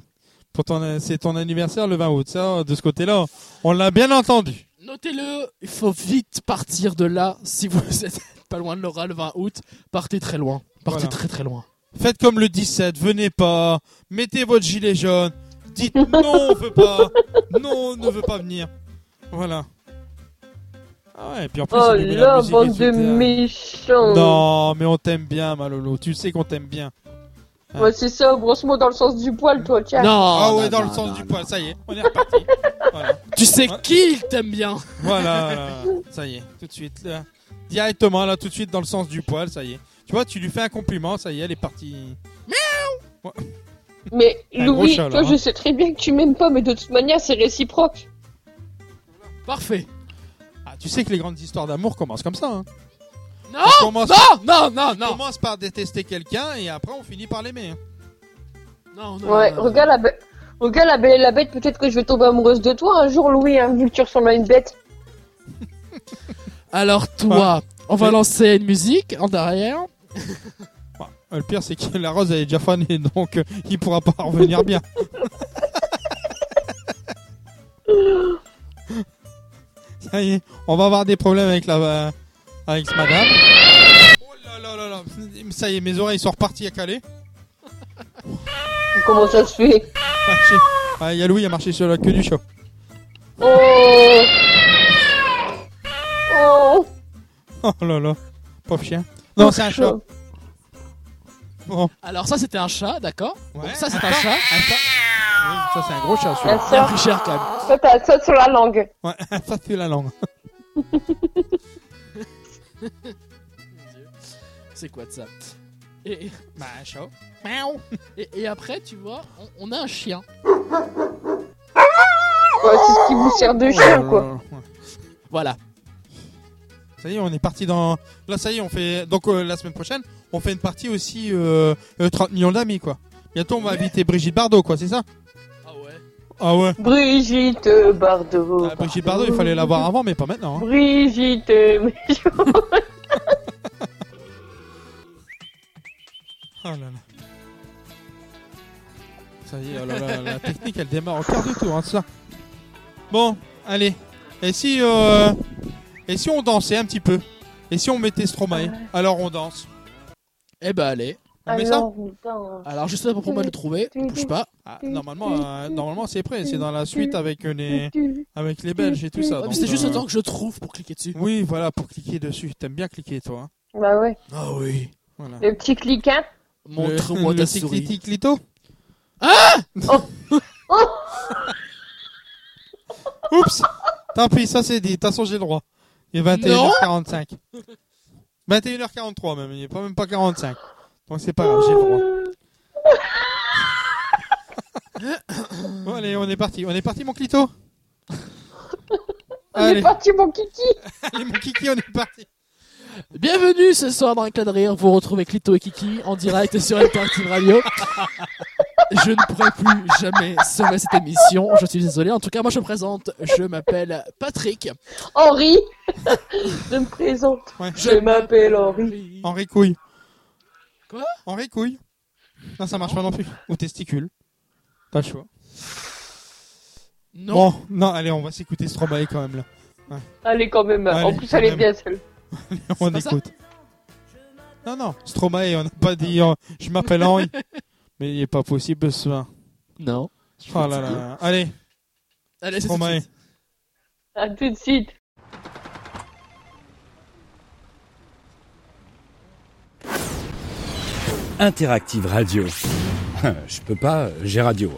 Pour ton, c'est ton anniversaire le 20 août. Ça, de ce côté-là, on l'a bien entendu. Notez-le, il faut vite partir de là. Si vous êtes pas loin de Laura le 20 août, partez très loin. Partez Voilà. très très loin. Faites comme le 17, venez pas, mettez votre gilet jaune, dites non, on veut pas, non, on ne veut pas venir. Voilà. Ah ouais, et puis en plus, Oh là, bande de euh. méchants. Non, mais on t'aime bien, Malolo. Tu sais qu'on t'aime bien. Ouais, c'est ça, grosso modo dans le sens du poil, toi, tiens. ah ouais, non, dans non, le sens non, du non. poil, ça y est, on est reparti. voilà. Tu sais qui il t'aime bien Voilà, ça y est, tout de suite. là. directement, là, tout de suite dans le sens du poil, ça y est. Tu vois, tu lui fais un compliment, ça y est, elle est partie. Mais Un gros Louis, chat, là, toi, hein. je sais très bien que tu m'aimes pas, mais de toute manière, c'est réciproque. Parfait. Ah, tu sais que les grandes histoires d'amour commencent comme ça. Hein. Non On commence- Non Non Non On Non commence par détester quelqu'un et après on finit par l'aimer. hein. Non, non, Ouais, non, non. regarde la, be- regarde la belle et la bête, peut-être que je vais tomber amoureuse de toi un jour, Louis, hein, vu que tu ressembles à une bête. Alors toi, on va lancer une musique en derrière. Bah, le pire, c'est que la rose elle est déjà fanée, donc euh, il pourra pas revenir bien. Ça y est, on va avoir des problèmes avec la euh, avec ce madame. Oh là là là là, ça y est, mes oreilles sont reparties à caler. Comment ça se fait Marché. Ah, il y a Louis, il a marché sur la queue du chat. Oh Oh Oh là là, pauvre chien. Non, c'est un chat. Bon, Alors ça c'était un chat, d'accord Ouais, Donc ça c'est un un chat. chat. oui, ça c'est un gros chat Un celui-là. Il a chat. pris cher quand même. T'as ça sur la langue. Ouais, ça c'est la langue. C'est quoi de ça? Et, Bah, un chat. et, et après, tu vois, on, on a un chien. Ouais, c'est ce qui vous sert de chien, quoi? Voilà. Ça y est, on est parti dans. Là, ça y est, on fait. Donc, euh, la semaine prochaine, on fait une partie aussi euh, euh, 30 millions d'amis, quoi. Bientôt, on va inviter Brigitte Bardot, quoi, c'est ça? Ah ouais. Brigitte Bardot. Ah, Brigitte Bardot, il fallait la voir avant, mais pas maintenant. hein. Brigitte. Oh là là. Ça y est, oh là là, la technique, elle démarre au quart de tour, hein, ça. Bon, allez. Et si, euh, Et si on dansait un petit peu? Et si on mettait Stromae? Alors on danse. Eh ben allez. On met ça Alors, on danse. Alors juste là pour moi de le trouver, bouge pas. Ah, normalement, euh, normalement c'est prêt. C'est dans la suite avec euh, les, avec les Belges et tout ça. Ouais, mais donc, c'est juste euh, le temps que je trouve pour cliquer dessus. Oui, voilà, pour cliquer dessus. T'aimes bien cliquer, toi. hein Bah ouais. Ah oui. Voilà. Le petit cliquin. Montre-moi Le- ta le souris. cliquiti clito Ah Oups Tant pis, ça c'est dit. De toute façon, j'ai le droit. Il est 21h45. 21h43 même. Il est pas même pas 45. C'est pas grave, j'ai le droit. Bon, allez, on est parti. On est parti, mon clito On est parti, mon kiki. Allez, mon kiki, on est parti. Bienvenue ce soir dans Éclat de Rire. Vous retrouvez Clito et Kiki en direct sur Interactive Radio. Je ne pourrai plus jamais sauver cette émission. Je suis désolé. En tout cas, moi je me présente. Je m'appelle Patrick. Henri. je me présente. Je m'appelle Henri. Henri Couille. Quoi? Henri Couille. Non, ça marche pas non plus. Ou testicule. Pas le choix. Non. Bon, non, allez, on va s'écouter Stromae quand même là. Ouais. Allez, quand même. en Allez, plus, quand elle est même. bien celle. on pas ça écoute. Non, non, Stromae, on n'a pas dit euh, je m'appelle Henri. Mais il est pas possible ce soir. Non. Oh là là. Allez, Allez, c'est tout de Stromae. suite. À tout de suite. Interactive Radio. Je peux pas, j'ai radio.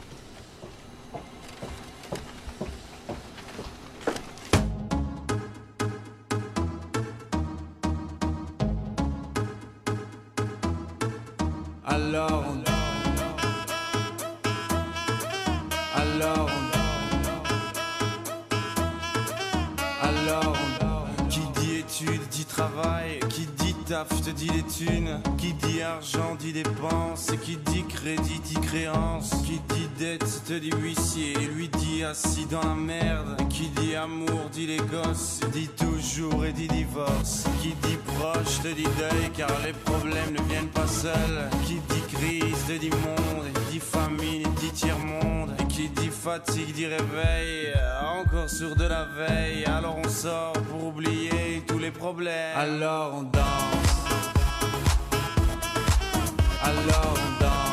Qui dit argent dit dépenses. Qui dit crédit dit créance. Qui dit dette te dit huissier. Lui dit assis dans la merde. Qui dit amour dit les gosses. Dit toujours et dit divorce. Qui dit proche te dit deuil Car les problèmes ne viennent pas seuls. Qui dit crise te dit monde. Dit famine dit qui dit fatigue dit réveil Encore sur de la veille. Alors on sort pour oublier tous les problèmes. Alors on danse. Alors on danse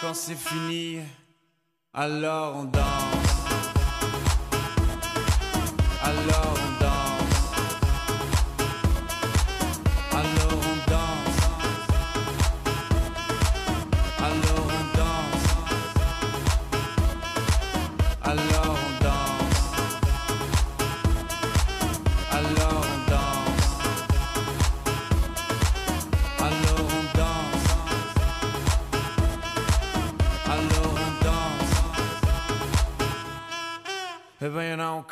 quand c'est fini, alors on danse. Alors on danse.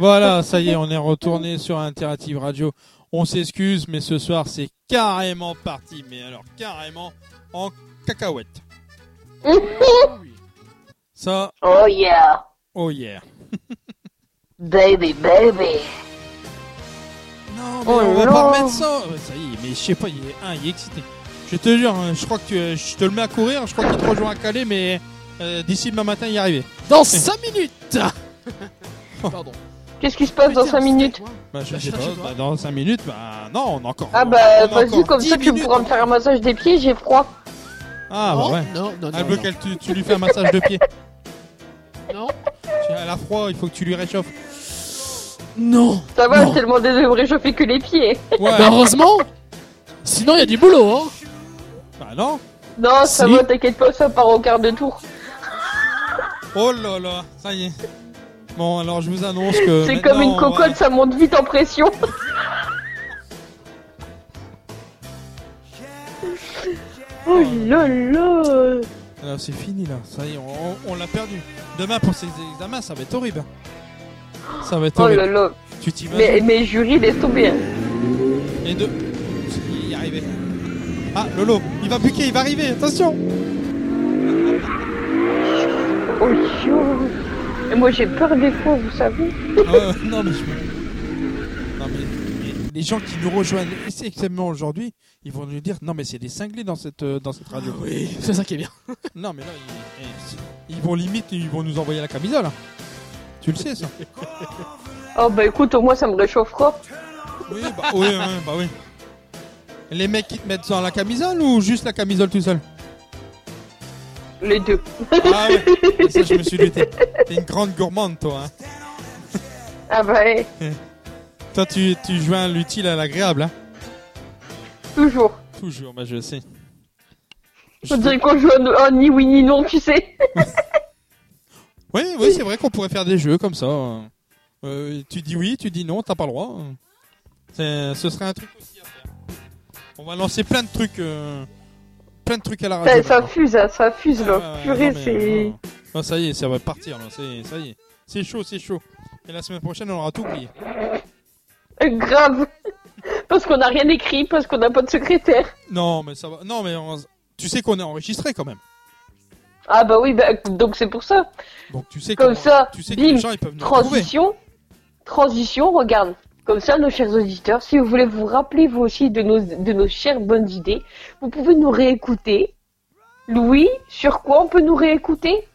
Voilà, ça y est, on est retourné sur Interactive Radio. On s'excuse, mais ce soir, c'est carrément parti. Mais alors, carrément en cacahuète. Ça. Oh yeah. Oh yeah. Baby, baby. Non, mais Oh on va pas remettre ça. Ça y est, mais je sais pas, il est, un, il est excité. Je te jure, hein, je crois que tu- je te le mets à courir. Je crois qu'il te rejoint à Calais, mais euh, d'ici demain matin, il y est arrivé. Dans 5 minutes Pardon. Qu'est-ce qui se passe dans 5 minutes Bah, je Bah, sais pas. Bah, dans 5 minutes, bah non, on a encore. Ah bah vas-y, comme 10 ça tu pourras me faire un massage des pieds, j'ai froid. Ah bah Non, ouais. non, non, Elle non, qu'elle tu, tu lui fais un massage de pied. Non. Tu- Elle a froid, il faut que tu lui réchauffes. Non Ça va, Non. je t'ai demandé de me réchauffer que les pieds. Ouais. Bah, heureusement Sinon, il y a du boulot, hein Bah non. Non, ça Si. va, t'inquiète pas, ça part au quart de tour. Oh là là, ça y est. Bon, alors je vous annonce que. C'est comme une va- cocotte, ça monte vite en pression. oh là là Alors, c'est fini là, ça y est, on, on l'a perdu. Demain pour ces examens, ça va être horrible. Ça va être Oh horrible. là là Tu Mais, mais jury, laisse tomber. hein. Et deux. Il est arrivé. Ah, Lolo, il va buquer, il va arriver, attention Oh Et moi j'ai peur des fois, vous savez. Ah ouais, non, mais je Non, mais, les gens qui nous rejoignent extrêmement aujourd'hui, ils vont nous dire non, mais c'est des cinglés dans cette, euh, dans cette radio. Oui, c'est ça qui est bien. Non, mais là, ils, ils- vont limite, ils vont nous envoyer la camisole. hein. Tu le sais, ça Oh bah écoute, au moins ça me réchauffera. Oui, bah oui, bah oui. Les mecs qui te mettent dans la camisole ou juste la camisole tout seul? Les deux. Ah ouais, ça je me suis douté. T'es une grande gourmande, toi. Hein. Ah bah ouais, Toi, tu, tu joins l'utile à l'agréable, hein toujours. Toujours, bah je sais. On dirait qu'on joue un, un ni oui ni non, tu sais. Oui, oui, c'est vrai qu'on pourrait faire des jeux comme ça. Euh, tu dis oui, tu dis non, t'as pas le droit. C'est- Ce serait un truc aussi à faire. On va lancer plein de trucs, euh, plein de trucs à la radio. Ça, ça fuse, hein, ça fuse là. Ah, Purée, c'est. non. Ça y est, ça va partir. Là. Ça y est, c'est chaud, c'est chaud. Et la semaine prochaine, on aura tout oublié. Grave. Parce qu'on n'a rien écrit, parce qu'on n'a pas de secrétaire. Non, mais ça va. Non, mais on- tu sais qu'on est enregistré quand même. Ah bah oui, bah, donc c'est pour ça. Donc tu sais Comme ça, tu sais que bim, les gens ils peuvent nous transition, transition, regarde. Comme ça, nos chers auditeurs, si vous voulez vous rappeler vous aussi de nos, de nos chères bonnes idées, vous pouvez nous réécouter. Louis, sur quoi on peut nous réécouter?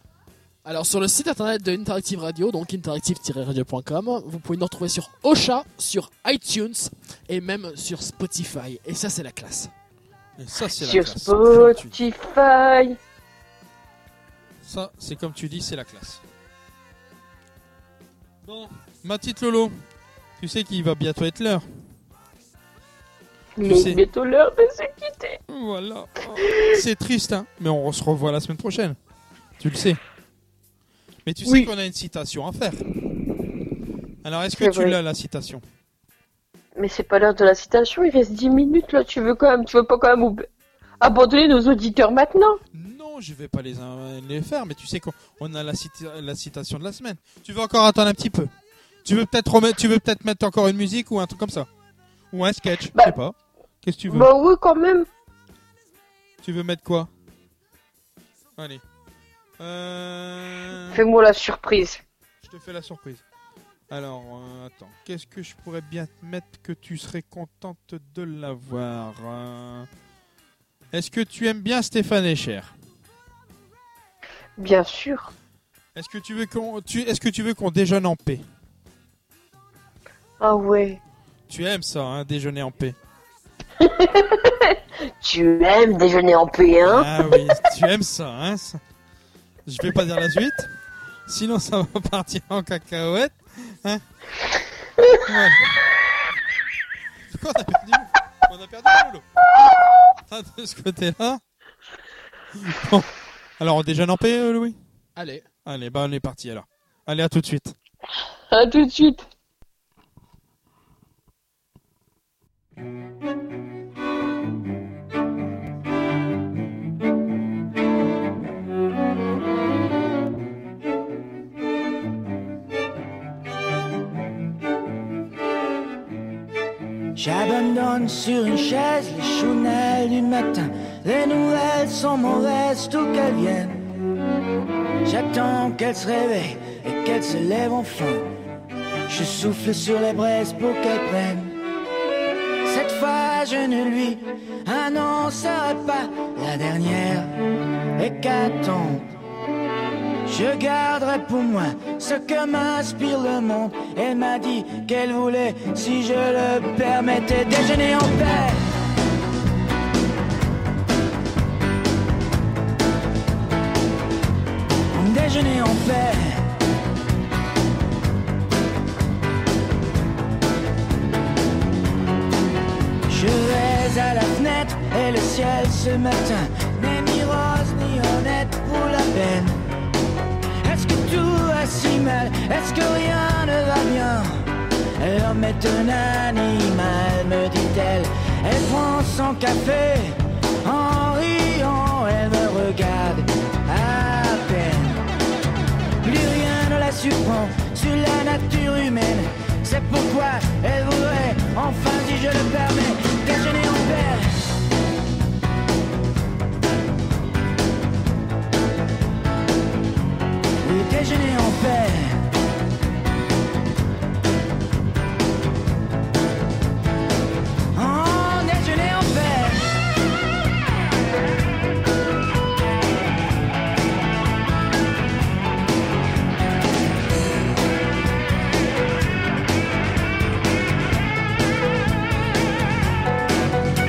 Alors sur le site internet de Interactive Radio, donc interactive-radio.com, vous pouvez nous retrouver sur Ocha, sur iTunes et même sur Spotify. Et ça c'est la classe. Et ça, c'est la Sur classe. Spotify. Ça, c'est comme tu dis, c'est la classe. Bon, ma petite Lolo, tu sais qu'il va bientôt être l'heure. Sais. bientôt l'heure de se quitter. Voilà. C'est triste, hein, mais on se revoit la semaine prochaine. Tu le sais. Mais tu sais qu'on a une citation à faire. Alors, est-ce que tu l'as, la citation? Mais c'est pas l'heure de la citation, il reste 10 minutes là, tu veux quand même, tu veux pas quand même abandonner nos auditeurs maintenant? Non, je vais pas les, euh, les faire, mais tu sais qu'on on a la, cita- la citation de la semaine. Tu veux encore attendre un petit peu? Tu veux peut-être remettre, tu veux peut-être mettre encore une musique ou un truc comme ça? Ou un sketch Je sais pas. Qu'est-ce que tu veux? Bah oui, quand même. Tu veux mettre quoi? Allez. Euh... Fais-moi la surprise. Je te fais la surprise. Alors, euh, attends. Qu'est-ce que je pourrais bien te mettre que tu serais contente de l'avoir euh, Est-ce que tu aimes bien Stéphane Echer Bien sûr. Est-ce que tu veux qu'on tu est-ce que tu veux qu'on déjeune en paix? Ah ouais. Tu aimes ça, hein, déjeuner en paix Tu aimes déjeuner en paix, hein? Ah oui, tu aimes ça, hein ça. Je vais pas dire la suite, sinon ça va partir en cacahuète. Hein? Voilà. Quoi, on a perdu On a perdu Lolo. Ah, de ce côté-là? Bon. Alors, on déjeune en paix, euh, Louis? Allez. Allez, bah on est parti alors. Allez, à tout de suite. À tout de suite. J'abandonne sur une chaise les chounelles du matin. Les nouvelles sont mauvaises, tout qu'elles viennent. J'attends qu'elles se réveillent et qu'elles se lève enfin. Je souffle sur les braises pour qu'elle prenne je ne lui annoncerai pas la dernière hécatombe. Je garderai pour moi ce que m'inspire le monde. Elle m'a dit qu'elle voulait, si je le permettais, déjeuner en paix. Ce matin n'est ni rose ni honnête pour la peine. Est-ce que tout va si mal? Est-ce que rien ne va bien? L'homme est un animal, me dit-elle. Elle prend son café en riant, elle me regarde à peine. Plus rien ne la surprend sur la nature humaine. C'est pourquoi elle voudrait, enfin si je le permets, déjeuner en paix. Déjeuner en paix. Oh, déjeuner en paix.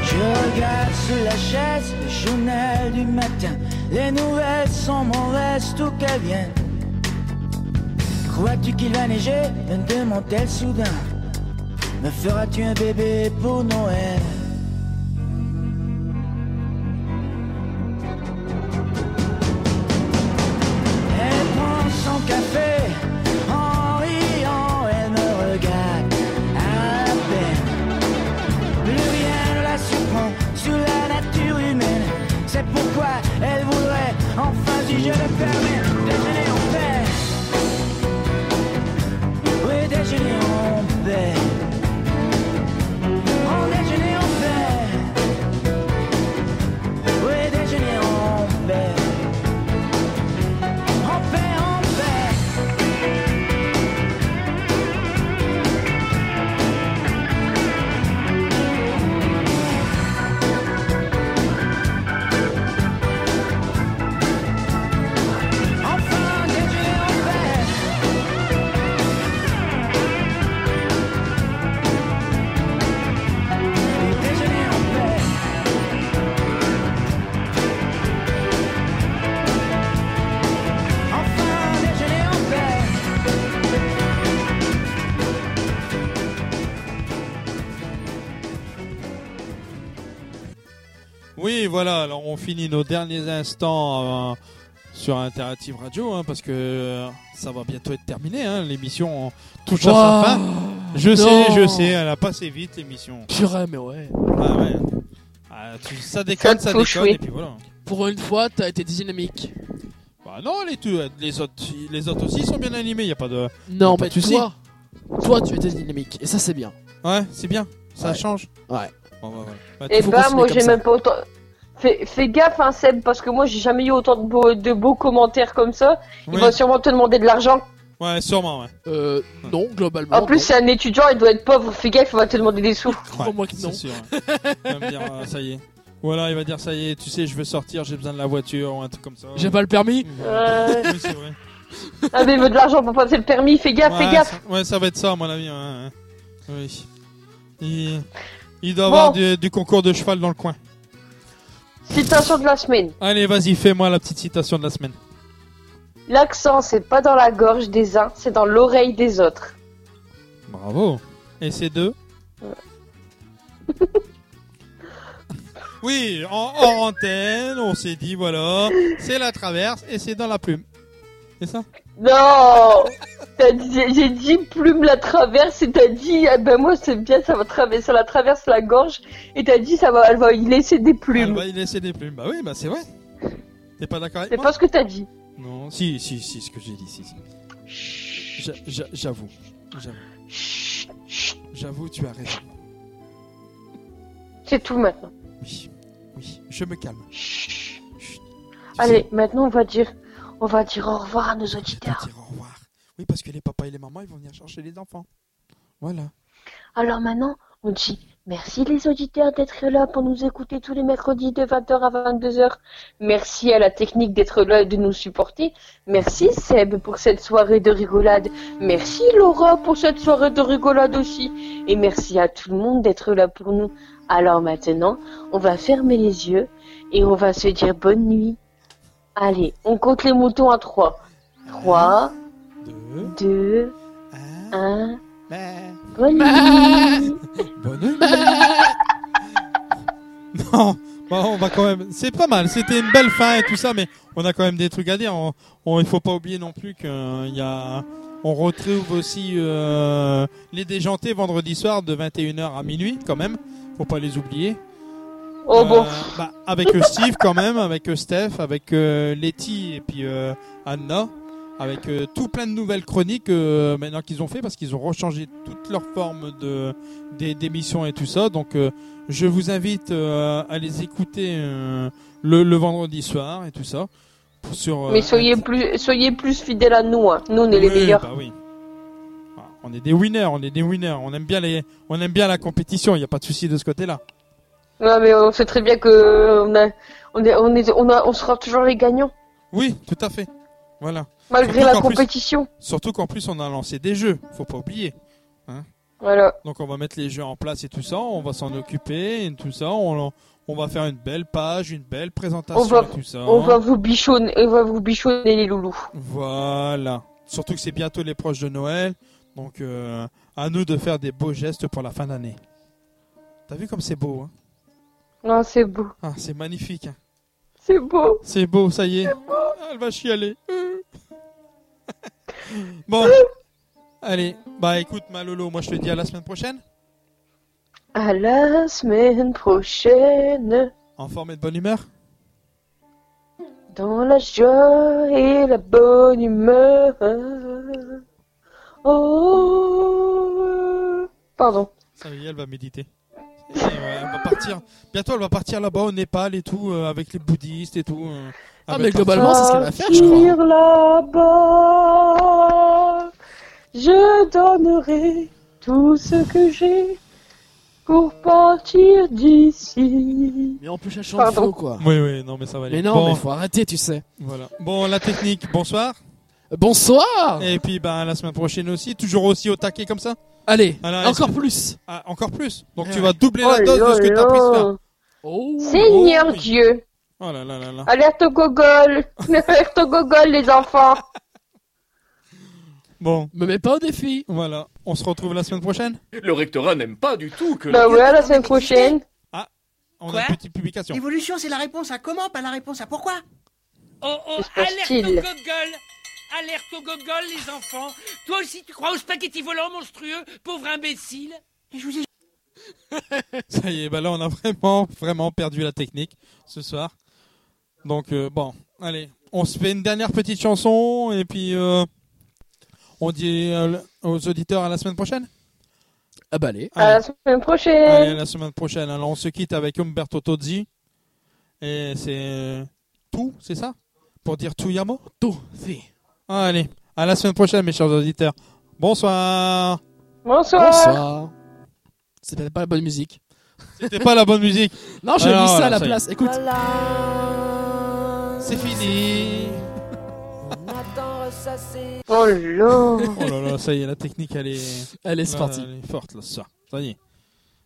Je regarde sous la chaise le journal du matin. Les nouvelles sont mauvaises, tout qu'elles viennent. Crois-tu qu'il va neiger? Demande-t-elle soudain. Me feras-tu un bébé pour Noël? Elle prend son café en riant, elle me regarde à peine. Plus rien ne la surprend sur la nature humaine. C'est pourquoi elle voudrait, enfin si je le permets, voilà, alors on finit nos derniers instants euh, sur Interactive Radio, hein, parce que euh, ça va bientôt être terminé, hein, l'émission touche à sa fin. Je non. sais, je sais, elle a passé vite l'émission. Purée, mais ouais. Ah ouais. Ah, tu- ça déconne, ça, déconne, et puis voilà. Pour une fois, t'as été dynamique. Bah non, les, tout- les, autres, les autres aussi sont bien animés, y a pas de. Non, pas mais de souci. toi, toi, tu étais dynamique. Et ça, c'est bien. Ouais, c'est bien, ça Ouais. change. Ouais. Bon, bah, voilà. Bah, Et faut bah, continuer moi, comme j'ai ça. même pas autant. Fais, fais gaffe, hein, Seb, parce que moi, j'ai jamais eu autant de beaux, de beaux commentaires comme ça. Il Oui. va sûrement te demander de l'argent. Ouais, sûrement, ouais. Euh, non, globalement. En plus, c'est un étudiant, il doit être pauvre. Fais gaffe, il va te demander des sous. Crois-moi que non. C'est sûr. hein. Il va me dire, euh, ça y est. Voilà, il va dire, ça y est, tu sais, je veux sortir, j'ai besoin de la voiture, ou un truc comme ça. J'ai pas le permis. Euh, Oui, c'est vrai. Ah, mais il veut de l'argent pour passer le permis. Fais gaffe, fais Ouais, gaffe. ça- Ouais, ça va être ça, à mon avis. ouais, ouais. Oui. Il, il doit Bon. avoir du, du concours de cheval dans le coin. Citation de la semaine. Allez, vas-y, fais-moi la petite citation de la semaine. L'accent, c'est pas dans la gorge des uns, c'est dans l'oreille des autres. Bravo. Et c'est deux Oui, en, en antenne, on s'est dit, voilà, c'est la traverse et c'est dans la plume. C'est ça? Non T'as dit- J'ai dit plume la traverse et t'as dit, ah ben moi c'est bien, ça va traverser, ça la traverse la gorge et t'as dit, ça va, elle va y laisser des Elle plumes. va y laisser des plumes. Bah oui, bah c'est vrai. T'es pas d'accord avec C'est moi pas ce que t'as dit. Non, si, si, si, ce que j'ai dit, si, si. J'a- j'a- J'avoue, j'avoue. J'avoue, tu as raison. C'est tout maintenant. Oui, je me calme. Allez, maintenant on va dire, on va dire au revoir à nos auditeurs. Oui, parce que les papas et les mamans, ils vont venir chercher les enfants. Voilà. Alors maintenant, on dit merci les auditeurs d'être là pour nous écouter tous les mercredis de 20h à 22h. Merci à la technique d'être là et de nous supporter. Merci Seb pour cette soirée de rigolade. Merci Laura pour cette soirée de rigolade aussi. Et merci à tout le monde d'être là pour nous. Alors maintenant, on va fermer les yeux et on va se dire bonne nuit. Allez, on compte les moutons à 3. 3, 2, 1. Bonne nuit. Bonne nuit. non, on va quand même. C'est pas mal. C'était une belle fin et tout ça, mais on a quand même des trucs à dire. Il faut pas oublier non plus qu'il y a. On retrouve aussi euh, les déjantés vendredi soir de 21h à minuit quand même. Faut pas les oublier. Oh bon. Euh, bah, avec euh, Steve quand même, avec euh, Steph, avec euh, Letty et puis euh, Anna, avec euh, tout plein de nouvelles chroniques euh, maintenant qu'ils ont fait parce qu'ils ont rechangé toute leur forme de des- d'émissions et tout ça. Donc euh, je vous invite euh, à les écouter euh, le, le vendredi soir et tout ça. Sur, Mais soyez plus, soyez plus fidèles à nous. hein. Nous, on est les meilleurs. bah oui. Ah, On est des winners, on est des winners. On aime bien les, on aime bien la compétition. Il n'y a pas de souci de ce côté-là. Non, mais on sait très bien que on a, on est, on est, on a, on sera toujours les gagnants. Oui, tout à fait. Voilà. Malgré Surtout la plus- compétition. surtout qu'en plus, on a lancé des jeux. Faut pas oublier. Hein Voilà. Donc, on va mettre les jeux en place et tout ça. On va s'en occuper et tout ça. On, on va faire une belle page, une belle présentation On va, et tout ça. on va vous bichonner, on va vous bichonner les loulous. Voilà. Surtout que c'est bientôt les proches de Noël. Donc, euh, à nous de faire des beaux gestes pour la fin d'année. T'as vu comme c'est beau, hein Non, c'est beau. Ah, c'est magnifique. hein. C'est beau. C'est beau, ça y est. Ah, Elle va chialer. bon. Allez, bah écoute, ma Lolo, moi je te dis à la semaine prochaine. À la semaine prochaine, En forme et de bonne humeur. dans la joie et la bonne humeur. Oh. Pardon. Ça y est, elle va méditer. Et, ouais, elle va partir. Bientôt, elle va partir là-bas au Népal et tout, euh, avec les bouddhistes et tout. euh, Ah, mais globalement, c'est ce qu'elle va faire, je crois. Là-bas, je donnerai tout ce que j'ai pour partir d'ici. Mais en plus, elle chante faux, quoi. Oui, oui, non, mais ça va aller. Mais non, Bon, mais faut arrêter, tu sais. Voilà. Bon, la technique, bonsoir. Bonsoir Et puis, ben, la semaine prochaine aussi, toujours aussi au taquet comme ça Allez, Alors, encore plus. Ah, encore plus. Donc, Ouais. tu vas doubler Oh la dose de ce que t'as faire. Oh. Seigneur Oh oui. Dieu, Oh là là là là. alerte au gogol, alerte au gogol les enfants. Bon, Me mets pas au défi. voilà. On se retrouve la semaine prochaine Le rectorat n'aime pas du tout que... Bah ouais, la semaine prochaine. On Quoi a une petite publication. L'évolution, c'est la réponse à comment, pas la réponse à pourquoi Oh oh, alerte au gogol Alerte au gogol, les enfants Toi aussi, tu crois au spaghetti volant monstrueux, pauvre imbécile Et je vous ai Ça y est, bah là, on a vraiment, vraiment perdu la technique ce soir. Donc, euh, bon, allez. On se fait une dernière petite chanson et puis euh, on dit euh, aux auditeurs à la semaine prochaine? Ah bah allez. À la semaine prochaine. Allez, à la semaine prochaine. Alors, on se quitte avec Umberto Tozzi. Et c'est tout, c'est ça? Pour dire tout yamo Tout, si. Allez, à la semaine prochaine, mes chers auditeurs. Bonsoir. Bonsoir. Bonsoir. C'est peut-être pas la bonne musique. C'était pas la bonne musique. Non, j'ai mis ça à voilà, la place. Écoute. C'est fini. Oh là. Oh là là, ça y est, la technique, elle est. Elle est, parti. Elle est forte, là, ça. Ça y est.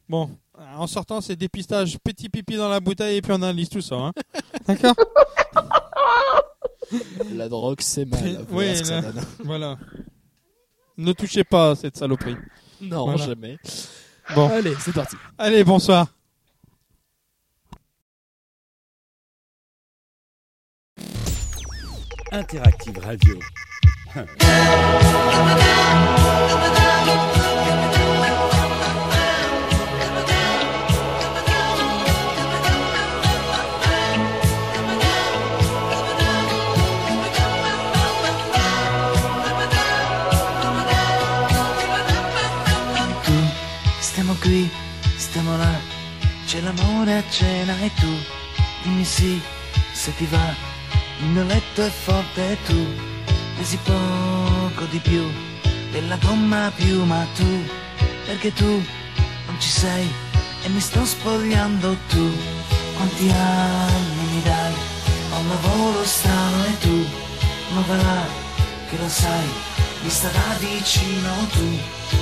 Bon, en sortant, c'est dépistage, petit pipi dans la bouteille et puis on analyse tout ça. Hein. D'accord? La drogue, c'est mal. Voilà Oui, ce que ça là, donne. voilà. Ne touchez pas à cette saloperie. Non, Voilà. jamais. Bon. Allez, c'est parti. Allez, bonsoir. Interactive Radio. La a cena e tu dimmi sì se ti va il mio letto è forte e tu pesi poco di più della gomma più ma tu perché tu non ci sei e mi sto spogliando tu. Quanti anni mi dai? Ho un lavoro strano e tu ma là che lo sai vista da vicino tu.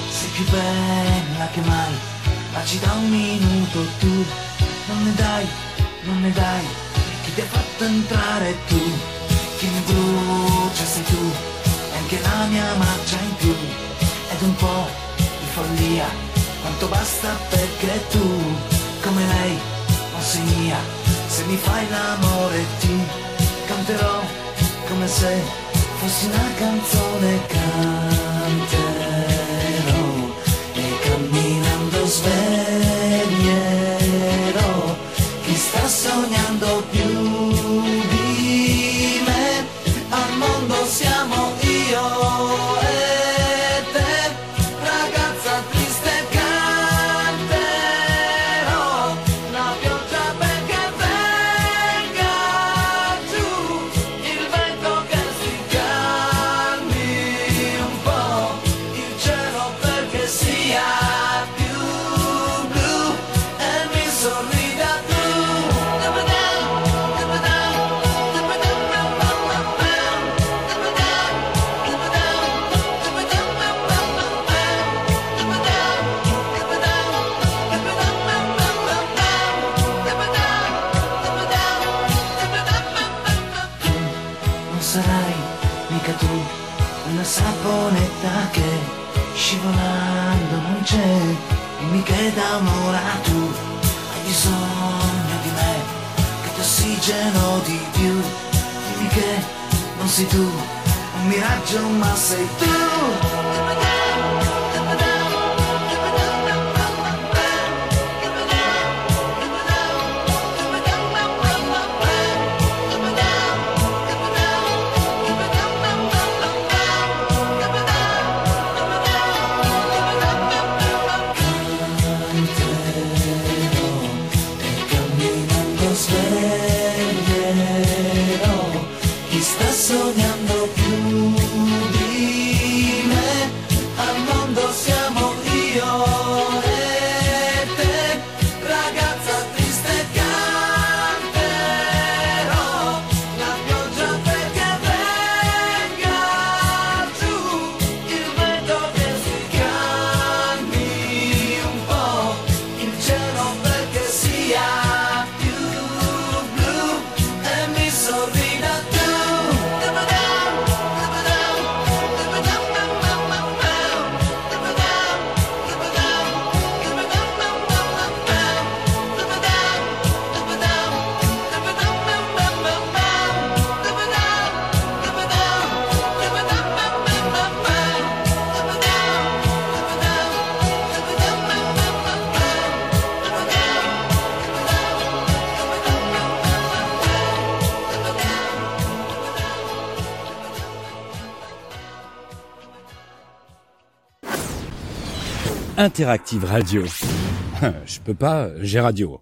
Sei più bella che mai Baci da un minuto tu ne dai, non ne dai Chi ti ha fatto entrare tu Chi mi brucia sei tu E anche la mia marcia in più Ed un po' di follia Quanto basta perché tu Come lei non sei mia Se mi fai l'amore ti Canterò come se fossi una canzone Canterò tu un miraggio ma sei tu Interactive Radio. Je peux pas, j'ai radio.